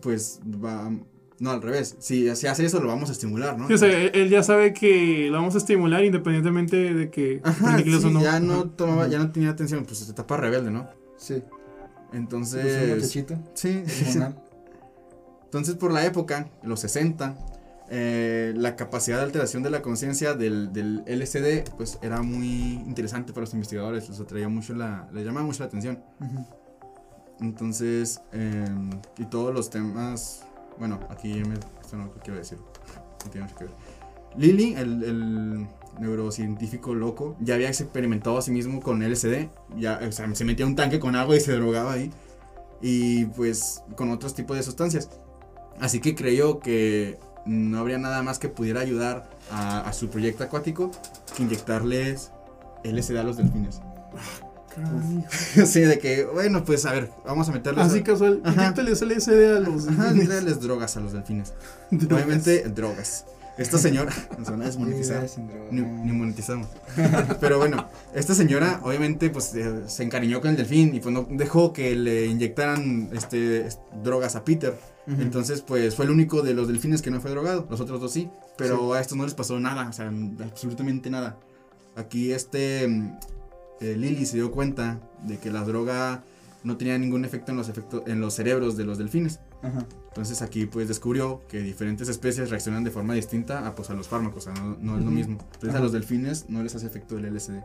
Speaker 2: pues va. No, al revés. Si, si hace eso, lo vamos a estimular, ¿no?
Speaker 1: Sí, o sea, él, ya sabe que lo vamos a estimular independientemente de que
Speaker 2: Ajá, sí,
Speaker 1: o no.
Speaker 2: ya no
Speaker 1: Ajá.
Speaker 2: tomaba, ya no tenía atención, pues etapa rebelde, ¿no?
Speaker 3: Sí. Un
Speaker 2: Entonces.
Speaker 3: muchachito.
Speaker 2: Sí,
Speaker 3: hormonal.
Speaker 2: Entonces, por la época, los 60, eh, la capacidad de alteración de la conciencia del, del LSD, pues era muy interesante para los investigadores, les atraía mucho la, les llamaba mucho la atención.
Speaker 3: Ujú.
Speaker 2: Entonces, eh, y todos los temas, bueno, aquí me, esto no lo quiero decir, no tiene mucho que ver. Lily, el, el neurocientífico loco, ya había experimentado a sí mismo con LSD, ya, o sea, se metía a un tanque con agua y se drogaba ahí, y pues con otros tipos de sustancias. Así que creyó que no habría nada más que pudiera ayudar a, a su proyecto acuático que inyectarles LSD a los delfines. Sí, de que, bueno, pues a ver, vamos a meterles.
Speaker 1: Así
Speaker 2: a-
Speaker 1: casual.
Speaker 2: Ajá.
Speaker 1: Inyéctales LSD a los.
Speaker 2: Ajá, darles drogas a los delfines.
Speaker 1: Drogas.
Speaker 2: Obviamente, drogas. Esta señora, nos van a desmonetizar. Ni, ni monetizamos. Pero bueno, esta señora obviamente pues eh, se encariñó con el delfín y pues no dejó que le inyectaran este, est- drogas a Peter. Entonces pues fue el único de los delfines que no fue drogado. Los otros dos sí. Pero a estos no les pasó nada, o sea, absolutamente nada. Aquí este eh, Lily se dio cuenta de que la droga no tenía ningún efecto en los, efectos, en los cerebros de los delfines.
Speaker 3: Ajá.
Speaker 2: Entonces aquí pues descubrió que diferentes especies reaccionan de forma distinta a, pues, a los fármacos, o sea, no, no es lo
Speaker 1: Ujú.
Speaker 2: mismo. Entonces
Speaker 3: Ajá.
Speaker 2: a los delfines no les hace efecto el LSD.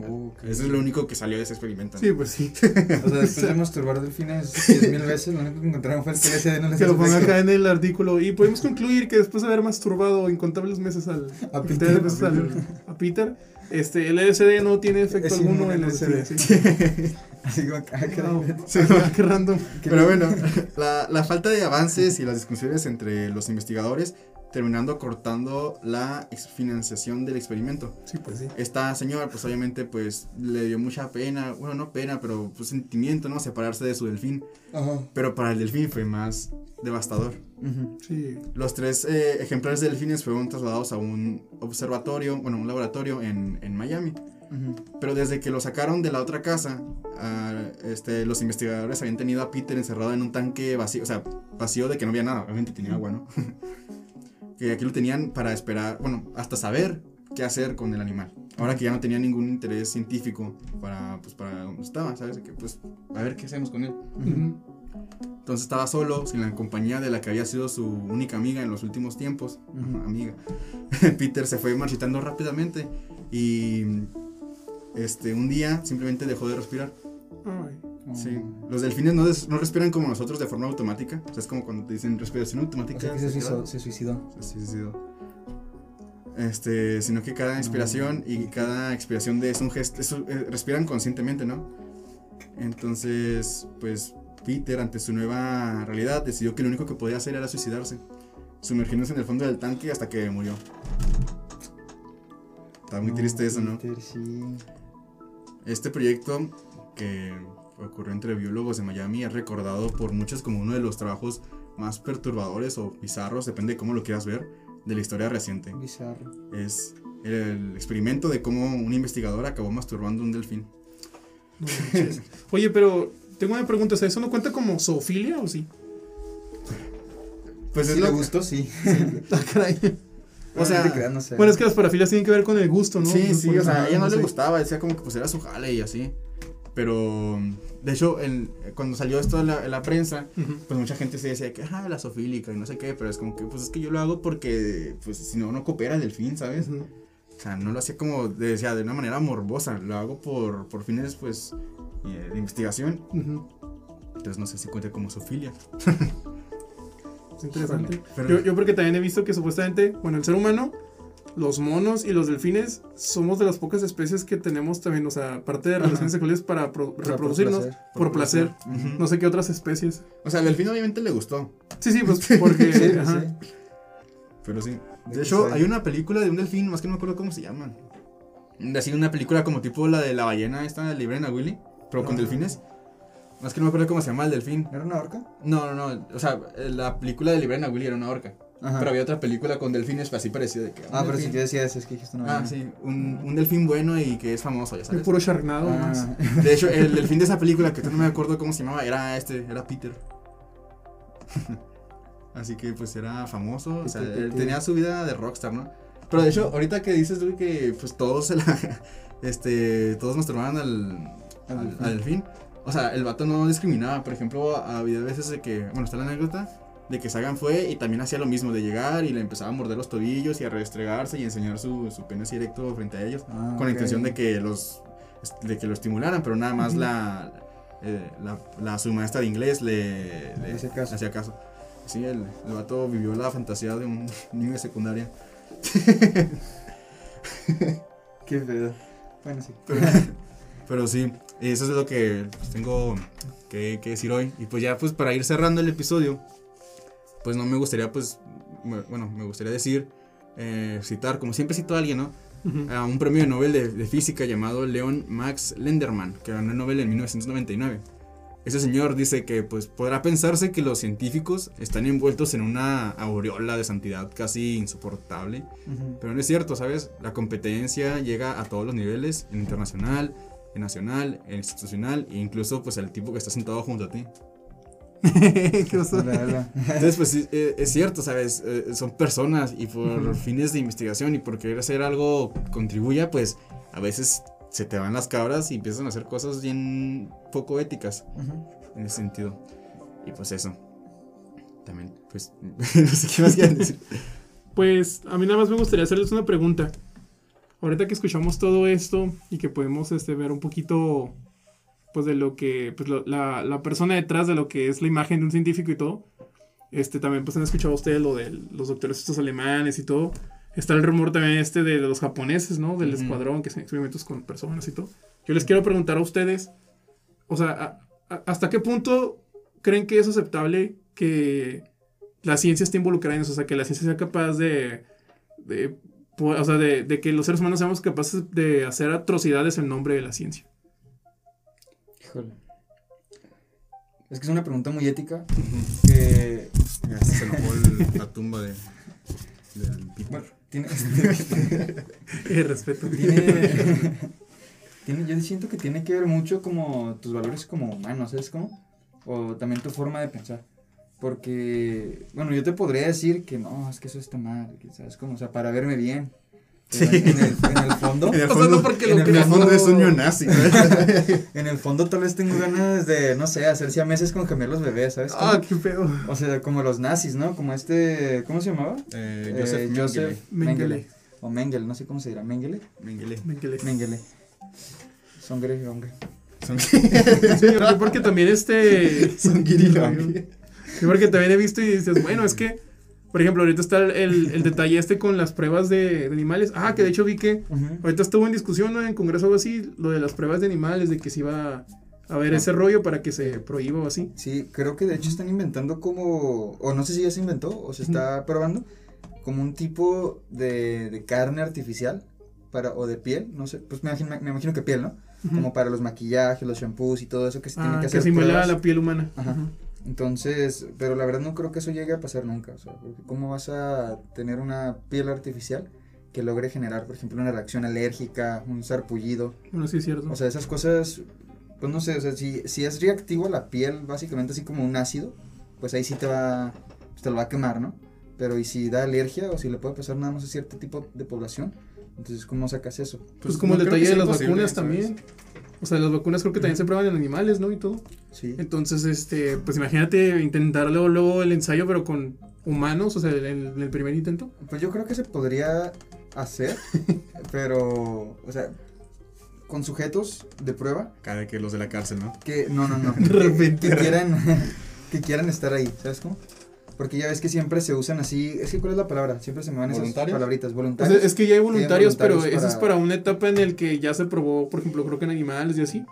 Speaker 3: Ok.
Speaker 2: Eso es lo único que salió de ese experimento.
Speaker 1: Sí, pues sí.
Speaker 3: O sea, después de masturbar delfines 10 mil veces, lo único que encontraron fue el que LSD no les
Speaker 1: Que lo ponga acá en el artículo. Y podemos concluir que después de haber masturbado incontables meses al,
Speaker 3: A
Speaker 1: incontables
Speaker 3: Peter.
Speaker 1: veces al- a Peter, este, el LSD no tiene efecto
Speaker 3: Es
Speaker 1: alguno en el LSD. Sí.
Speaker 3: Así como, ah.
Speaker 1: Ah, qué random.
Speaker 2: Pero bueno, la, la falta de avances y las discusiones entre los investigadores terminando cortando la financiación del experimento.
Speaker 1: Sí, pues sí.
Speaker 2: Esta señora, pues obviamente, pues le dio mucha pena, bueno, no pena, pero pues sentimiento, ¿no? Separarse de su delfín.
Speaker 3: Ajá.
Speaker 2: Pero para el delfín fue más devastador.
Speaker 1: Sí.
Speaker 2: Los tres eh, ejemplares de delfines fueron trasladados a un observatorio, bueno, un laboratorio en, en Miami.
Speaker 3: Ujú.
Speaker 2: Pero desde que lo sacaron de la otra casa, este, los investigadores habían tenido a Peter encerrado en un tanque vacío, o sea, vacío de que no había nada, obviamente tenía agua, ¿no? que aquí lo tenían para esperar, bueno, hasta saber qué hacer con el animal. Ahora que ya no tenía ningún interés científico para, pues, para donde estaba, ¿sabes? Que, pues, a ver qué hacemos con él. Entonces estaba solo, sin la compañía de la que había sido su única amiga en los últimos tiempos.
Speaker 3: Ujú.
Speaker 2: Amiga. Peter se fue marchitando rápidamente y este, un día simplemente dejó de respirar.
Speaker 1: Ay.
Speaker 2: Sí. Los delfines no, des- no respiran como nosotros de forma automática. O sea, es como cuando te dicen respiración
Speaker 3: O
Speaker 2: automática.
Speaker 3: sea que se
Speaker 2: ¿sí,
Speaker 3: suicidó.
Speaker 2: verdad?
Speaker 3: Se suicidó.
Speaker 2: Se suicidó. Este, sino que cada inspiración y cada expiración de es un gesto, es eh, respiran conscientemente, ¿no? Entonces, pues Peter, ante su nueva realidad, decidió que lo único que podía hacer era suicidarse, sumergiéndose en el fondo del tanque hasta que murió. Está muy triste eso, ¿no?
Speaker 3: Peter, sí.
Speaker 2: Este proyecto que ocurrió entre biólogos de Miami es recordado por muchos como uno de los trabajos más perturbadores o bizarros, depende de cómo lo quieras ver, de la historia reciente.
Speaker 3: Bizarro.
Speaker 2: Es el experimento de cómo un investigador acabó masturbando un delfín.
Speaker 1: No. Oye, pero tengo una pregunta. O sea, ¿eso no cuenta como zoofilia o sí?
Speaker 2: Pues
Speaker 3: si
Speaker 2: es
Speaker 3: le
Speaker 2: lo
Speaker 3: gustó, sí.
Speaker 1: Ah, caray.
Speaker 2: O sea,
Speaker 3: No te creas, no sé.
Speaker 1: Bueno, es que las parafilias tienen que ver con el gusto, ¿no?
Speaker 2: Sí, sí, o sea, a ella no le
Speaker 1: sé.
Speaker 2: gustaba, decía como que pues era su jale y así. Pero, de hecho, el- cuando salió esto en la, en la prensa,
Speaker 1: Ujú.
Speaker 2: pues mucha gente se decía que, ah, la sofílica y no sé qué, pero es como que, pues es que yo lo hago porque, pues si no, no coopera el delfín, ¿sabes?
Speaker 1: Ujú.
Speaker 2: O sea, no lo hacía como, decía, de una manera morbosa, lo hago por, por fines, pues, eh, de investigación.
Speaker 1: Ujú.
Speaker 2: Entonces no sé si cuenta como sofilia.
Speaker 1: Es interesante.
Speaker 2: Pero-
Speaker 1: Yo, yo porque también he visto que supuestamente, bueno, el ser humano, los monos y los delfines somos de las pocas especies que tenemos también, o sea, aparte de relaciones sexuales para pro-
Speaker 3: Para
Speaker 1: reproducirnos
Speaker 3: por
Speaker 1: por placer. No sé qué otras especies.
Speaker 2: O sea, al delfín obviamente le gustó,
Speaker 1: Sí, sí, pues porque...
Speaker 3: Sí,
Speaker 1: ajá.
Speaker 3: sí.
Speaker 2: pero sí.
Speaker 3: De
Speaker 2: De hecho, hay una película de un delfín, más que no me acuerdo cómo se llama. Así una película como tipo la de la ballena, esta Librena Willy, pero con
Speaker 1: Ah.
Speaker 2: delfines. Más que no me acuerdo cómo se llama el delfín.
Speaker 3: ¿Era una orca?
Speaker 2: No, no, no. O sea, la película de Librena Willy era una orca.
Speaker 3: Ajá.
Speaker 2: Pero había otra película con delfines así parecida de que.
Speaker 3: Ah,
Speaker 2: un
Speaker 3: pero si
Speaker 2: delfín-
Speaker 3: yo decía eso, es que dijiste una
Speaker 2: Ah, sí. Un, un delfín bueno y que es famoso, ya
Speaker 1: El
Speaker 2: sabes.
Speaker 1: puro charnado más.
Speaker 3: Ah,
Speaker 2: De hecho, el delfín de esa película, que tú no me acuerdo cómo se llamaba, era este, era Peter. Así que pues era famoso, o sea, él tenía su vida de rockstar, ¿no? Pero de hecho, ahorita que dices tú que pues todos se la, este, todos masturbaban al,
Speaker 3: Al
Speaker 2: al,
Speaker 3: delfín.
Speaker 2: al delfín. O sea, el vato no discriminaba, por ejemplo, había veces de que, bueno, está la anécdota de que Sagan fue y también hacía lo mismo, de llegar y le empezaba a morder los tobillos y a restregarse y enseñar su, su pene directo frente a ellos
Speaker 3: ah,
Speaker 2: con la
Speaker 3: ok.
Speaker 2: intención de que los de que lo estimularan, pero nada más
Speaker 1: Ujú.
Speaker 2: la, eh, la, la su maestra de inglés le, le
Speaker 3: hacía caso.
Speaker 2: hacía caso. Sí, el, el vato vivió la fantasía de un niño de secundaria.
Speaker 3: Qué pedo. Bueno, sí.
Speaker 2: Pero, pero sí, eso es lo que pues, tengo que, que decir hoy. Y pues ya pues para ir cerrando el episodio, pues no me gustaría pues, me- bueno, me gustaría decir, eh, citar, como siempre cito a alguien, ¿no? A un premio Nobel de, de física llamado Leon Max Lenderman, que ganó el Nobel en 1999. Ese señor dice que pues podrá pensarse que los científicos están envueltos en una aureola de santidad casi insoportable, pero no es cierto, ¿sabes? La competencia llega a todos los niveles, en internacional, en nacional, en institucional e incluso pues el tipo que está sentado junto a ti. Entonces, pues eh, es cierto, ¿sabes? Eh, son personas y por fines de investigación y por querer hacer algo contribuya, pues a veces se te van las cabras y empiezan a hacer cosas bien poco éticas
Speaker 3: Ujú.
Speaker 2: en ese sentido. Y pues eso. También, pues, no sé qué más quieren decir.
Speaker 1: Pues a mí nada más me gustaría hacerles una pregunta. ahorita que escuchamos todo esto y que podemos este, ver un poquito, pues de lo que, pues lo- la, la persona detrás de lo que es la imagen de un científico y todo, este, también pues han escuchado ustedes lo de los doctores estos alemanes y todo. Está el rumor también este de los japoneses, ¿no? Del escuadrón que hacen experimentos con personas y todo. Yo les quiero preguntar a ustedes, o sea, a- a- ¿hasta qué punto creen que es aceptable que la ciencia esté involucrada en eso? O sea, que la ciencia sea capaz de, de o sea, de, de que los seres humanos seamos capaces de hacer atrocidades en nombre de la ciencia.
Speaker 3: Híjole. Es que es una pregunta muy ética. Que.
Speaker 2: Ya se enojó el- la tumba de, del.
Speaker 3: Bueno, tiene.
Speaker 1: Respeto.
Speaker 3: tiene, tiene- yo siento que tiene que ver mucho como tus valores como humanos, ¿sabes cómo? O también tu forma de pensar. Porque, bueno, yo te podría decir que no, es que eso está mal, que, ¿sabes cómo? O sea, para verme bien.
Speaker 2: Sí.
Speaker 3: En, el, en el fondo,
Speaker 2: En el
Speaker 1: O sea,
Speaker 2: fondo,
Speaker 1: no porque
Speaker 3: en
Speaker 1: lo
Speaker 3: el
Speaker 2: en el
Speaker 1: creas.
Speaker 2: fondo es un neonazi.
Speaker 3: en el fondo tal vez tengo ganas de, no sé, hacer meses con gemelos bebés, ¿sabes?
Speaker 1: Ah, qué feo.
Speaker 3: O sea, como los nazis, ¿no? Como este, ¿cómo se llamaba?
Speaker 2: Eh,
Speaker 3: Eh,
Speaker 2: Joseph
Speaker 3: Joseph
Speaker 2: Mengele.
Speaker 1: Mengele.
Speaker 3: O Mengele, no sé cómo se dirá, Mengele.
Speaker 2: Mengele.
Speaker 1: Mengele.
Speaker 3: Mengele. Songre, hombre.
Speaker 2: Son,
Speaker 1: Sí, yo porque también este...
Speaker 2: son Girilong.
Speaker 1: Sí, porque también he visto y dices, bueno, es que, por ejemplo, ahorita está el, el- el detalle este con las pruebas de, de animales. Ah, que de hecho vi que ahorita estuvo en discusión ¿no? en Congreso o algo así, lo de las pruebas de animales, de que se iba a ver ese rollo para que se prohíba o así.
Speaker 3: Sí, creo que de hecho están inventando como, o no sé si ya se inventó o se está probando, como un tipo de, de carne artificial para, o de piel, no sé, pues me imagino, me imagino que piel, ¿no? Como para los maquillajes, los shampoos y todo eso que se tiene
Speaker 1: Ah,
Speaker 3: que
Speaker 1: que
Speaker 3: hacer.
Speaker 1: simula
Speaker 3: pruebas.
Speaker 1: la piel humana.
Speaker 3: Ajá. Entonces, pero la verdad no creo que eso llegue a pasar nunca, o sea, porque ¿cómo vas a tener una piel artificial que logre generar, por ejemplo, una reacción alérgica, un sarpullido?
Speaker 1: Bueno, sí es cierto.
Speaker 3: O sea, esas cosas, pues no sé, o sea, si, si es reactivo a la piel, básicamente así como un ácido, pues ahí sí te va, pues te lo va a quemar, ¿no? Pero y si da alergia o si le puede pasar nada más a cierto tipo de población, entonces ¿cómo sacas eso?
Speaker 1: pues como el
Speaker 2: no
Speaker 1: detalle de las vacunas
Speaker 2: ¿sabes?
Speaker 1: O sea, las vacunas creo que también se prueban en animales, ¿no? Y todo.
Speaker 3: Sí.
Speaker 1: Entonces, este, pues imagínate intentar luego, luego el ensayo, pero con humanos, o sea, en el, en el primer intento.
Speaker 3: Pues yo creo que se podría hacer, pero, o sea, con sujetos de prueba
Speaker 2: Cada que los de la cárcel, ¿no?
Speaker 3: que, no, no, no,
Speaker 1: De repente.
Speaker 3: que quieran, que quieran estar ahí, ¿sabes cómo? Porque ya ves que siempre se usan así, es que ¿cuál es la palabra? Siempre se me van esas
Speaker 2: ¿Voluntarios?
Speaker 3: palabritas,
Speaker 1: O
Speaker 3: voluntarios.
Speaker 1: sea, es que ya hay voluntarios, pero
Speaker 3: voluntarios
Speaker 1: eso es
Speaker 3: para-
Speaker 1: para una etapa en el que ya se probó, por ejemplo, creo que en animales y así.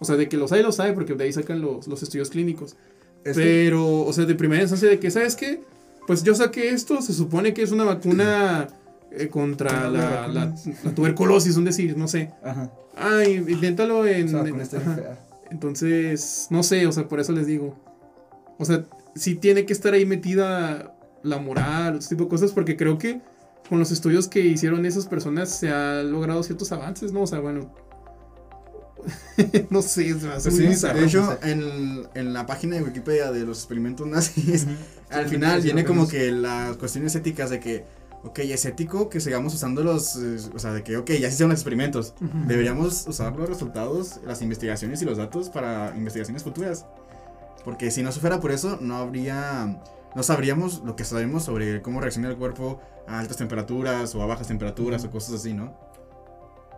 Speaker 1: O sea, de que los hay, los hay, porque de ahí sacan los, los estudios clínicos.
Speaker 3: Es que-
Speaker 1: Pero, o sea, de primera instancia de que, ¿sabes qué? Pues yo saqué esto, se supone que es una vacuna eh, contra la, la, la tuberculosis, un decir, no sé.
Speaker 3: Ajá,
Speaker 1: Ay, inténtalo en... en-
Speaker 3: vacuna está bien
Speaker 1: ajá. Entonces, no sé, o sea, por eso les digo. O sea, sí tiene que estar ahí metida la moral, ese tipo de cosas, porque creo que con los estudios que hicieron esas personas se han logrado ciertos avances, ¿no? O sea, bueno. no sé, me hace
Speaker 2: Pues
Speaker 1: muy
Speaker 2: sí,
Speaker 1: bizarro,
Speaker 2: de hecho,
Speaker 1: o sea.
Speaker 2: en, en la página de Wikipedia de los experimentos nazis, al
Speaker 3: Sí,
Speaker 2: final viene como que las cuestiones éticas de que, ok, es ético que sigamos usando los, eh, o sea, de que, ok, ya se hicieron los experimentos, deberíamos usar los resultados, las investigaciones y los datos para investigaciones futuras. Porque si no se fuera por eso, no habría, no sabríamos lo que sabemos sobre cómo reacciona el cuerpo a altas temperaturas o a bajas temperaturas o cosas así, ¿no?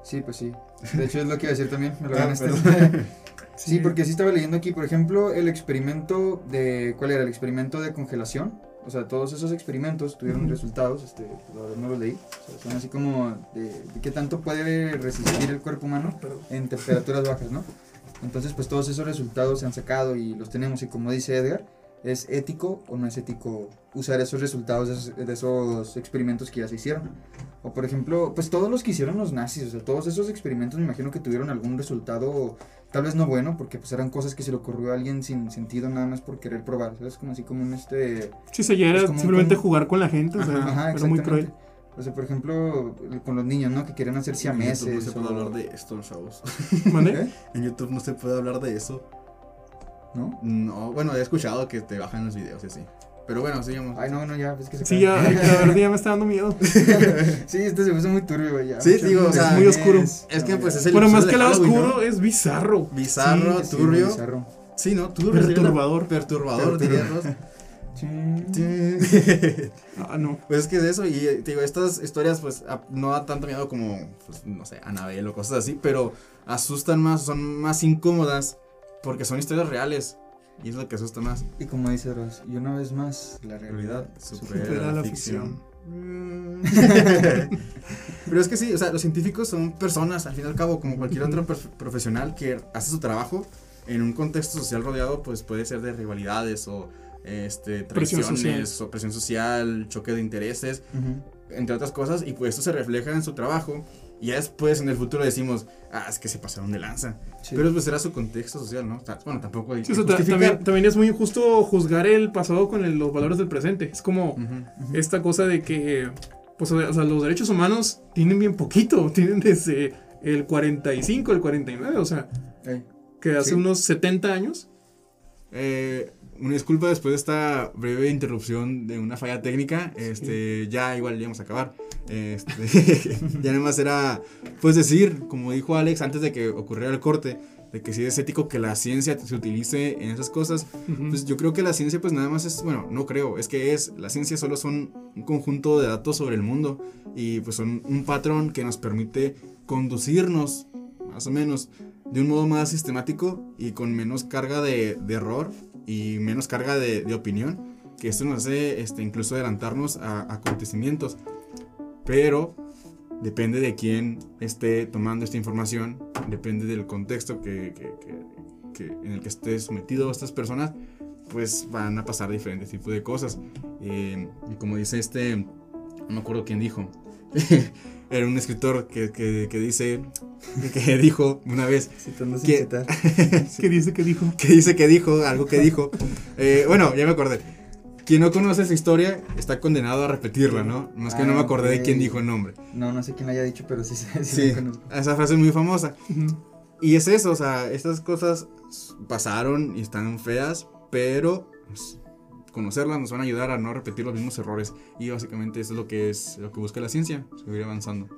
Speaker 3: Sí, pues sí. De hecho es lo que iba a decir también, me lo
Speaker 2: Ah.
Speaker 3: Sí, porque sí estaba leyendo aquí, por ejemplo, el experimento de, ¿cuál era? El experimento de congelación. O sea, todos esos experimentos tuvieron resultados, este, verdad no los leí. O sea, son así como de, de qué tanto puede resistir el cuerpo humano en temperaturas bajas, ¿no? Entonces, pues todos esos resultados se han sacado y los tenemos. Y como dice Edgar, ¿es ético o no es ético usar esos resultados de esos, de esos experimentos que ya se hicieron? O por ejemplo, pues todos los que hicieron los nazis, o sea, todos esos experimentos me imagino que tuvieron algún resultado, tal vez no bueno, porque pues eran cosas que se le ocurrió a alguien sin sentido nada más por querer probar, ¿sabes? Como así como un este...
Speaker 1: Sí, ya era
Speaker 3: Es como-
Speaker 1: simplemente
Speaker 3: como-
Speaker 1: jugar con la gente, o sea,
Speaker 3: Ajá,
Speaker 1: era muy cruel.
Speaker 3: O sea, por ejemplo, con los niños, ¿no? Que querían hacer
Speaker 2: En YouTube no
Speaker 3: siameses.
Speaker 2: se puede
Speaker 3: o-
Speaker 2: hablar de esto, chavos.
Speaker 3: ¿Eh?
Speaker 2: En YouTube no se puede hablar de eso.
Speaker 3: ¿No?
Speaker 2: No, bueno, he escuchado que te bajan los videos y así. Pero bueno, sigamos.
Speaker 3: Ay, no, no, ya, es que se
Speaker 1: Sí, ya, la verdad ya me está dando miedo.
Speaker 3: sí, este se puso muy turbio, güey. ya.
Speaker 2: Sí,
Speaker 3: Mucho
Speaker 2: digo, o sea,
Speaker 1: muy oscuro.
Speaker 2: Es que
Speaker 3: No,
Speaker 2: pues es el
Speaker 1: Bueno, más que
Speaker 2: Halloween,
Speaker 1: oscuro, es bizarro.
Speaker 2: Bizarro,
Speaker 3: Sí, sí,
Speaker 2: turbio.
Speaker 3: bizarro.
Speaker 2: Sí, ¿no? Turbio.
Speaker 1: Perturbador.
Speaker 2: Perturbador,
Speaker 3: Perturbador.
Speaker 1: Ah, no.
Speaker 2: Pues es que es eso, y eh, te digo, estas historias pues a- no da tanto miedo como, pues, no sé, Anabel o cosas así, pero asustan más, son más incómodas porque son historias reales y es lo que asusta más.
Speaker 3: Y como dice Ross, y una vez más, la realidad
Speaker 2: supera,
Speaker 1: supera
Speaker 2: la, ficción. Pero es que sí, o sea, los científicos son personas, al fin y al cabo, como cualquier otro prof- profesional que hace su trabajo en un contexto social rodeado, pues puede ser de rivalidades o este, traiciones
Speaker 1: social.
Speaker 2: o presión social, choque de intereses
Speaker 3: Ujú.
Speaker 2: entre otras cosas, y pues esto se refleja en su trabajo. Y ya después en el futuro decimos, ah, es que se pasaron de lanza.
Speaker 3: Sí.
Speaker 2: Pero pues era su contexto social, ¿no? O sea, bueno, tampoco hay
Speaker 1: Sí, también, también es muy injusto juzgar el pasado con el- los valores del presente. Es como
Speaker 2: Ujú.
Speaker 1: esta cosa de que pues, o sea, los derechos humanos tienen bien poquito. Tienen desde el 45, el 49. O sea, que hace
Speaker 3: Sí.
Speaker 1: unos 70 años.
Speaker 2: Eh, una disculpa después de esta breve interrupción de una falla técnica. Este, ya igual ya vamos a acabar. Este, ya nada más era, pues decir, como dijo Alex antes de que ocurriera el corte, de que si es ético que la ciencia se utilice en esas cosas.
Speaker 1: Ujú.
Speaker 2: Pues yo creo que la ciencia pues nada más es, bueno, no creo, es que es, la ciencia solo son un conjunto de datos sobre el mundo y pues son un patrón que nos permite conducirnos, más o menos, de un modo más sistemático y con menos carga de, de error y menos carga de, de opinión, que esto nos hace este, incluso adelantarnos a, acontecimientos. Pero depende de quién esté tomando esta información, depende del contexto que, que- que- en el que esté sometido a estas personas, pues van a pasar diferentes tipos de cosas. Eh, y como dice este, no me acuerdo quién dijo, era un escritor que, que- que dice, que dijo una vez,
Speaker 3: Citando sin
Speaker 2: ¿Qué?
Speaker 3: citar.
Speaker 1: ¿Qué dice que dijo?
Speaker 2: que dice que dijo, algo que dijo. Eh, bueno, ya me acordé. Quien no conoce esa historia está condenado a repetirla, ¿no? No es que no me
Speaker 3: Ah,
Speaker 2: acordé de
Speaker 3: ok.
Speaker 2: quién dijo el nombre.
Speaker 3: No, no sé quién la haya dicho, pero sí, sí, sí,
Speaker 2: Sí, esa frase es muy famosa. Y es eso, o sea, estas cosas pasaron y están feas, pero pues, conocerlas nos van a ayudar a no repetir los mismos errores. Y básicamente eso es lo que es lo que busca la ciencia, seguir avanzando.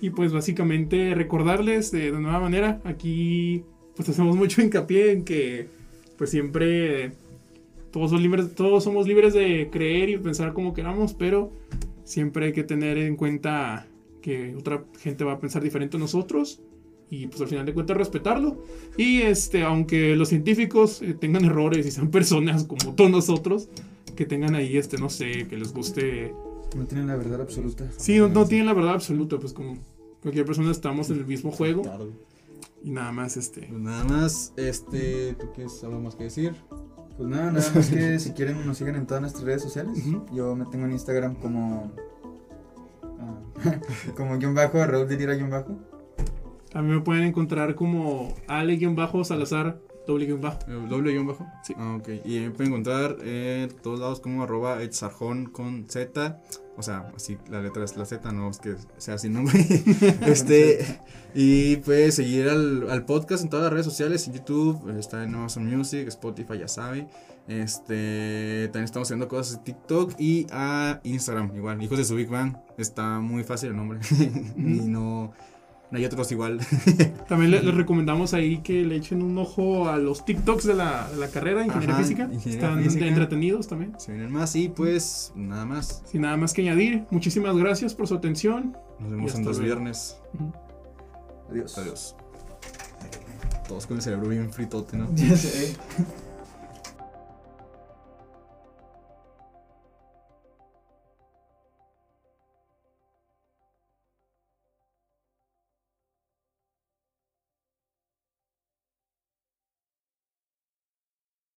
Speaker 1: Y pues básicamente recordarles de, nueva manera, aquí pues hacemos mucho hincapié en que pues siempre todos, son libres, todos somos libres de creer y pensar como queramos, pero siempre hay que tener en cuenta que otra gente va a pensar diferente a nosotros y pues al final de cuentas respetarlo. Y este, aunque los científicos eh, tengan errores y sean personas como todos nosotros, que tengan ahí este, no sé, que les guste
Speaker 3: No tienen la verdad absoluta.
Speaker 1: Sí, no, no tienen la verdad absoluta, pues como cualquier persona estamos en el mismo juego y nada más este.
Speaker 2: Pues nada más, este, ¿tú quieres algo más que decir?
Speaker 3: Pues nada, nada más que si quieren nos sigan en todas nuestras redes sociales.
Speaker 1: Ujú.
Speaker 3: Yo me tengo en Instagram como. ah, como guion bajo, Raúl de Lira guion bajo.
Speaker 1: A mí me pueden encontrar como Ale-Salazar, doble guion bajo.
Speaker 2: ¿El ¿Doble guion bajo?
Speaker 1: Sí.
Speaker 2: Ah, ok. Y me pueden encontrar en todos lados como arroba etzarjón con Z. O sea, así la letra es la Z, no es que sea el nombre. este, y puedes seguir al, al podcast en todas las redes sociales, en YouTube, está en Amazon Music, Spotify, ya sabe. Este, también estamos haciendo cosas en TikTok y a Instagram, igual, Hijos de su Big Bang. Está muy fácil el nombre. y no hay otros igual.
Speaker 1: También le- les recomendamos ahí que le echen un ojo a los TikToks de la, de la carrera de Ingeniería
Speaker 2: Ajá,
Speaker 1: Física.
Speaker 2: Ingeniería
Speaker 1: Están
Speaker 2: Física.
Speaker 1: entretenidos también.
Speaker 2: Se vienen más y pues nada más.
Speaker 1: Sin nada más que añadir, muchísimas gracias por su atención.
Speaker 2: Nos vemos en dos
Speaker 1: luego.
Speaker 2: viernes.
Speaker 3: Adiós.
Speaker 2: Adiós. Todos con el cerebro bien fritote, ¿no?
Speaker 3: Ya sé.